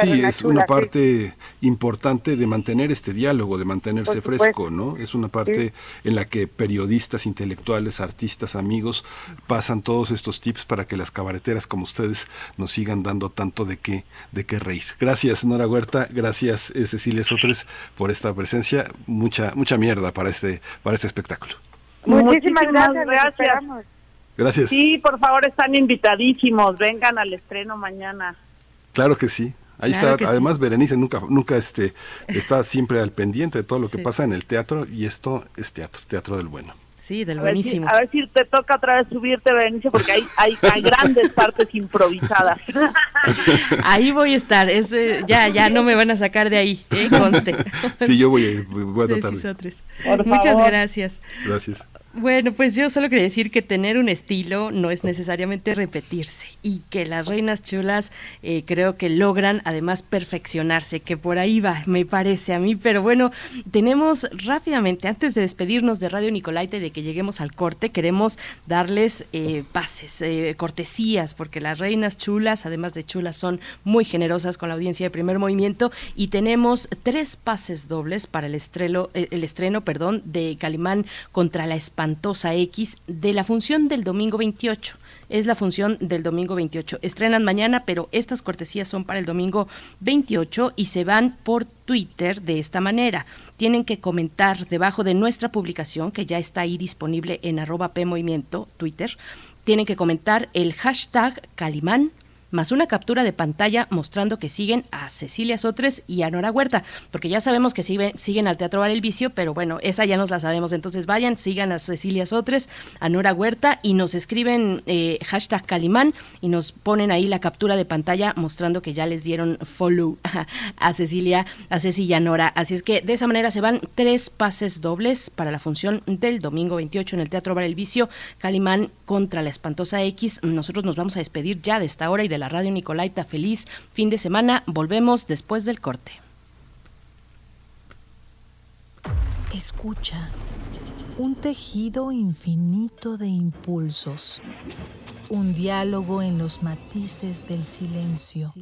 sí, es una parte importante de mantener este diálogo, de mantenerse fresco, ¿no? Es una parte en la que periodistas, intelectuales, artistas, amigos pasan todos estos tips para que las cabareteras como ustedes nos sigan dando tanto de qué, de qué reír. Gracias, Nora Huerta, gracias, eh, Cecilia Sotres, por esta presencia. Mucha, mucha mierda para este, para este espectáculo. Muchísimas, gracias. Gracias. Sí, por favor, están invitadísimos. Vengan al estreno mañana. Claro que sí. Ahí está. Además, Berenice nunca, nunca este, está siempre al pendiente de todo lo que pasa en el teatro y esto es teatro, teatro del bueno. Sí, del a buenísimo. Ver si, a ver si te toca otra vez subirte, Berenice, porque hay, hay, hay grandes partes improvisadas. Ahí voy a estar. Es, eh, ya, ya no me van a sacar de ahí, ¿eh? conste. Sí, yo voy a ir, voy a tratar. Muchas gracias. Gracias. Bueno, pues yo solo quería decir que tener un estilo no es necesariamente repetirse y que las reinas chulas eh, creo que logran además perfeccionarse, que por ahí va, me parece a mí. Pero bueno, tenemos rápidamente, antes de despedirnos de Radio Nicolaite, de que lleguemos al corte, queremos darles eh, pases, eh, cortesías, porque las reinas chulas, además de chulas, son muy generosas con la audiencia de primer movimiento y tenemos tres pases dobles para el estreno, el estreno perdón, de Calimán contra la España espantosa X de la función del domingo 28. Es la función del domingo 28. Estrenan mañana, pero estas cortesías son para el domingo 28 y se van por Twitter de esta manera. Tienen que comentar debajo de nuestra publicación, que ya está ahí disponible en arroba PMovimiento, Twitter. Tienen que comentar el hashtag Calimán más una captura de pantalla mostrando que siguen a Cecilia Sotres y a Nora Huerta, porque ya sabemos que siguen al Teatro Bar El Vicio, pero bueno, esa ya nos la sabemos. Entonces vayan, sigan a Cecilia Sotres, a Nora Huerta y nos escriben eh, hashtag Calimán y nos ponen ahí la captura de pantalla mostrando que ya les dieron follow a Cecilia, a Cecilia y a Nora. Así es que de esa manera se van tres pases dobles para la función del domingo 28 en el Teatro Bar El Vicio, Calimán contra la espantosa X. Nosotros nos vamos a despedir ya de esta hora y de la radio Nicolaita. Feliz fin de semana. Volvemos después del corte. Escucha. Un tejido infinito de impulsos. Un diálogo en los matices del silencio.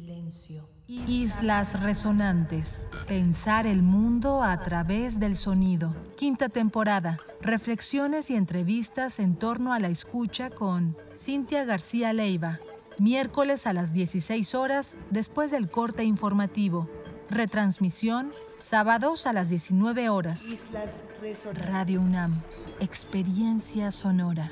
Islas Resonantes. Pensar el mundo a través del sonido. Quinta temporada. Reflexiones y entrevistas en torno a la escucha con Cintia García Leiva, miércoles a las 16 horas después del corte informativo. Retransmisión, sábados a las 19 horas. Radio UNAM, experiencia sonora.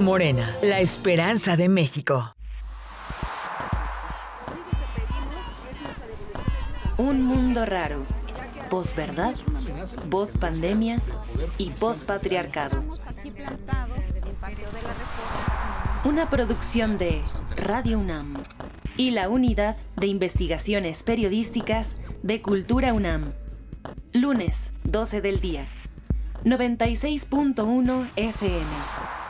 Morena, la esperanza de México. Un mundo raro. Posverdad, voz pandemia y post patriarcado. Una producción de Radio UNAM y la Unidad de Investigaciones Periodísticas de Cultura UNAM. Lunes, 12 del día. 96.1 FM.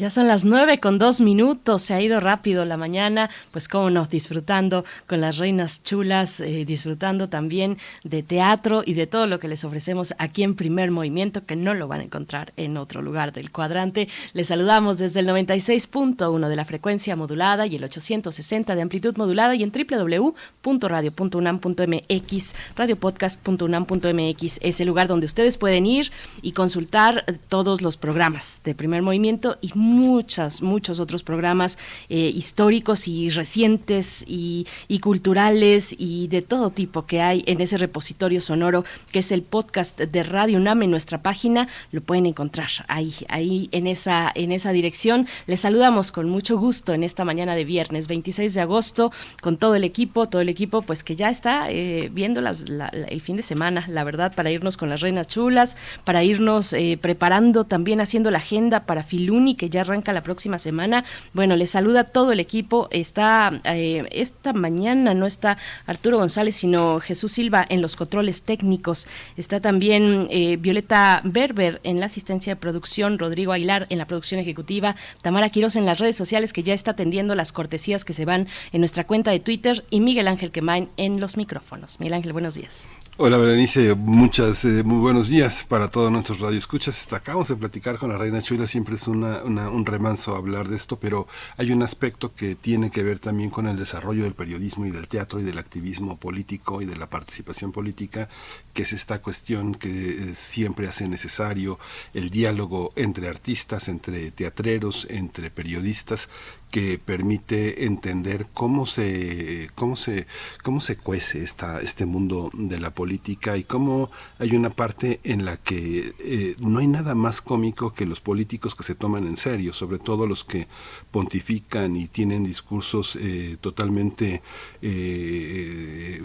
Ya son las nueve con dos minutos, se ha ido rápido la mañana, pues cómo no, disfrutando con las reinas chulas, eh, disfrutando también de teatro y de todo lo que les ofrecemos aquí en Primer Movimiento, que no lo van a encontrar en otro lugar del cuadrante. Les saludamos desde el 96.1 de la frecuencia modulada y el 860 de amplitud modulada y en www.radio.unam.mx, radiopodcast.unam.mx, es el lugar donde ustedes pueden ir y consultar todos los programas de Primer Movimiento y muchas, muchos otros programas eh, históricos y recientes y, culturales y de todo tipo que hay en ese repositorio sonoro que es el podcast de Radio UNAM en nuestra página. Lo pueden encontrar ahí, ahí en esa, en esa dirección. Les saludamos con mucho gusto en esta mañana de viernes 26 de agosto con todo el equipo, todo el equipo pues que ya está eh, viendo el fin de semana, la verdad, para irnos con las reinas chulas, para irnos eh, preparando también haciendo la agenda para Filuni que ya arranca la próxima semana. Bueno, les saluda todo el equipo. Está eh, esta mañana, no está Arturo González, sino Jesús Silva en los controles técnicos. Está también eh, Violeta Berber en la asistencia de producción, Rodrigo Aguilar en la producción ejecutiva, Tamara Quiroz en las redes sociales, que ya está atendiendo las cortesías que se van en nuestra cuenta de Twitter, y Miguel Ángel Quemain en los micrófonos. Miguel Ángel, buenos días. Hola Berenice, muchas, eh, muy buenos días para todos nuestros radioescuchas. Acabamos de platicar con la Reina Chula, siempre es una, un remanso hablar de esto, pero hay un aspecto que tiene que ver también con el desarrollo del periodismo y del teatro y del activismo político y de la participación política, que es esta cuestión que eh, siempre hace necesario el diálogo entre artistas, entre teatreros, entre periodistas, que permite entender cómo se cómo se cómo se cuece esta este mundo de la política y cómo hay una parte en la que eh, no hay nada más cómico que los políticos que se toman en serio sobre todo los que pontifican y tienen discursos eh, totalmente eh,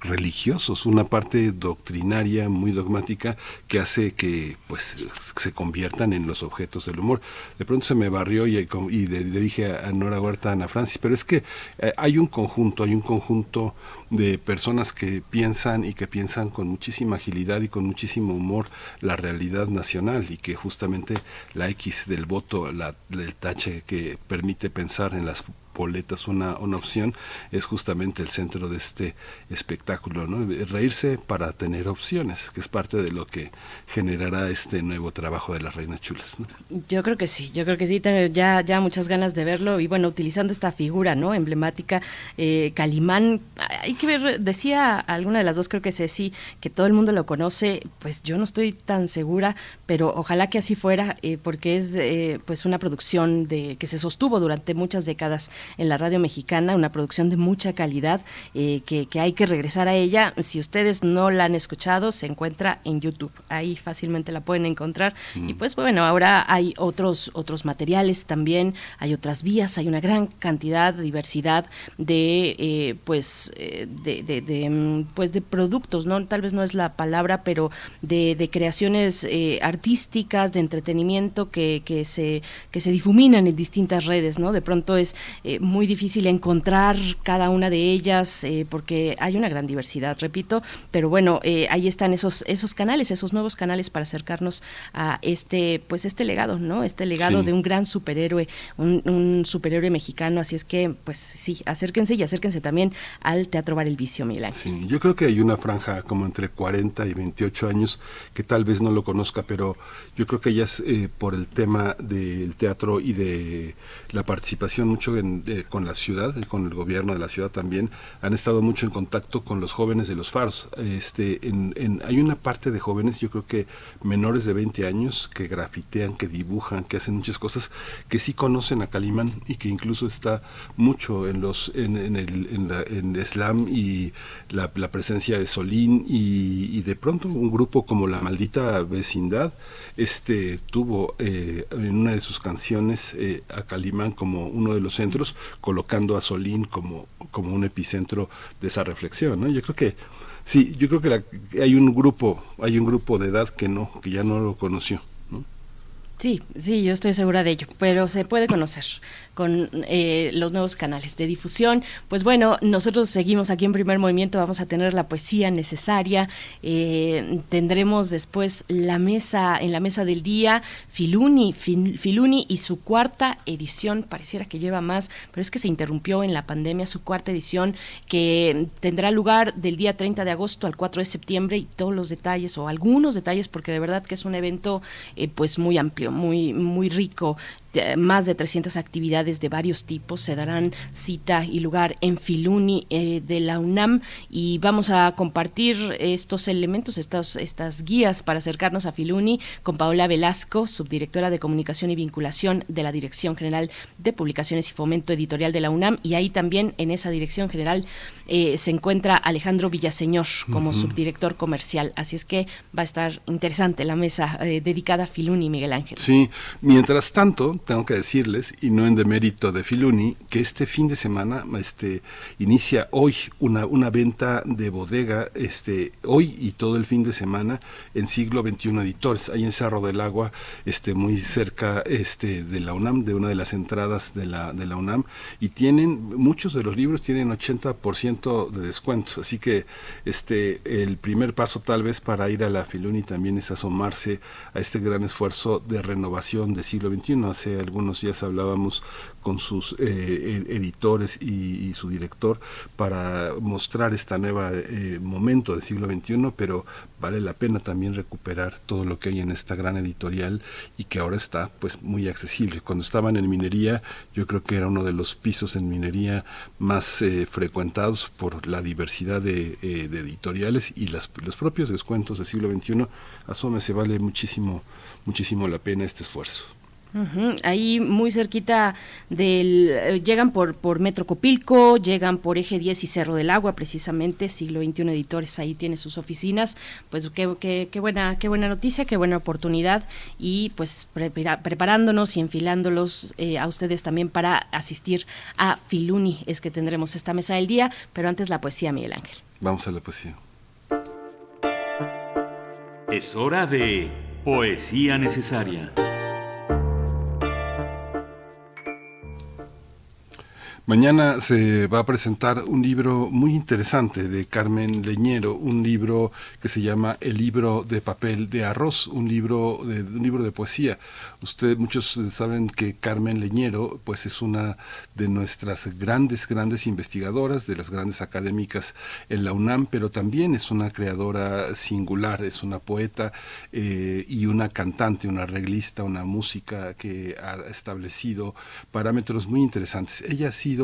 religiosos una parte doctrinaria muy dogmática que hace que pues se conviertan en los objetos del humor. De pronto se me barrió y, y dije a Nora Huerta, Ana Francis, pero es que eh, hay un conjunto, hay un conjunto de personas que piensan y que piensan con muchísima agilidad y con muchísimo humor la realidad nacional y que justamente la X del voto, la, el tache que permite pensar en las boletas una, una opción, es justamente el centro de este espectáculo, ¿no? Reírse para tener opciones, que es parte de lo que generará este nuevo trabajo de las Reinas Chulas. Yo creo que sí, yo creo que sí, tengo ya, ya muchas ganas de verlo y bueno, utilizando esta figura, ¿no? Emblemática, eh, Calimán, hay que ver, decía alguna de las dos, creo que sí, que todo el mundo lo conoce, pues yo no estoy tan segura, pero ojalá que así fuera, eh, porque es eh, pues una producción de que se sostuvo durante muchas décadas en la radio mexicana, una producción de mucha calidad eh, que, hay que regresar a ella. Si ustedes no la han escuchado, se encuentra en YouTube. Ahí fácilmente la pueden encontrar. Y mm. pues bueno, ahora hay otros, otros materiales también, hay otras vías, hay una gran cantidad, diversidad de eh, pues eh, de, mm, pues de productos, ¿no? Tal vez no es la palabra, pero de, creaciones artísticas, de entretenimiento que, que se que se difuminan en distintas redes, ¿no? De pronto es muy difícil encontrar cada una de ellas eh, porque hay una gran diversidad, repito, pero bueno, eh, ahí están esos esos canales, esos nuevos canales para acercarnos a este pues este legado, ¿no? Este legado de un gran superhéroe, un, superhéroe mexicano, así es que pues sí, acérquense y acérquense también al Teatro Bar El Vicio, Milán. Sí, yo creo que hay una franja como entre 40 y 28 años que tal vez no lo conozca, pero yo creo que ellas eh, por el tema del teatro y de la participación mucho en, eh, con la ciudad, con el gobierno de la ciudad también, han estado mucho en contacto con los jóvenes de los faros. Este, en, hay una parte de jóvenes, yo creo que menores de 20 años, que grafitean, que dibujan, que hacen muchas cosas, que sí conocen a Calimán y que incluso está mucho en los en, el en, slam y la, presencia de Solín y, de pronto un grupo como la maldita vecindad este tuvo eh, en una de sus canciones eh, a Calimán como uno de los centros colocando a Solín como, como un epicentro de esa reflexión, ¿no? Yo creo que sí, yo creo que hay un grupo, hay un grupo de edad que no, que ya no lo conoció. Sí, sí, yo estoy segura de ello, pero se puede conocer. Con eh, los nuevos canales de difusión. Pues bueno, nosotros seguimos aquí en primer movimiento, vamos a tener la poesía necesaria, eh, tendremos después la mesa, en la mesa del día, Filuni, Filuni y su cuarta edición, pareciera que lleva más, pero es que se interrumpió en la pandemia su cuarta edición que tendrá lugar del día 30 de agosto al 4 de septiembre y todos los detalles o algunos detalles porque de verdad que es un evento eh, pues muy amplio, muy muy rico más de 300 actividades de varios tipos se darán cita y lugar en Filuni eh, de la UNAM. Y vamos a compartir estos elementos, estas, estas guías para acercarnos a Filuni con Paola Velasco, subdirectora de Comunicación y Vinculación de la Dirección General de Publicaciones y Fomento Editorial de la UNAM. Y ahí también en esa Dirección General eh, se encuentra Alejandro Villaseñor como subdirector comercial, así es que va a estar interesante la mesa eh, dedicada a Filuni Miguel Ángel. Sí, mientras tanto, tengo que decirles, y no en demérito de Filuni, que este fin de semana este, inicia hoy una, una venta de bodega, este, hoy y todo el fin de semana, en siglo XXI Editores, ahí en Cerro del Agua, este, muy cerca este, de la UNAM, de una de las entradas de la, de la UNAM, y tienen, muchos de los libros tienen 80% de descuento, así que este, el primer paso tal vez para ir a la Filuni también es asomarse a este gran esfuerzo de renovación del siglo XXI, hace algunos días hablábamos con sus eh, editores y, su director para mostrar este nuevo eh, momento del siglo XXI, pero vale la pena también recuperar todo lo que hay en esta gran editorial y que ahora está pues muy accesible. Cuando estaban en minería, yo creo que era uno de los pisos en minería más eh, frecuentados por la diversidad de, editoriales y las, los propios descuentos del siglo XXI. Asómese, vale muchísimo, muchísimo la pena este esfuerzo. Ahí muy cerquita del... Eh, llegan por, por Metro Copilco, llegan por Eje 10 y Cerro del Agua, precisamente, siglo XXI Editores, ahí tiene sus oficinas. Pues qué, qué, qué buena, qué buena noticia, qué buena oportunidad y pues preparándonos y enfilándolos eh, a ustedes también para asistir a Filuni, es que tendremos esta mesa del día, pero antes la poesía, Miguel Ángel. Vamos a la poesía. Es hora de poesía necesaria. Mañana se va a presentar un libro muy interesante de Carmen Leñero, un libro que se llama El libro de papel de arroz, un libro de, un libro de poesía. Ustedes muchos saben que Carmen Leñero pues es una de nuestras grandes grandes investigadoras, de las grandes académicas en la UNAM, pero también es una creadora singular, es una poeta eh, y una cantante, una arreglista, una música que ha establecido parámetros muy interesantes. Ella sí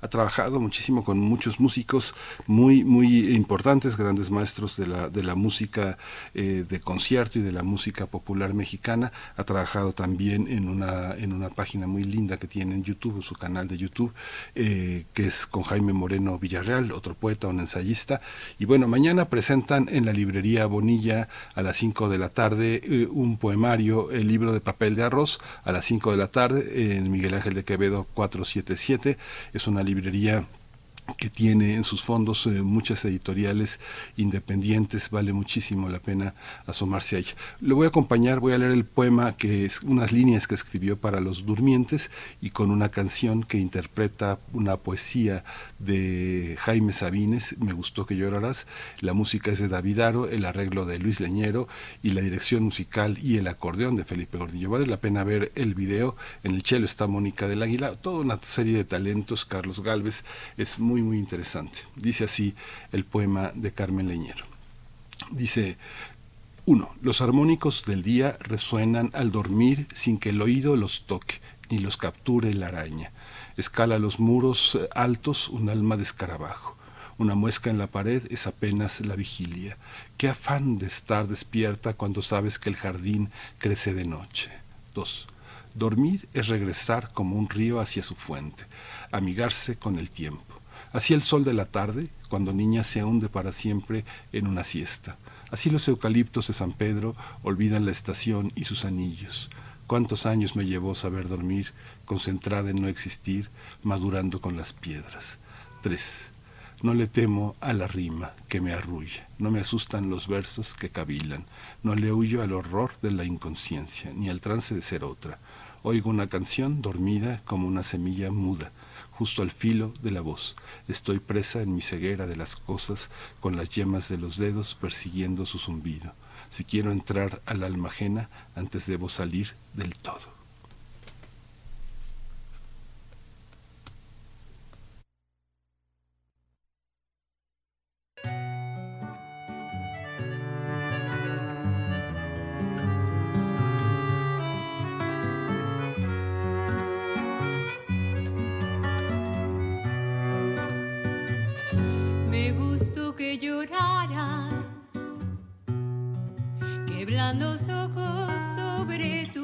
ha trabajado muchísimo con muchos músicos muy, muy importantes, grandes maestros de la, de la música eh, de concierto y de la música popular mexicana. Ha trabajado también en una, en una página muy linda que tiene en YouTube, su canal de YouTube, eh, que es con Jaime Moreno Villarreal, otro poeta, un ensayista. Y bueno, mañana presentan en la librería Bonilla a las 5 de la tarde eh, un poemario, el libro de papel de arroz, a las 5 de la tarde en Miguel Ángel de Quevedo 477 es una librería que tiene en sus fondos eh, muchas editoriales independientes, vale muchísimo la pena asomarse a ella. Le voy a acompañar, voy a leer el poema que es unas líneas que escribió para los durmientes y con una canción que interpreta una poesía de Jaime Sabines, Me gustó que llorarás, la música es de David Aro, el arreglo de Luis Leñero y la dirección musical y el acordeón de Felipe Gordillo. Vale la pena ver el video, en el chelo está Mónica del Águila, toda una serie de talentos, Carlos Galvez, es muy muy, muy interesante. Dice así el poema de Carmen Leñero. Dice, uno, Los armónicos del día resuenan al dormir sin que el oído los toque ni los capture la araña. Escala los muros altos un alma de escarabajo. Una muesca en la pared es apenas la vigilia. Qué afán de estar despierta cuando sabes que el jardín crece de noche. 2. Dormir es regresar como un río hacia su fuente, amigarse con el tiempo. Así el sol de la tarde, cuando niña se hunde para siempre en una siesta. Así los eucaliptos de San Pedro olvidan la estación y sus anillos. Cuántos años me llevó saber dormir, concentrada en no existir, madurando con las piedras. 3. No le temo a la rima que me arrulla, no me asustan los versos que cavilan, no le huyo al horror de la inconsciencia, ni al trance de ser otra. Oigo una canción dormida como una semilla muda justo al filo de la voz. Estoy presa en mi ceguera de las cosas, con las yemas de los dedos persiguiendo su zumbido. Si quiero entrar al alma ajena, antes debo salir del todo. Lloraras, que blandos ojos sobre tu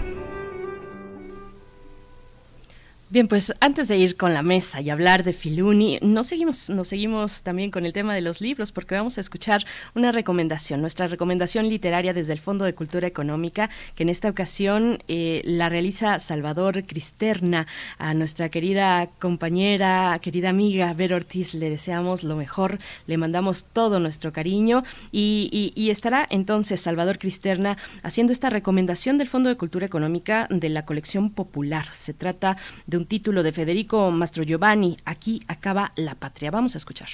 Bien, pues antes de ir con la mesa y hablar de Filuni, nos seguimos, nos seguimos también con el tema de los libros, porque vamos a escuchar una recomendación, nuestra recomendación literaria desde el Fondo de Cultura Económica, que en esta ocasión eh, la realiza Salvador Cristerna, a nuestra querida compañera, querida amiga Ver Ortiz, le deseamos lo mejor, le mandamos todo nuestro cariño y, y- estará entonces Salvador Cristerna haciendo esta recomendación del Fondo de Cultura Económica de la colección popular. Se trata de un título de Federico Mastro Giovanni, Aquí acaba la patria. Vamos a escuchar.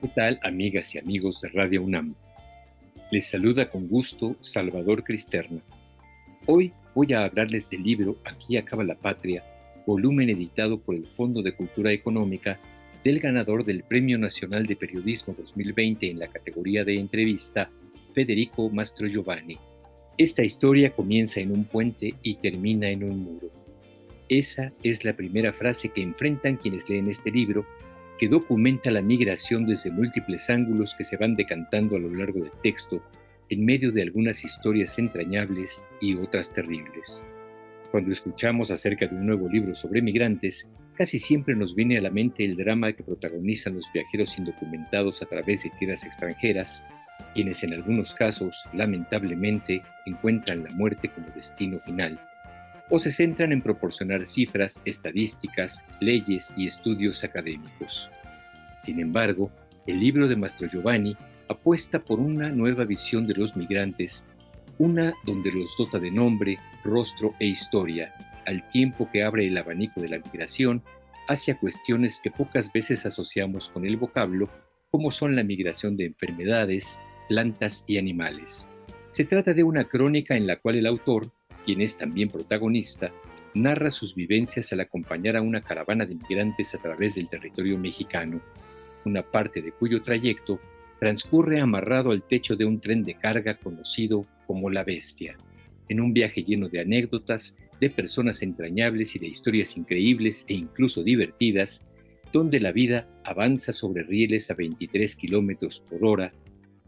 ¿Qué tal, amigas y amigos de Radio UNAM? Les saluda con gusto Salvador Cristerna. Hoy voy a hablarles del libro Aquí acaba la patria, volumen editado por el Fondo de Cultura Económica del ganador del Premio Nacional de Periodismo 2020 en la categoría de entrevista, Federico Mastro Giovanni. Esta historia comienza en un puente y termina en un muro. Esa es la primera frase que enfrentan quienes leen este libro, que documenta la migración desde múltiples ángulos que se van decantando a lo largo del texto, en medio de algunas historias entrañables y otras terribles. Cuando escuchamos acerca de un nuevo libro sobre migrantes, casi siempre nos viene a la mente el drama que protagonizan los viajeros indocumentados a través de tierras extranjeras, quienes en algunos casos, lamentablemente, encuentran la muerte como destino final, o se centran en proporcionar cifras, estadísticas, leyes y estudios académicos. Sin embargo, el libro de Mastro Giovanni apuesta por una nueva visión de los migrantes, una donde los dota de nombre, rostro e historia, al tiempo que abre el abanico de la migración hacia cuestiones que pocas veces asociamos con el vocablo como son la migración de enfermedades, plantas y animales. Se trata de una crónica en la cual el autor, quien es también protagonista, narra sus vivencias al acompañar a una caravana de migrantes a través del territorio mexicano, una parte de cuyo trayecto transcurre amarrado al techo de un tren de carga conocido como La Bestia, en un viaje lleno de anécdotas, de personas entrañables y de historias increíbles e incluso divertidas donde la vida avanza sobre rieles a 23 kilómetros por hora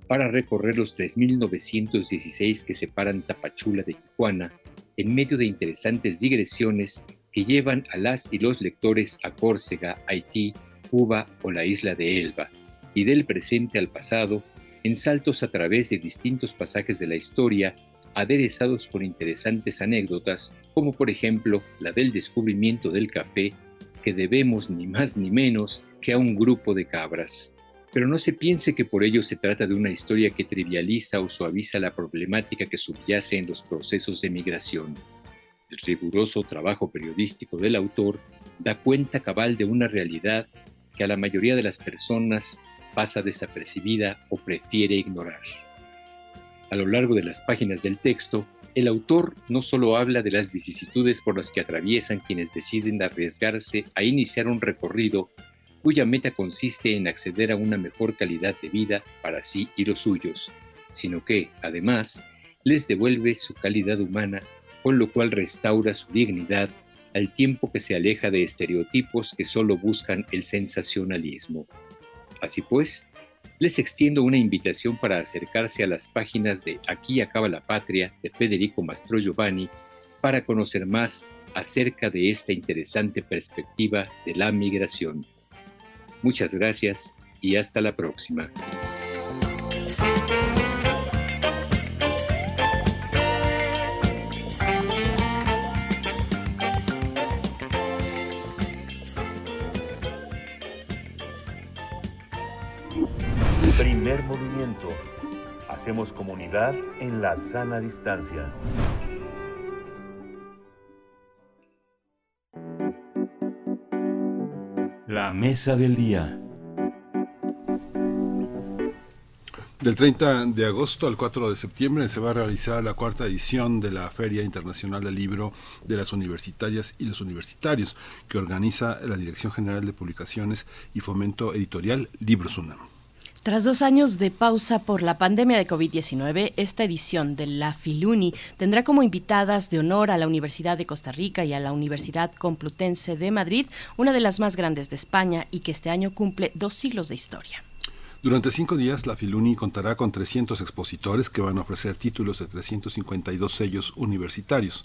para recorrer los 3.916 que separan Tapachula de Tijuana, en medio de interesantes digresiones que llevan a las y los lectores a Córcega, Haití, Cuba o la isla de Elba, y del presente al pasado, en saltos a través de distintos pasajes de la historia, aderezados con interesantes anécdotas, como por ejemplo la del descubrimiento del café que debemos ni más ni menos que a un grupo de cabras. Pero no se piense que por ello se trata de una historia que trivializa o suaviza la problemática que subyace en los procesos de migración. El riguroso trabajo periodístico del autor da cuenta cabal de una realidad que a la mayoría de las personas pasa desapercibida o prefiere ignorar. A lo largo de las páginas del texto, el autor no solo habla de las vicisitudes por las que atraviesan quienes deciden arriesgarse a iniciar un recorrido cuya meta consiste en acceder a una mejor calidad de vida para sí y los suyos, sino que, además, les devuelve su calidad humana, con lo cual restaura su dignidad al tiempo que se aleja de estereotipos que solo buscan el sensacionalismo. Así pues, les extiendo una invitación para acercarse a las páginas de Aquí acaba la patria de Federico Mastro Giovanni para conocer más acerca de esta interesante perspectiva de la migración. Muchas gracias y hasta la próxima. Hacemos comunidad en la sana distancia. La mesa del día. Del 30 de agosto al 4 de septiembre se va a realizar la cuarta edición de la Feria Internacional del Libro de las Universitarias y los Universitarios, que organiza la Dirección General de Publicaciones y Fomento Editorial Libros UNAM. Tras dos años de pausa por la pandemia de COVID-19, esta edición de la Filuni tendrá como invitadas de honor a la Universidad de Costa Rica y a la Universidad Complutense de Madrid, una de las más grandes de España y que este año cumple dos siglos de historia. Durante cinco días, la Filuni contará con 300 expositores que van a ofrecer títulos de 352 sellos universitarios.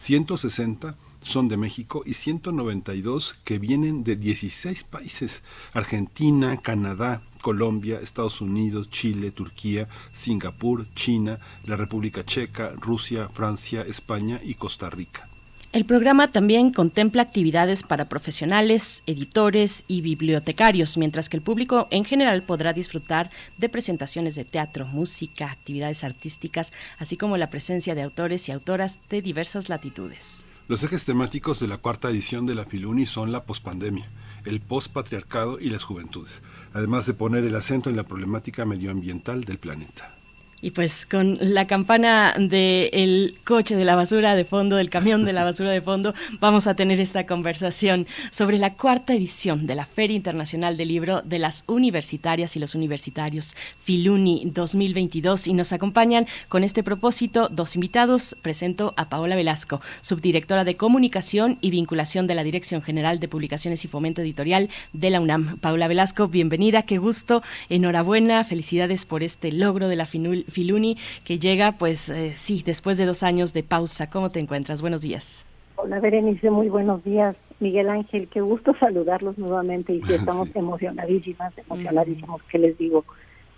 160 son de México y 192 que vienen de 16 países, Argentina, Canadá, Colombia, Estados Unidos, Chile, Turquía, Singapur, China, la República Checa, Rusia, Francia, España y Costa Rica. El programa también contempla actividades para profesionales, editores y bibliotecarios, mientras que el público en general podrá disfrutar de presentaciones de teatro, música, actividades artísticas, así como la presencia de autores y autoras de diversas latitudes. Los ejes temáticos de la cuarta edición de la Filuni son la pospandemia, el postpatriarcado y las juventudes, además de poner el acento en la problemática medioambiental del planeta. Y pues con la campana del coche de la basura de fondo, del camión de la basura de fondo, vamos a tener esta conversación sobre la cuarta edición de la Feria Internacional del Libro de las Universitarias y los Universitarios Filuni 2022. Y nos acompañan con este propósito dos invitados. Presento a Paola Velasco, subdirectora de Comunicación y Vinculación de la Dirección General de Publicaciones y Fomento Editorial de la UNAM. Paola Velasco, bienvenida, qué gusto, enhorabuena, felicidades por este logro de la FINUL Filuni, que llega, pues eh, sí, después de dos años de pausa. ¿Cómo te encuentras? Buenos días. Hola Berenice, muy buenos días. Miguel Ángel, qué gusto saludarlos nuevamente y sí, estamos emocionadísimas, emocionadísimos, ¿qué les digo?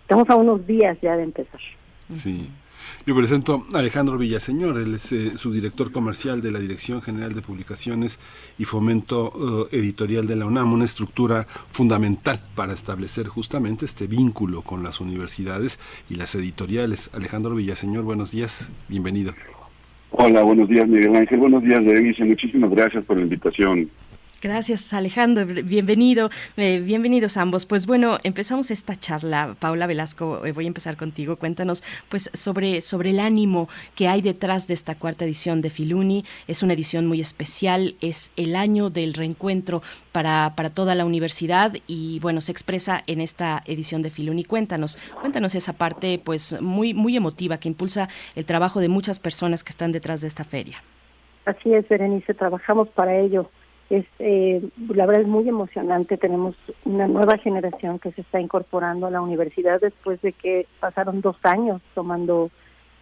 Estamos a unos días ya de empezar. Sí. Yo presento a Alejandro Villaseñor, él es eh, su director comercial de la Dirección General de Publicaciones y Fomento uh, Editorial de la UNAM, una estructura fundamental para establecer justamente este vínculo con las universidades y las editoriales. Alejandro Villaseñor, buenos días, bienvenido. Hola, buenos días Miguel Ángel, buenos días Denise, muchísimas gracias por la invitación. Gracias Alejandro, bienvenido, eh, bienvenidos ambos. Pues bueno, empezamos esta charla. Paula Velasco, eh, voy a empezar contigo. Cuéntanos pues sobre, sobre el ánimo que hay detrás de esta cuarta edición de Filuni. Es una edición muy especial, es el año del reencuentro para, para toda la universidad y bueno, se expresa en esta edición de Filuni. Cuéntanos, cuéntanos esa parte pues muy, muy emotiva que impulsa el trabajo de muchas personas que están detrás de esta feria. Así es, Berenice, trabajamos para ello es eh, la verdad es muy emocionante tenemos una nueva generación que se está incorporando a la universidad después de que pasaron dos años tomando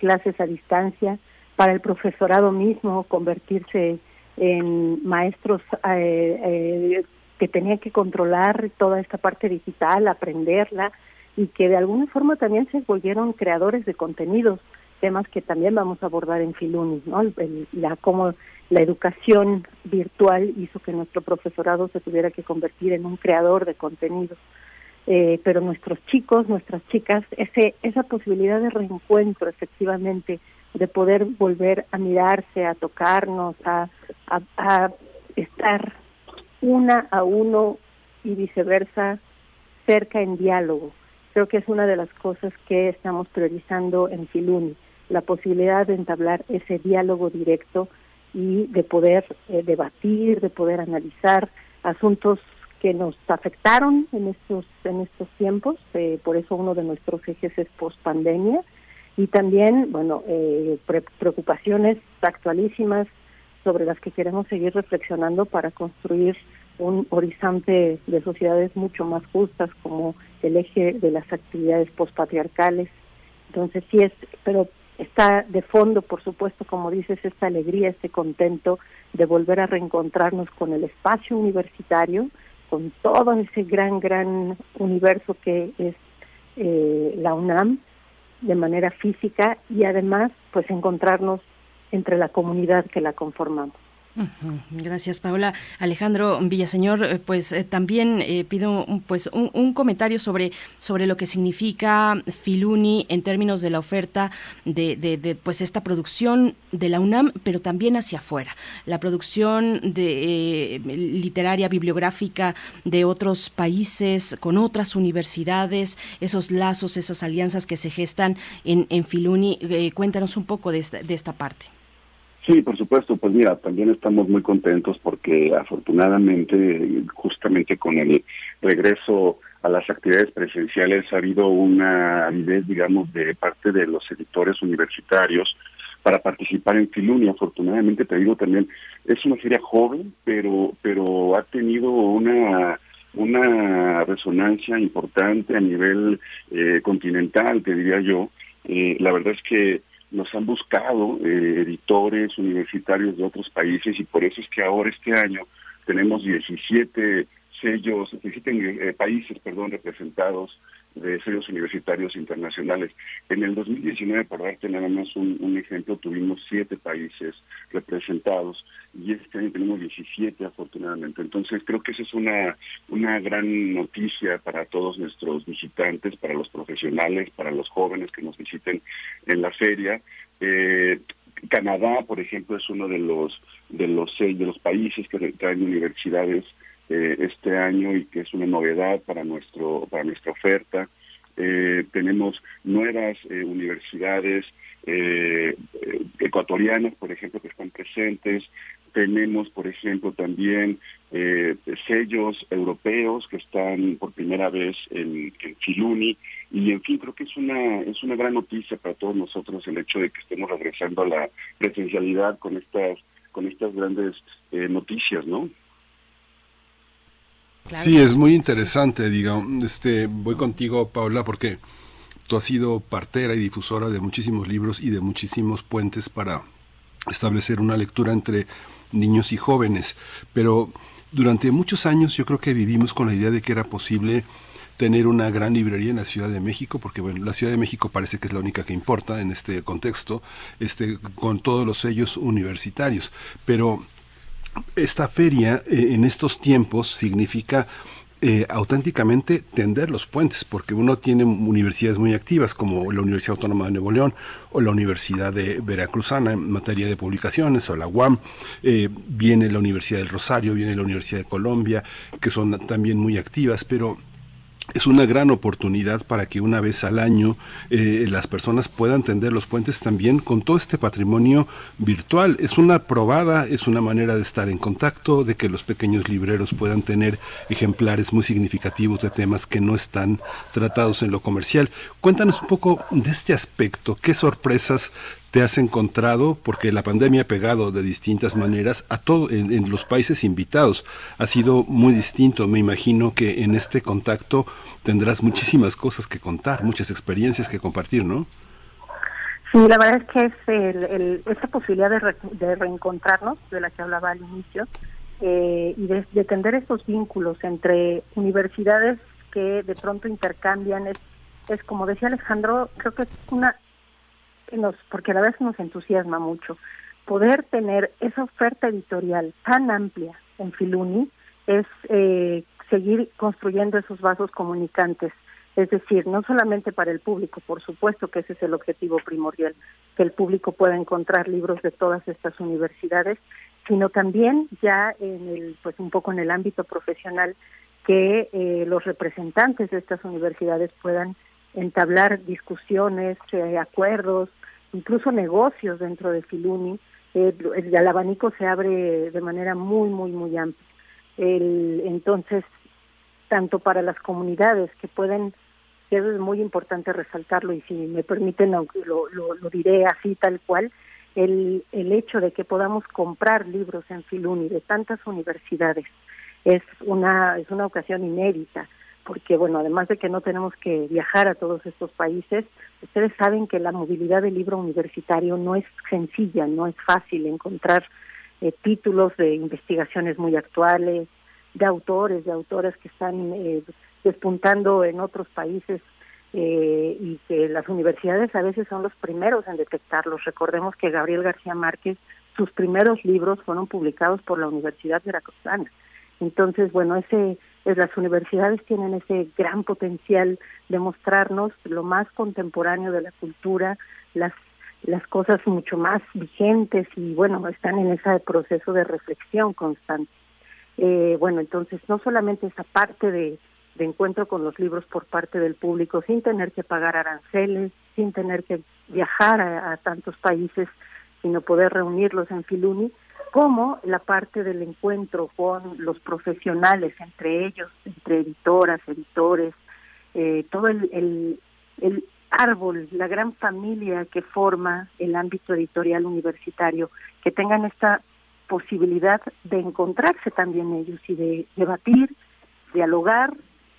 clases a distancia para el profesorado mismo convertirse en maestros eh, eh, que tenían que controlar toda esta parte digital aprenderla y que de alguna forma también se volvieron creadores de contenidos temas que también vamos a abordar en Filuni, ¿no? El, la cómo la educación virtual hizo que nuestro profesorado se tuviera que convertir en un creador de contenidos. Eh, pero nuestros chicos, nuestras chicas, ese, esa posibilidad de reencuentro efectivamente, de poder volver a mirarse, a tocarnos, a, a, a estar una a uno y viceversa cerca en diálogo. Creo que es una de las cosas que estamos priorizando en Filuni, la posibilidad de entablar ese diálogo directo y de poder eh, debatir, de poder analizar asuntos que nos afectaron en estos en estos tiempos, eh, por eso uno de nuestros ejes es post pandemia y también, bueno, eh, pre preocupaciones actualísimas sobre las que queremos seguir reflexionando para construir un horizonte de sociedades mucho más justas como el eje de las actividades postpatriarcales. Entonces sí es, pero está de fondo, por supuesto, como dices, esta alegría, este contento de volver a reencontrarnos con el espacio universitario, con todo ese gran, gran universo que es eh, la UNAM de manera física y además, pues encontrarnos entre la comunidad que la conformamos. Gracias, Paola. Alejandro Villaseñor, eh, pues eh, también eh, pido pues un, comentario sobre, sobre lo que significa Filuni en términos de la oferta de, pues esta producción de la UNAM, pero también hacia afuera. La producción de eh, literaria, bibliográfica de otros países, con otras universidades, esos lazos, esas alianzas que se gestan en, en Filuni. Cuéntanos un poco de esta, de esta parte. Sí, por supuesto. Pues mira, también estamos muy contentos porque afortunadamente, justamente con el regreso a las actividades presenciales ha habido una avidez, digamos, de parte de los editores universitarios para participar en Filuni. Afortunadamente, te digo también, es una feria joven, pero, pero ha tenido una una resonancia importante a nivel eh, continental, te diría yo. Eh, la verdad es que nos han buscado eh, editores universitarios de otros países y por eso es que ahora este año tenemos 17 sellos, 17 eh, países, perdón, representados de sellos universitarios internacionales. En el 2019, por darte nada más un, un, ejemplo, tuvimos siete países representados y este año tenemos 17 afortunadamente. Entonces creo que esa es una, una gran noticia para todos nuestros visitantes, para los profesionales, para los jóvenes que nos visiten en la feria. Eh, Canadá, por ejemplo, es uno de los de los de los países que traen universidades eh, este año y que es una novedad para nuestro para nuestra oferta. Eh, tenemos nuevas eh, universidades eh, eh, ecuatorianas, por ejemplo, que están presentes. Tenemos, por ejemplo, también sellos europeos que están por primera vez en, en Filuni y en fin creo que es una es una gran noticia para todos nosotros el hecho de que estemos regresando a la presencialidad con estas con estas grandes noticias, ¿no? Sí, es muy interesante, diga, este, voy contigo, Paula, porque tú has sido partera y difusora de muchísimos libros y de muchísimos puentes para establecer una lectura entre niños y jóvenes, pero durante muchos años yo creo que vivimos con la idea de que era posible tener una gran librería en la Ciudad de México, porque bueno, la Ciudad de México parece que es la única que importa en este contexto, este, con todos los sellos universitarios. Pero esta feria eh, en estos tiempos significa eh, auténticamente tender los puentes, porque uno tiene universidades muy activas como la Universidad Autónoma de Nuevo León o la Universidad de Veracruzana en materia de publicaciones, o la UAM, eh, viene la Universidad del Rosario, viene la Universidad de Colombia, que son también muy activas, pero es una gran oportunidad para que una vez al año eh, las personas puedan tender los puentes también con todo este patrimonio virtual. Es una probada, es una manera de estar en contacto, de que los pequeños libreros puedan tener ejemplares muy significativos de temas que no están tratados en lo comercial. Cuéntanos un poco de este aspecto, qué sorpresas te has encontrado porque la pandemia ha pegado de distintas maneras a todo en, los países invitados. Ha sido muy distinto. Me imagino que en este contacto tendrás muchísimas cosas que contar muchas experiencias que compartir no sí la verdad es que es el, esta posibilidad de, reencontrarnos de la que hablaba al inicio eh, y de, de tender estos vínculos entre universidades que de pronto intercambian es, es como decía Alejandro creo que es una nos, porque la verdad es que nos entusiasma mucho, poder tener esa oferta editorial tan amplia en Filuni es eh, seguir construyendo esos vasos comunicantes. Es decir, no solamente para el público, por supuesto que ese es el objetivo primordial, que el público pueda encontrar libros de todas estas universidades, sino también ya en el, pues un poco en el ámbito profesional, que eh, los representantes de estas universidades puedan entablar discusiones, eh, acuerdos, incluso negocios dentro de Filuni. Eh, el, el, abanico se abre de manera muy, muy, muy amplia. El, entonces, tanto para las comunidades que pueden, que es muy importante resaltarlo y si me permiten lo, lo, lo diré así tal cual, el, el hecho de que podamos comprar libros en Filuni de tantas universidades es una, es una ocasión inédita porque bueno, además de que no tenemos que viajar a todos estos países, ustedes saben que la movilidad del libro universitario no es sencilla, no es fácil encontrar eh, títulos de investigaciones muy actuales, de autores, de autoras que están eh, despuntando en otros países eh, y que las universidades a veces son los primeros en detectarlos. Recordemos que Gabriel García Márquez, sus primeros libros fueron publicados por la Universidad Veracruzana. Entonces, bueno, ese pues las universidades tienen ese gran potencial de mostrarnos lo más contemporáneo de la cultura, las las cosas mucho más vigentes y bueno, están en ese proceso de reflexión constante. Eh, bueno, entonces no solamente esa parte de, de encuentro con los libros por parte del público sin tener que pagar aranceles, sin tener que viajar a, a tantos países, sino poder reunirlos en Filuni, como la parte del encuentro con los profesionales, entre ellos, entre editoras, editores, eh, todo el, árbol, la gran familia que forma el ámbito editorial universitario, que tengan esta posibilidad de encontrarse también ellos y de debatir, dialogar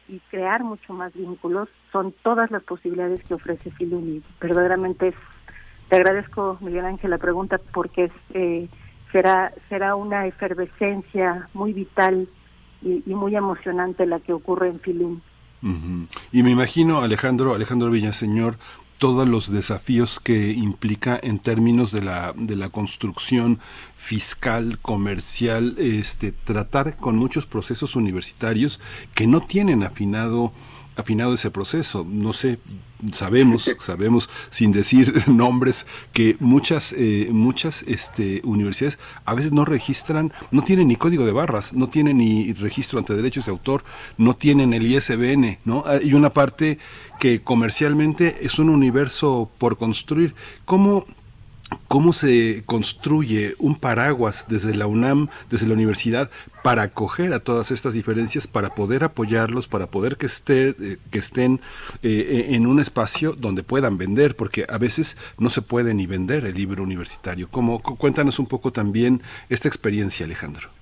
y crear mucho más vínculos, son todas las posibilidades que ofrece Filuni. Verdaderamente te agradezco, Miguel Ángel, la pregunta porque es... Eh, será será una efervescencia muy vital y, y muy emocionante la que ocurre en Filín. Y me imagino, Alejandro, Alejandro Villaseñor, todos los desafíos que implica en términos de la, de la construcción fiscal, comercial, este, tratar con muchos procesos universitarios que no tienen afinado afinado ese proceso. No sé, sabemos, sabemos sin decir nombres que muchas, eh, muchas este, universidades a veces no registran, no tienen ni código de barras, no tienen ni registro ante derechos de autor, no tienen el ISBN, ¿no? Hay una parte que comercialmente es un universo por construir. ¿Cómo cómo se construye un paraguas desde la UNAM, desde la universidad, para acoger a todas estas diferencias, para poder apoyarlos, para poder que, esté, eh, que estén eh, en un espacio donde puedan vender, porque a veces no se puede ni vender el libro universitario. ¿Cómo, cuéntanos un poco también esta experiencia, Alejandro.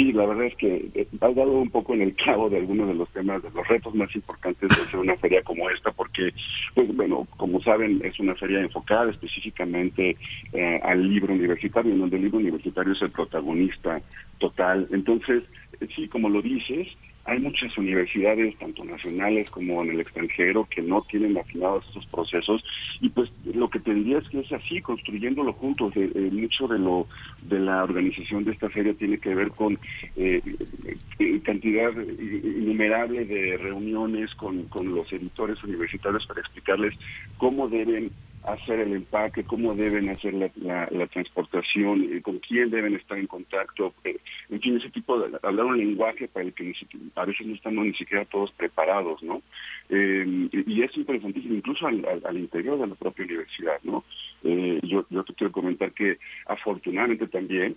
Sí, la verdad es que eh, has dado un poco en el clavo de algunos de los temas, de los retos más importantes de hacer una feria como esta, porque, pues bueno, como saben, es una feria enfocada específicamente eh, al libro universitario, en donde el libro universitario es el protagonista total. Entonces, eh, sí, como lo dices, hay muchas universidades, tanto nacionales como en el extranjero, que no tienen afinados estos procesos y pues lo que tendría es que es así, construyéndolo juntos. Eh, eh, mucho de lo de la organización de esta feria tiene que ver con eh, cantidad innumerable de reuniones con, con los editores universitarios para explicarles cómo deben hacer el empaque, cómo deben hacer la, la, transportación, eh, con quién deben estar en contacto, eh, en fin, ese tipo de hablar un lenguaje para el que a veces no estamos ni siquiera todos preparados, ¿no? Eh, y es interesantísimo, incluso al, interior de la propia universidad, ¿no? yo, yo te quiero comentar que afortunadamente también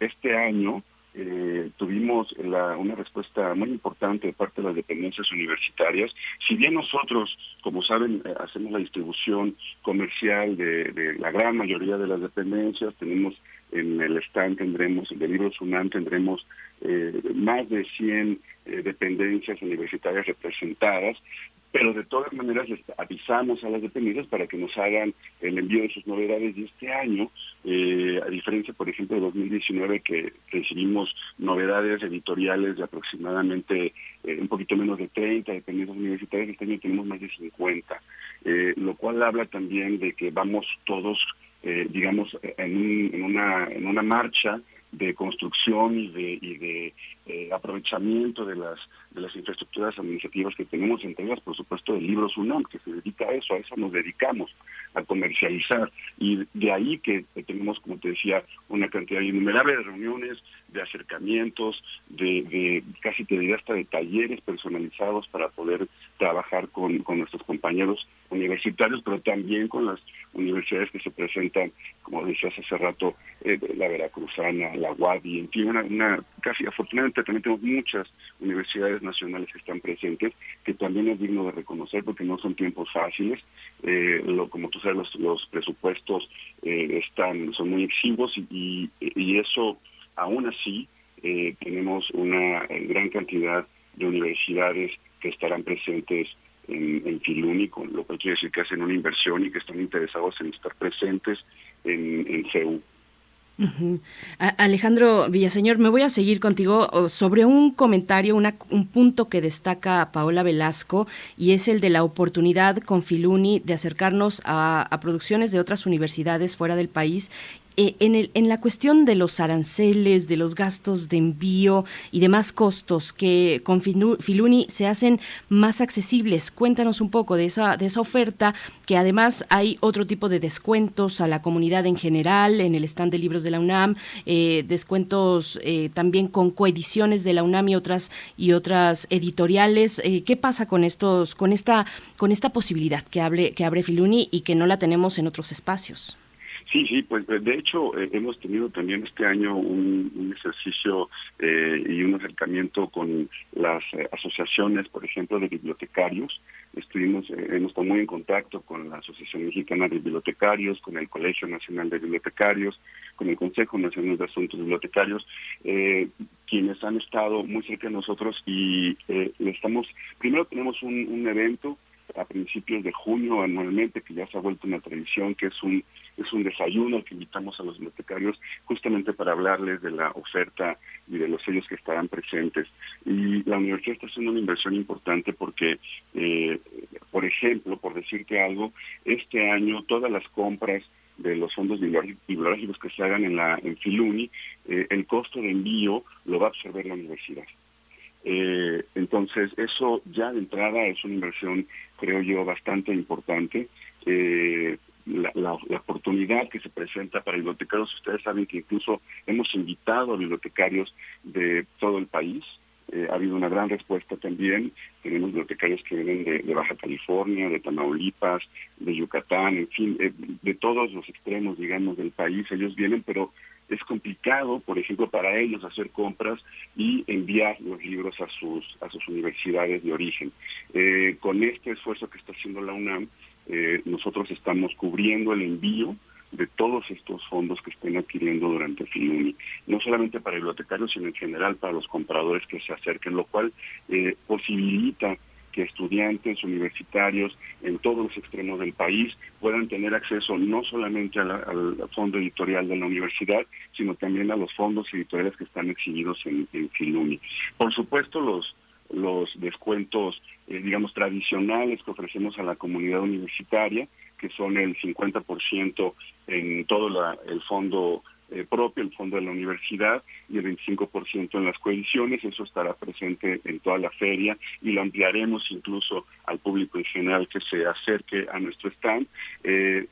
este año eh, tuvimos una respuesta muy importante de parte de las dependencias universitarias. Si bien nosotros, como saben, eh, hacemos la distribución comercial de, la gran mayoría de las dependencias, tenemos en el stand, tendremos, en el libro SUNAM, tendremos eh, más de 100 dependencias universitarias representadas, pero de todas maneras les avisamos a las dependencias para que nos hagan el envío de sus novedades de este año, eh, a diferencia, por ejemplo, de 2019 que recibimos novedades editoriales de aproximadamente eh, un poquito menos de 30 dependencias universitarias, este año tenemos más de 50, eh, lo cual habla también de que vamos todos, digamos, en, en, una, en una marcha de construcción y de, y de eh, aprovechamiento de las de las infraestructuras administrativas que tenemos, entre ellas, por supuesto, el libro SUNAM, que se dedica a eso, a eso nos dedicamos, a comercializar. Y de ahí que tenemos, como te decía, una cantidad innumerable de reuniones, de acercamientos, de, de casi te diría hasta de talleres personalizados para poder trabajar con, con nuestros compañeros universitarios, pero también con las universidades que se presentan, como decías hace rato, eh, la Veracruzana, la UADI, en fin, una, una casi afortunadamente también tenemos muchas universidades nacionales que están presentes, que también es digno de reconocer porque no son tiempos fáciles. Eh, lo, como tú sabes, los, los presupuestos eh, están son muy exiguos y, y, eso, aún así, eh, tenemos una gran cantidad de universidades que estarán presentes en, en Filuni, lo cual quiere decir que hacen una inversión y que están interesados en estar presentes en, en CEU. Alejandro Villaseñor, me voy a seguir contigo sobre un comentario, un punto que destaca Paola Velasco y es el de la oportunidad con Filuni de acercarnos a, a producciones de otras universidades fuera del país eh, en, el, en la cuestión de los aranceles, de los gastos de envío y demás costos que con Filuni se hacen más accesibles, cuéntanos un poco de esa, de esa oferta, que además hay otro tipo de descuentos a la comunidad en general, en el stand de libros de la UNAM, eh, descuentos eh, también con coediciones de la UNAM y otras, y otras editoriales. ¿Qué pasa con estos, con esta, con esta posibilidad que, que abre Filuni y que no la tenemos en otros espacios? Sí, sí, pues de hecho eh, hemos tenido también este año un, ejercicio eh, y un acercamiento con las eh, asociaciones, por ejemplo, de bibliotecarios. Estuvimos, hemos estado muy en contacto con la Asociación Mexicana de Bibliotecarios, con el Colegio Nacional de Bibliotecarios, con el Consejo Nacional de Asuntos Bibliotecarios, quienes han estado muy cerca de nosotros y estamos, primero tenemos un evento a principios de junio anualmente, que ya se ha vuelto una tradición, que es un es un desayuno que invitamos a los bibliotecarios justamente para hablarles de la oferta y de los sellos que estarán presentes. Y la universidad está haciendo una inversión importante porque, eh, por ejemplo, por decirte algo, este año todas las compras de los fondos bibliográficos que se hagan en la en Filuni, eh, el costo de envío lo va a absorber la universidad. Eh, entonces, eso ya de entrada es una inversión, creo yo, bastante importante. La, la, la, oportunidad que se presenta para bibliotecarios, ustedes saben que incluso hemos invitado a bibliotecarios de todo el país, eh, ha habido una gran respuesta también. Tenemos bibliotecarios que vienen de, de, Baja California, de Tamaulipas, de Yucatán, en fin, eh, de todos los extremos, digamos, del país. Ellos vienen, pero es complicado, por ejemplo, para ellos hacer compras y enviar los libros a sus a sus universidades de origen. Eh, con este esfuerzo que está haciendo la UNAM, eh, nosotros estamos cubriendo el envío de todos estos fondos que estén adquiriendo durante Filuni, no solamente para bibliotecarios, sino en general para los compradores que se acerquen, lo cual eh, posibilita que estudiantes universitarios en todos los extremos del país puedan tener acceso no solamente al fondo editorial de la universidad, sino también a los fondos editoriales que están exhibidos en, en Filuni. Por supuesto, los los descuentos, eh, digamos, tradicionales que ofrecemos a la comunidad universitaria, que son el 50% en todo el fondo eh, propio, el fondo de la universidad, y el 25% en las coediciones. Eso estará presente en toda la feria y lo ampliaremos incluso al público en general que se acerque a nuestro stand. Eh,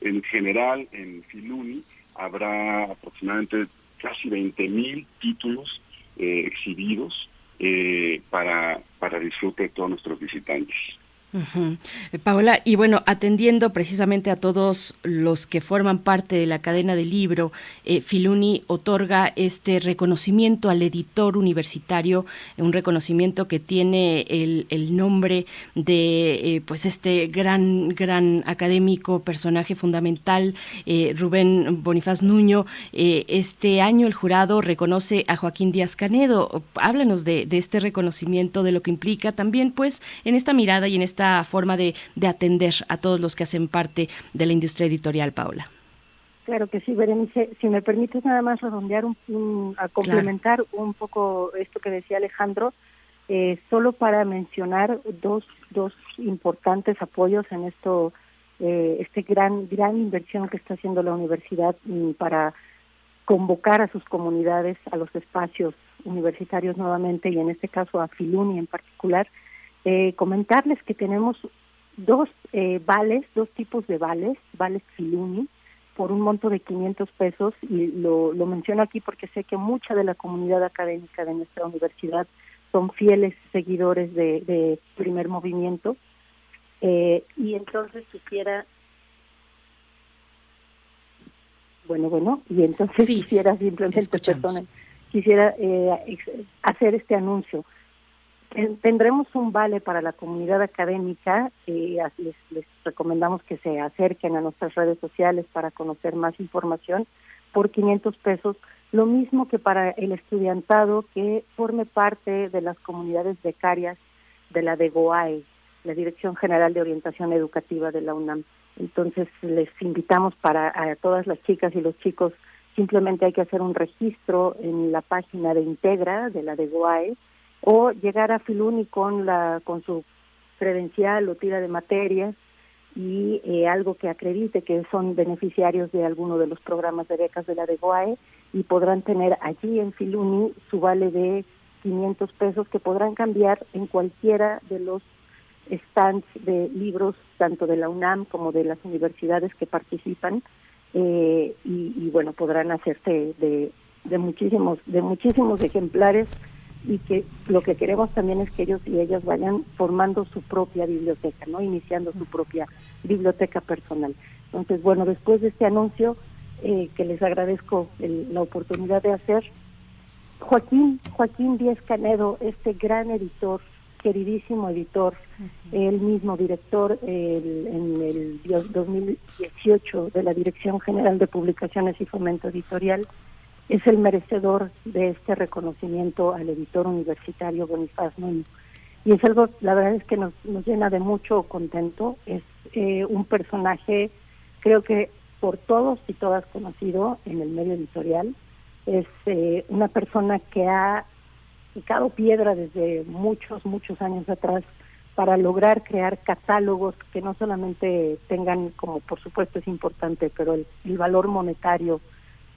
en general, en Filuni habrá aproximadamente casi 20 mil títulos exhibidos eh, para, para disfrute de todos nuestros visitantes. Uh eh, Paola, y bueno, atendiendo precisamente a todos los que forman parte de la cadena del libro, eh, Filuni otorga este reconocimiento al editor universitario, un reconocimiento que tiene el, el nombre de eh, pues este gran, gran académico, personaje fundamental, eh, Rubén Bonifaz Nuño. este año el jurado reconoce a Joaquín Díaz Canedo. Háblanos de, de este reconocimiento, de lo que implica también, pues, en esta mirada y en esta esta forma de, de, atender a todos los que hacen parte de la industria editorial, Paula. Claro que sí, Berenice. Si me permites nada más redondear, un, un a complementar claro. un poco esto que decía Alejandro, eh, solo para mencionar dos, dos importantes apoyos en esto, eh, este gran, gran inversión que está haciendo la universidad mm, para convocar a sus comunidades a los espacios universitarios nuevamente y en este caso a Filuni en particular, eh, comentarles que tenemos dos eh, vales, dos tipos de vales, vales Filuni, por un monto de 500 pesos, y lo, lo menciono aquí porque sé que mucha de la comunidad académica de nuestra universidad son fieles seguidores de, de primer movimiento. Eh, y entonces quisiera bueno, bueno, y entonces sí, quisiera simplemente, perdón, quisiera eh, hacer este anuncio tendremos un vale para la comunidad académica. Eh, les, recomendamos que se acerquen a nuestras redes sociales para conocer más información por 500 pesos. Lo mismo que para el estudiantado que forme parte de las comunidades becarias de la DEGOAE, la Dirección General de Orientación Educativa de la UNAM. Entonces les invitamos para a todas las chicas y los chicos, simplemente hay que hacer un registro en la página de Integra de la DEGOAE o llegar a Filuni con la con su credencial o tira de materias y eh, algo que acredite que son beneficiarios de alguno de los programas de becas de la DEGOAE y podrán tener allí en Filuni su vale de 500 pesos que podrán cambiar en cualquiera de los stands de libros tanto de la UNAM como de las universidades que participan eh, y, y, bueno podrán hacerse de, de muchísimos de muchísimos ejemplares y que lo que queremos también es que ellos y ellas vayan formando su propia biblioteca, ¿no? Iniciando su propia biblioteca personal. Entonces, bueno, después de este anuncio eh, que les agradezco el, la oportunidad de hacer, Joaquín, Joaquín Díaz Canedo, este gran editor, queridísimo editor, uh -huh. el mismo director el, en el 2018 de la Dirección General de Publicaciones y Fomento Editorial, es el merecedor de este reconocimiento al editor universitario Bonifaz Núñez. Y es algo, la verdad es que nos, nos llena de mucho contento. Es eh, un personaje, creo que por todos y todas conocido en el medio editorial. Es eh, una persona que ha picado piedra desde muchos, muchos años atrás para lograr crear catálogos que no solamente tengan, como por supuesto es importante, pero el valor monetario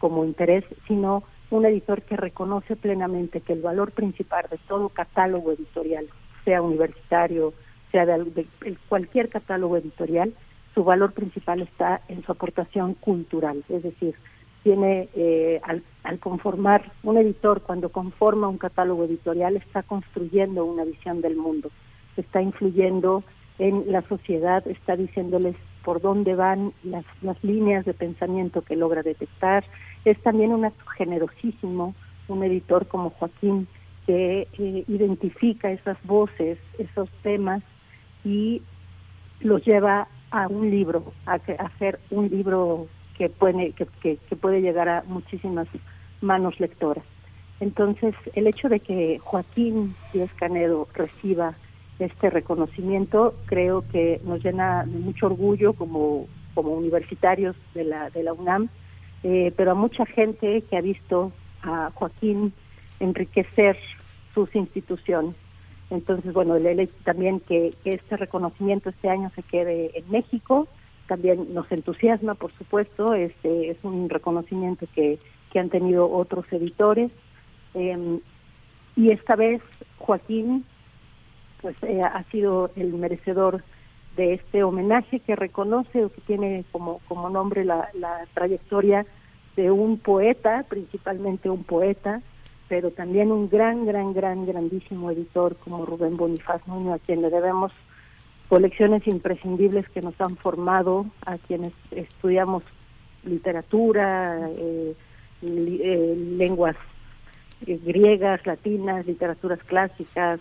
como interés, sino un editor que reconoce plenamente que el valor principal de todo catálogo editorial, sea universitario, sea de, de- de cualquier catálogo editorial, su valor principal está en su aportación cultural, es decir, tiene eh, al, al conformar un editor cuando conforma un catálogo editorial está construyendo una visión del mundo, está influyendo en la sociedad, está diciéndoles por dónde van las, las líneas de pensamiento que logra detectar. Es también un acto generosísimo, un editor como Joaquín que eh, identifica esas voces, esos temas y los lleva a un libro, a, que- a hacer un libro que puede, que, que- que puede llegar a muchísimas manos lectoras. Entonces, el hecho de que Joaquín Díaz Canedo reciba este reconocimiento creo que nos llena de mucho orgullo como, como universitarios de la, de la UNAM, eh, pero a mucha gente que ha visto a Joaquín enriquecer sus instituciones. Entonces, bueno, el, el- también que, este reconocimiento este año se quede en México, también nos entusiasma, por supuesto, este es un reconocimiento que, que han tenido otros editores. Eh, y esta vez Joaquín pues eh, ha sido el merecedor de este homenaje que reconoce o que tiene como, como nombre la, trayectoria de un poeta, principalmente un poeta, pero también un gran, gran, gran, grandísimo editor como Rubén Bonifaz Nuño, a quien le debemos colecciones imprescindibles que nos han formado, a quienes estudiamos literatura, eh, li- eh, lenguas eh, griegas, latinas, literaturas clásicas,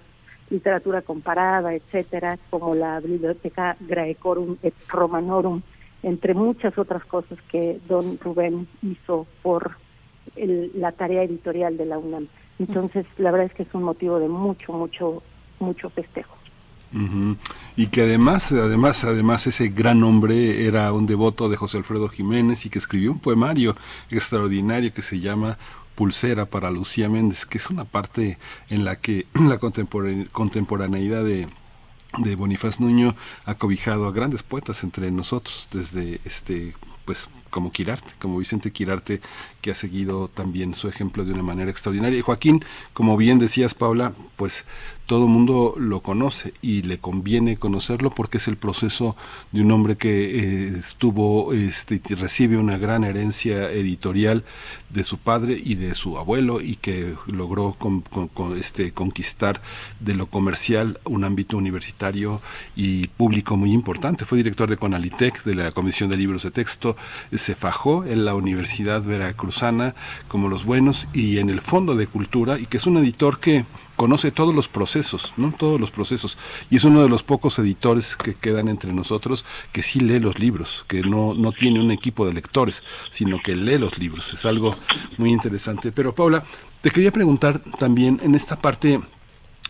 literatura comparada, etcétera, como la Biblioteca Graecorum et Romanorum, entre muchas otras cosas que don Rubén hizo por el- la tarea editorial de la UNAM. Entonces, la verdad es que es un motivo de mucho, mucho, mucho festejo. Y que además, además, además ese gran hombre era un devoto de José Alfredo Jiménez y que escribió un poemario extraordinario que se llama Pulsera para Lucía Méndez, que es una parte en la que la contempora- contemporaneidad de, de Bonifaz Nuño ha cobijado a grandes poetas entre nosotros, desde este pues como Quirarte, como Vicente Quirarte, que ha seguido también su ejemplo de una manera extraordinaria. Y Joaquín, como bien decías, Paula, pues todo el mundo lo conoce y le conviene conocerlo porque es el proceso de un hombre que eh, estuvo, este, recibe una gran herencia editorial de su padre y de su abuelo y que logró con, este, conquistar de lo comercial un ámbito universitario y público muy importante. Fue director de Conalitec, de la Comisión de Libros de Texto, se fajó en la Universidad Veracruzana como los buenos y en el Fondo de Cultura y que es un editor que conoce todos los procesos, ¿no? Todos los procesos. Y es uno de los pocos editores que quedan entre nosotros que sí lee los libros, que no, no tiene un equipo de lectores, sino que lee los libros. Es algo muy interesante. Pero Paula, te quería preguntar también en esta parte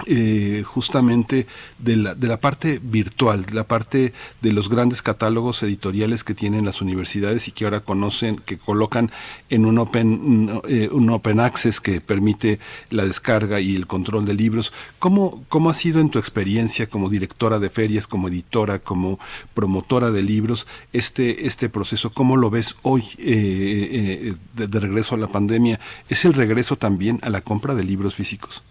eh, justamente de la, de la parte virtual, de la parte de los grandes catálogos editoriales que tienen las universidades y que ahora conocen, que colocan en un open, eh, un open access que permite la descarga y el control de libros. ¿Cómo, ¿Cómo ha sido en tu experiencia como directora de ferias, como editora, como promotora de libros, este, este proceso? ¿Cómo lo ves hoy eh, eh, de regreso a la pandemia? ¿Es el regreso también a la compra de libros físicos?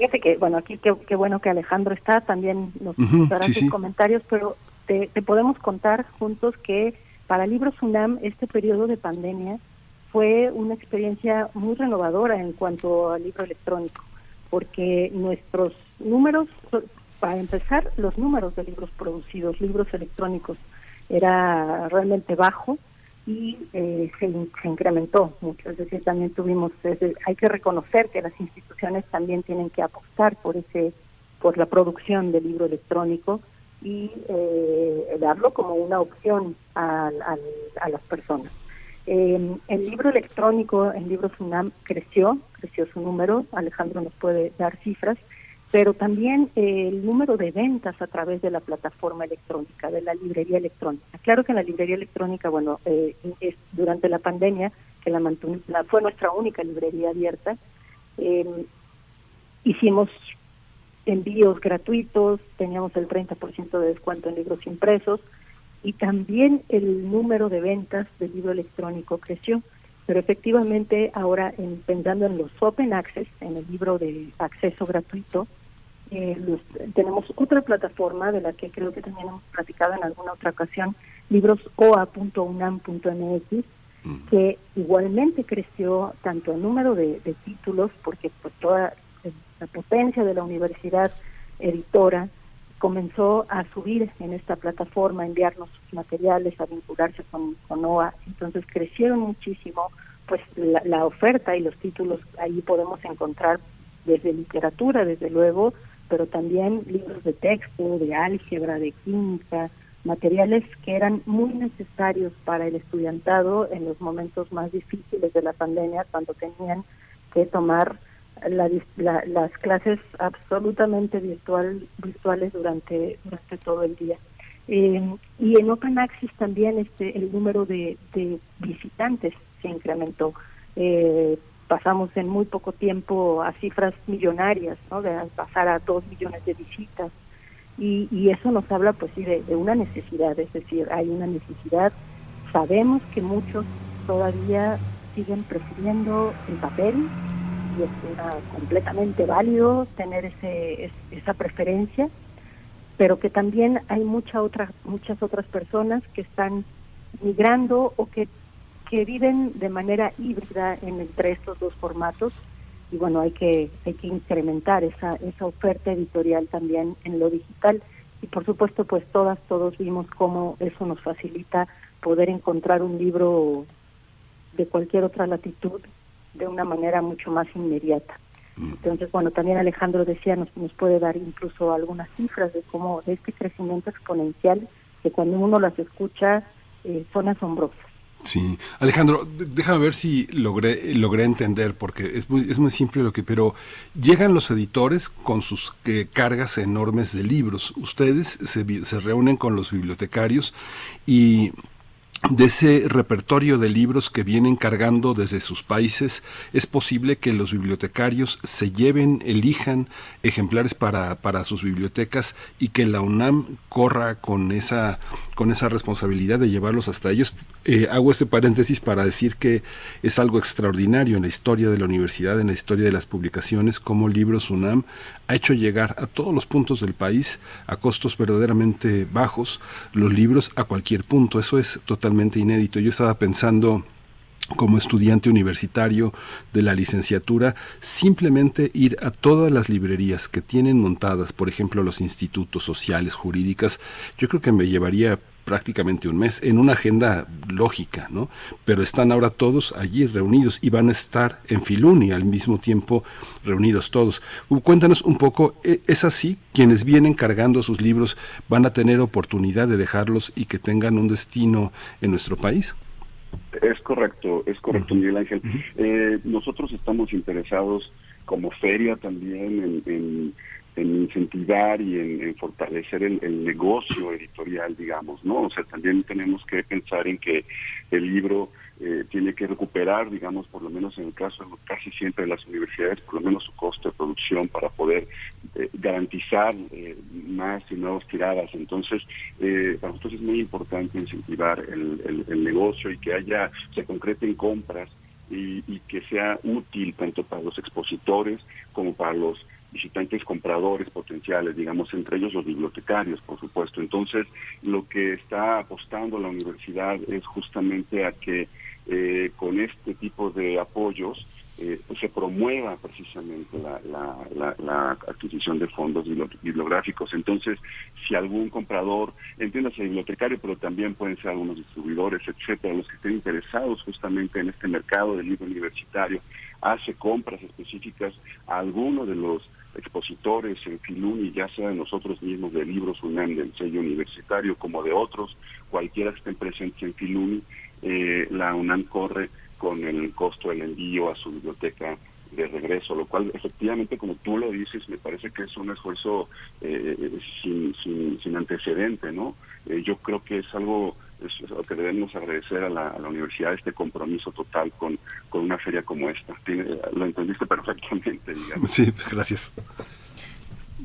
Fíjate que, bueno, aquí qué, qué bueno que Alejandro está, también nos Ujú, dará sí, sus sí. comentarios, pero te, te podemos contar juntos que para Libros UNAM este periodo de pandemia fue una experiencia muy renovadora en cuanto al libro electrónico, porque nuestros números, para empezar, los números de libros producidos, libros electrónicos, era realmente bajo y eh, se, se incrementó mucho. Es decir, también tuvimos, hay que reconocer que las instituciones también tienen que apostar por ese, por la producción de libro electrónico y eh, darlo como una opción al- a las personas. Eh, el libro electrónico en Libros UNAM creció, creció su número, Alejandro nos puede dar cifras, pero también eh, el número de ventas a través de la plataforma electrónica, de la librería electrónica. Claro que en la librería electrónica, bueno, eh, durante la pandemia, que la, la- fue nuestra única librería abierta, eh, hicimos envíos gratuitos, teníamos el 30% de descuento en libros impresos y también el número de ventas del libro electrónico creció. pero efectivamente ahora en, pensando en los Open Access, en el libro de acceso gratuito, eh, los- tenemos otra plataforma de la que creo que también hemos platicado en alguna otra ocasión, librosoa.unam.mx, que igualmente creció tanto el número de, de títulos, porque pues toda la potencia de la universidad editora comenzó a subir en esta plataforma, a enviarnos sus materiales, a vincularse con, con OA. Entonces crecieron muchísimo pues la, la oferta y los títulos ahí podemos encontrar desde literatura, desde luego, pero también libros de texto, de álgebra, de química, materiales que eran muy necesarios para el estudiantado en los momentos más difíciles de la pandemia, cuando tenían que tomar la las clases absolutamente virtual, virtuales durante, durante todo el día. Eh, y en Open Access también este, el número de, de visitantes se incrementó. Eh, pasamos en muy poco tiempo a cifras millonarias, ¿no? de pasar a dos millones de visitas. Y, y eso nos habla pues sí de, de una necesidad, es decir, hay una necesidad. Sabemos que muchos todavía siguen prefiriendo el papel y es una- completamente válido tener ese, es- esa preferencia, pero que también hay mucha otra, muchas otras personas que están migrando o que, que viven de manera híbrida en entre estos dos formatos. Y bueno hay que hay que incrementar esa esa oferta editorial también en lo digital. Y por supuesto pues todas todos vimos cómo eso nos facilita poder encontrar un libro de cualquier otra latitud de una manera mucho más inmediata. Entonces bueno también Alejandro decía nos nos puede dar incluso algunas cifras de cómo de este crecimiento exponencial que cuando uno las escucha eh, son asombrosas Sí, Alejandro, déjame ver si logré logré entender porque es muy es muy simple lo que pero llegan los editores con sus eh, cargas enormes de libros. Ustedes se, se reúnen con los bibliotecarios y de ese repertorio de libros que vienen cargando desde sus países, es posible que los bibliotecarios se lleven, elijan ejemplares para, para sus bibliotecas y que la UNAM corra con esa, con esa responsabilidad de llevarlos hasta ellos. Eh, hago este paréntesis para decir que es algo extraordinario en la historia de la universidad, en la historia de las publicaciones, como Libros UNAM ha hecho llegar a todos los puntos del país a costos verdaderamente bajos los libros a cualquier punto. Eso es totalmente inédito. Yo estaba pensando como estudiante universitario de la licenciatura, simplemente ir a todas las librerías que tienen montadas, por ejemplo, los institutos sociales, jurídicas, yo creo que me llevaría prácticamente un mes en una agenda lógica, ¿no? Pero están ahora todos allí reunidos y van a estar en Filuni al mismo tiempo reunidos todos. Cuéntanos un poco, ¿e- ¿es así? Quienes vienen cargando sus libros van a tener oportunidad de dejarlos y que tengan un destino en nuestro país? Es correcto, es correcto, Miguel Ángel. Eh, nosotros estamos interesados como feria también en, en- en incentivar y en, fortalecer el, el negocio editorial, digamos, ¿no? O sea, también tenemos que pensar en que el libro eh, tiene que recuperar, digamos, por lo menos en el caso de casi siempre de las universidades, por lo menos su costo de producción para poder eh, garantizar eh, más y nuevas tiradas. Entonces, eh, para nosotros es muy importante incentivar el, el- el negocio y que haya, se concreten compras y, y que sea útil tanto para los expositores como para los visitantes compradores potenciales, digamos, entre ellos los bibliotecarios, por supuesto. Entonces, lo que está apostando la universidad es justamente a que eh, con este tipo de apoyos eh, pues se promueva precisamente la, adquisición de fondos bibli- bibliográficos. Entonces, si algún comprador, entiéndase bibliotecario, pero también pueden ser algunos distribuidores, etcétera, los que estén interesados justamente en este mercado del libro universitario, hace compras específicas a alguno de los expositores en Filuni, ya sea de nosotros mismos de Libros UNAM, del sello universitario, como de otros, cualquiera que estén presentes en Filuni, eh, la UNAM corre con el costo del envío a su biblioteca de regreso, lo cual efectivamente, como tú lo dices, me parece que es un esfuerzo eh, sin, sin, sin antecedente, ¿no? Eh, yo creo que es algo es lo que debemos agradecer a la, a la universidad, este compromiso total con, con una feria como esta. Tiene- lo entendiste perfectamente, digamos. Sí, gracias.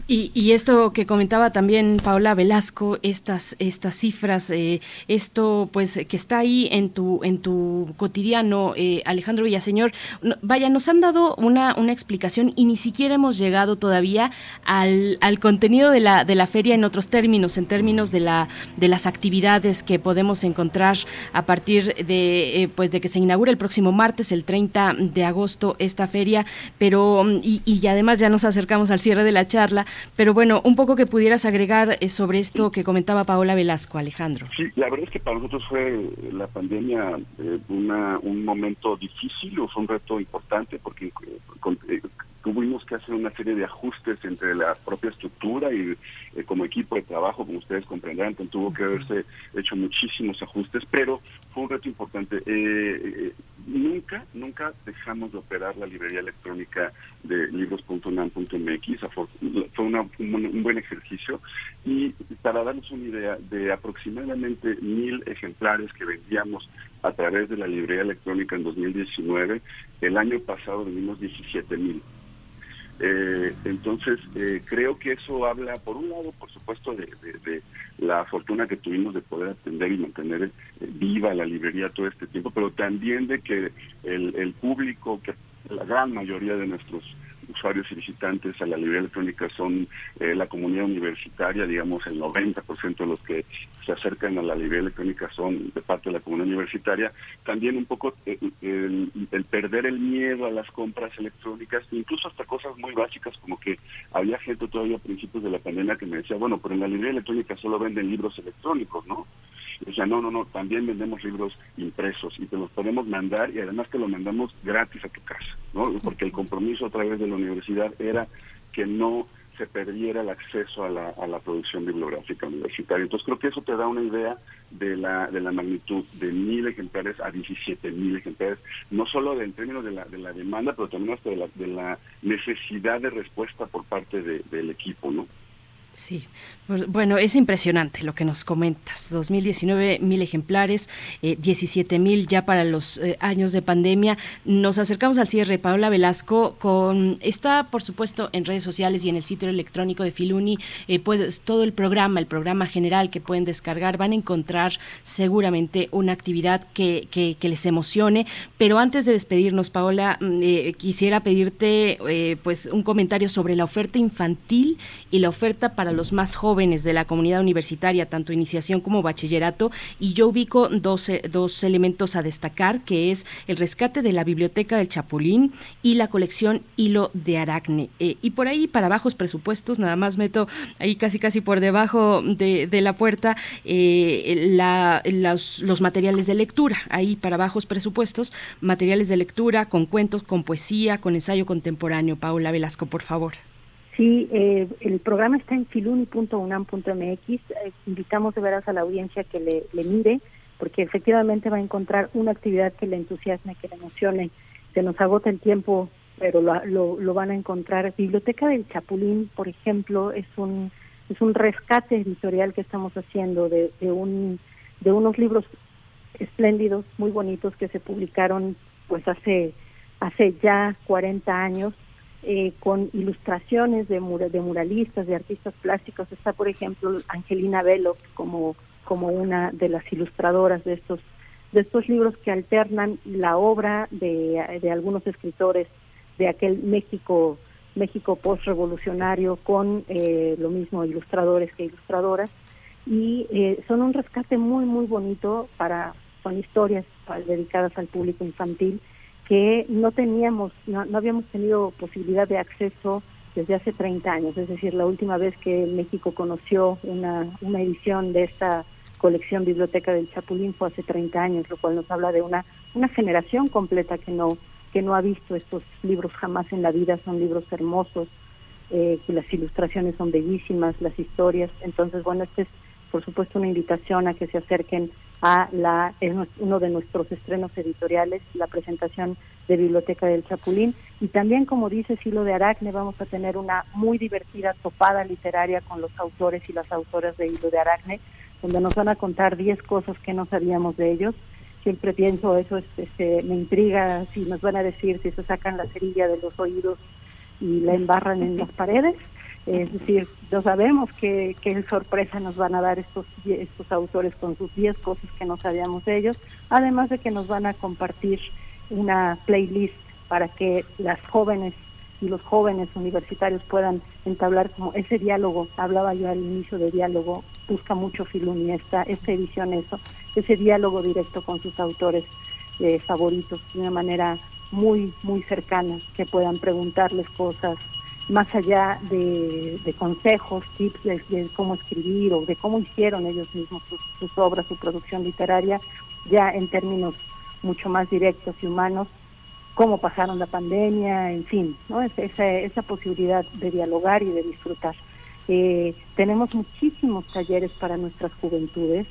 Y, esto que comentaba también Paola Velasco, estas, estas cifras, eh, esto pues que está ahí en tu, en tu cotidiano, eh, Alejandro Villaseñor, vaya, nos han dado una, una explicación y ni siquiera hemos llegado todavía al, al contenido de la, de la feria en otros términos, en términos de, la, de las actividades que podemos encontrar a partir de, eh, pues de que se inaugura el próximo martes, el 30 de agosto, esta feria, pero y, y además ya nos acercamos al cierre de la charla, pero bueno, un poco que pudieras agregar eh, sobre esto que comentaba Paola Velasco, Alejandro. Sí, la verdad es que para nosotros fue la pandemia eh, una, un momento difícil, o fue un reto importante, porque eh, eh, tuvimos que hacer una serie de ajustes entre la propia estructura y eh, como equipo de trabajo, como ustedes comprenderán, tuvo que haberse hecho muchísimos ajustes, pero fue un reto importante. Eh, eh, nunca, nunca dejamos de operar la librería electrónica de libros.unam.mx, fue una, un, un buen ejercicio y para darnos una idea de aproximadamente mil ejemplares que vendíamos a través de la librería electrónica en 2019, el año pasado vendimos 17 mil. Eh, entonces, eh, creo que eso habla, por un lado, por supuesto, de, de, la fortuna que tuvimos de poder atender y mantener eh, viva la librería todo este tiempo, pero también de que el, el público, que la gran mayoría de nuestros usuarios y visitantes a la librería electrónica son eh, la comunidad universitaria, digamos el 90% de los que se acercan a la librería electrónica son de parte de la comunidad universitaria. También un poco eh, el, perder el miedo a las compras electrónicas, incluso hasta cosas muy básicas como que había gente todavía a principios de la pandemia que me decía, bueno, pero en la librería electrónica solo venden libros electrónicos, ¿no? O sea, no, no, no, también vendemos libros impresos y te los podemos mandar y además te los mandamos gratis a tu casa, ¿no? Porque el compromiso a través de la universidad era que no se perdiera el acceso a la, a la producción bibliográfica universitaria. Entonces creo que eso te da una idea de la, de la magnitud de mil ejemplares a 17 mil ejemplares, no solo en términos de la, de la demanda, pero también hasta de la, de la necesidad de respuesta por parte de, del equipo, ¿no? Sí, bueno, es impresionante lo que nos comentas. 2019 mil ejemplares, eh, 17 mil ya para los eh, años de pandemia. Nos acercamos al cierre. Paola Velasco con está, por supuesto, en redes sociales y en el sitio electrónico de Filuni. Eh, pues, todo el programa, el programa general que pueden descargar, van a encontrar seguramente una actividad que, que, que les emocione. Pero antes de despedirnos, Paola, mm, quisiera pedirte eh, pues un comentario sobre la oferta infantil y la oferta para los más jóvenes de la comunidad universitaria, tanto iniciación como bachillerato, y yo ubico dos, dos elementos a destacar, que es el rescate de la biblioteca del Chapulín y la colección Hilo de Aracne. Eh, y por ahí, para bajos presupuestos, nada más meto ahí casi casi por debajo de, la puerta eh, los, los materiales de lectura, ahí para bajos presupuestos, materiales de lectura con cuentos, con poesía, con ensayo contemporáneo. Paula Velasco, por favor. Sí, eh, el programa está en filuni.unam.mx. Eh, invitamos de veras a la audiencia que le, le, mire, porque efectivamente va a encontrar una actividad que le entusiasme, que le emocione. Se nos agota el tiempo, pero lo, lo, lo van a encontrar. Biblioteca del Chapulín, por ejemplo, es un es un rescate editorial que estamos haciendo de, de un de unos libros espléndidos, muy bonitos que se publicaron pues hace hace ya 40 años eh, con ilustraciones de, mur de muralistas, de artistas plásticos. Está, por ejemplo, Angelina Velo como, como una de las ilustradoras de estos, de estos libros que alternan la obra de, de algunos escritores de aquel México, México postrevolucionario con eh, lo mismo ilustradores que ilustradoras. Y eh, son un rescate muy, muy bonito para, son historias dedicadas al público infantil que no teníamos, no, no, habíamos tenido posibilidad de acceso desde hace 30 años, es decir, la última vez que México conoció una, una edición de esta colección Biblioteca del Chapulín fue hace 30 años, lo cual nos habla de una, una generación completa que no, que no ha visto estos libros jamás en la vida, son libros hermosos, eh, las ilustraciones son bellísimas, las historias, entonces bueno, este es por supuesto una invitación a que se acerquen a la uno de nuestros estrenos editoriales, la presentación de Biblioteca del Chapulín. Y también, como dice Silo de Aracne, vamos a tener una muy divertida topada literaria con los autores y las autoras de Hilo de Aracne, donde nos van a contar 10 cosas que no sabíamos de ellos. Siempre pienso, eso es, este, me intriga si nos van a decir si se sacan la cerilla de los oídos y la embarran en las paredes Es decir, no sabemos qué, qué sorpresa nos van a dar estos, estos autores con sus 10 cosas que no sabíamos de ellos, además de que nos van a compartir una playlist para que las jóvenes y los jóvenes universitarios puedan entablar como ese diálogo, hablaba yo al inicio de diálogo, busca mucho Filuni esta, esta edición eso, ese diálogo directo con sus autores eh, favoritos de una manera muy, muy cercana, que puedan preguntarles cosas más allá de, consejos, tips de, de cómo escribir o de cómo hicieron ellos mismos sus, sus obras, su producción literaria, ya en términos mucho más directos y humanos, cómo pasaron la pandemia, en fin, ¿no? Es- esa, esa posibilidad de dialogar y de disfrutar. Eh, tenemos muchísimos talleres para nuestras juventudes,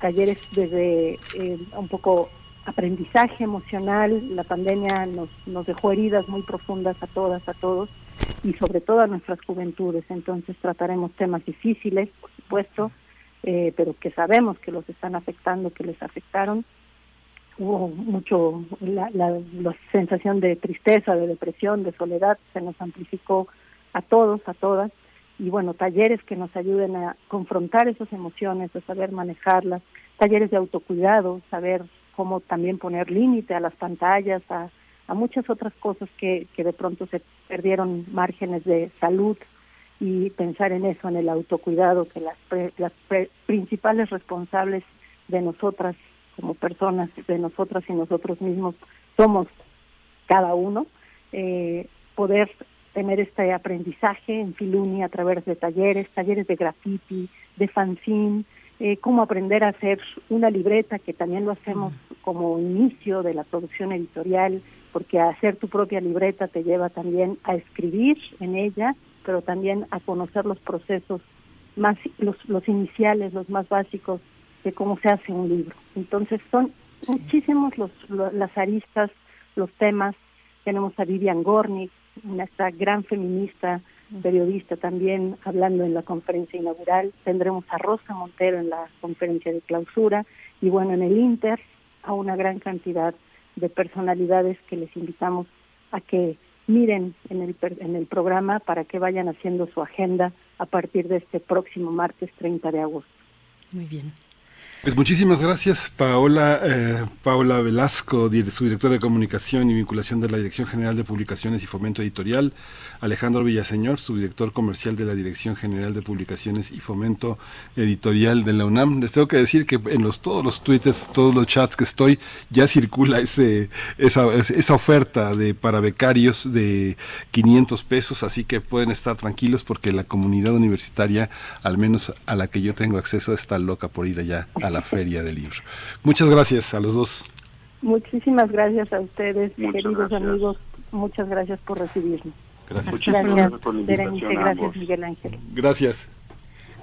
talleres desde eh, un poco aprendizaje emocional, la pandemia nos, nos dejó heridas muy profundas a todas, a todos, y sobre todo a nuestras juventudes. Entonces trataremos temas difíciles, por supuesto, eh, pero que sabemos que los están afectando, que les afectaron. Hubo mucho, la, la, la sensación de tristeza, de depresión, de soledad, se nos amplificó a todos, a todas. Y bueno, talleres que nos ayuden a confrontar esas emociones, a saber manejarlas, talleres de autocuidado, saber cómo también poner límite a las pantallas, a, a muchas otras cosas que, que de pronto se perdieron márgenes de salud y pensar en eso, en el autocuidado, que las, pre- las pre- principales responsables de nosotras como personas, de nosotras y nosotros mismos, somos cada uno, eh, poder tener este aprendizaje en Filuni a través de talleres, talleres de graffiti, de fanzine, eh, cómo aprender a hacer una libreta, que también lo hacemos como inicio de la producción editorial, porque hacer tu propia libreta te lleva también a escribir en ella, pero también a conocer los procesos más, los, los iniciales, los más básicos de cómo se hace un libro. Entonces son muchísimos los, lo- las aristas, los temas. Tenemos a Vivian Gornick, una gran feminista, periodista también, hablando en la conferencia inaugural. Tendremos a Rosa Montero en la conferencia de clausura. Y bueno, en el Inter, a una gran cantidad de personalidades que les invitamos a que miren en el, en el programa para que vayan haciendo su agenda a partir de este próximo martes 30 de agosto. Muy bien. Pues muchísimas gracias, Paola, eh, Paola Velasco, dir- su directora de comunicación y vinculación de la Dirección General de Publicaciones y Fomento Editorial, Alejandro Villaseñor, subdirector comercial de la Dirección General de Publicaciones y Fomento Editorial de la UNAM. Les tengo que decir que en los todos los tweets, todos los chats que estoy, ya circula ese esa, es- esa oferta de para becarios de 500 pesos, así que pueden estar tranquilos porque la comunidad universitaria, al menos a la que yo tengo acceso, está loca por ir allá a la feria del libro. Muchas gracias a los dos. Muchísimas gracias a ustedes, Muchas queridos gracias. amigos. Muchas gracias por recibirnos. Gracias. Gracias, Gracias la gracias, ambos. Miguel Ángel. Gracias.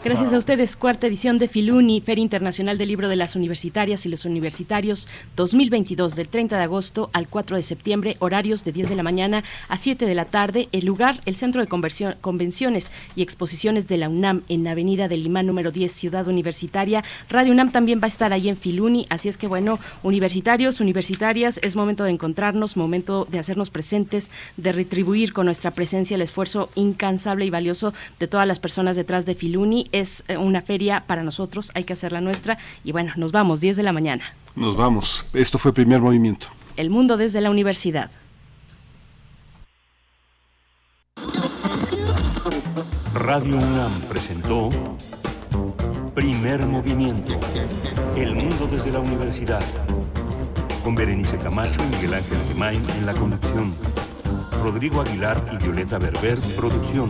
Gracias a ustedes, cuarta edición de Filuni, Feria Internacional del Libro de las Universitarias y los Universitarios 2022, del 30 de agosto al 4 de septiembre, horarios de 10 de la mañana a 7 de la tarde. El lugar, el Centro de Conversión- Convenciones y Exposiciones de la UNAM en Avenida del Imán número 10, Ciudad Universitaria. Radio UNAM también va a estar ahí en Filuni, así es que bueno, universitarios, universitarias, es momento de encontrarnos, momento de hacernos presentes, de retribuir con nuestra presencia el esfuerzo incansable y valioso de todas las personas detrás de Filuni. Es eh, una feria para nosotros, hay que hacerla nuestra y bueno, nos vamos, 10 de la mañana. Nos vamos. Esto fue primer movimiento. El mundo desde la universidad. Radio UNAM presentó Primer Movimiento. El mundo desde la universidad. Con Berenice Camacho y Miguel Ángel Gemain en la conducción. Rodrigo Aguilar y Violeta Berber, producción.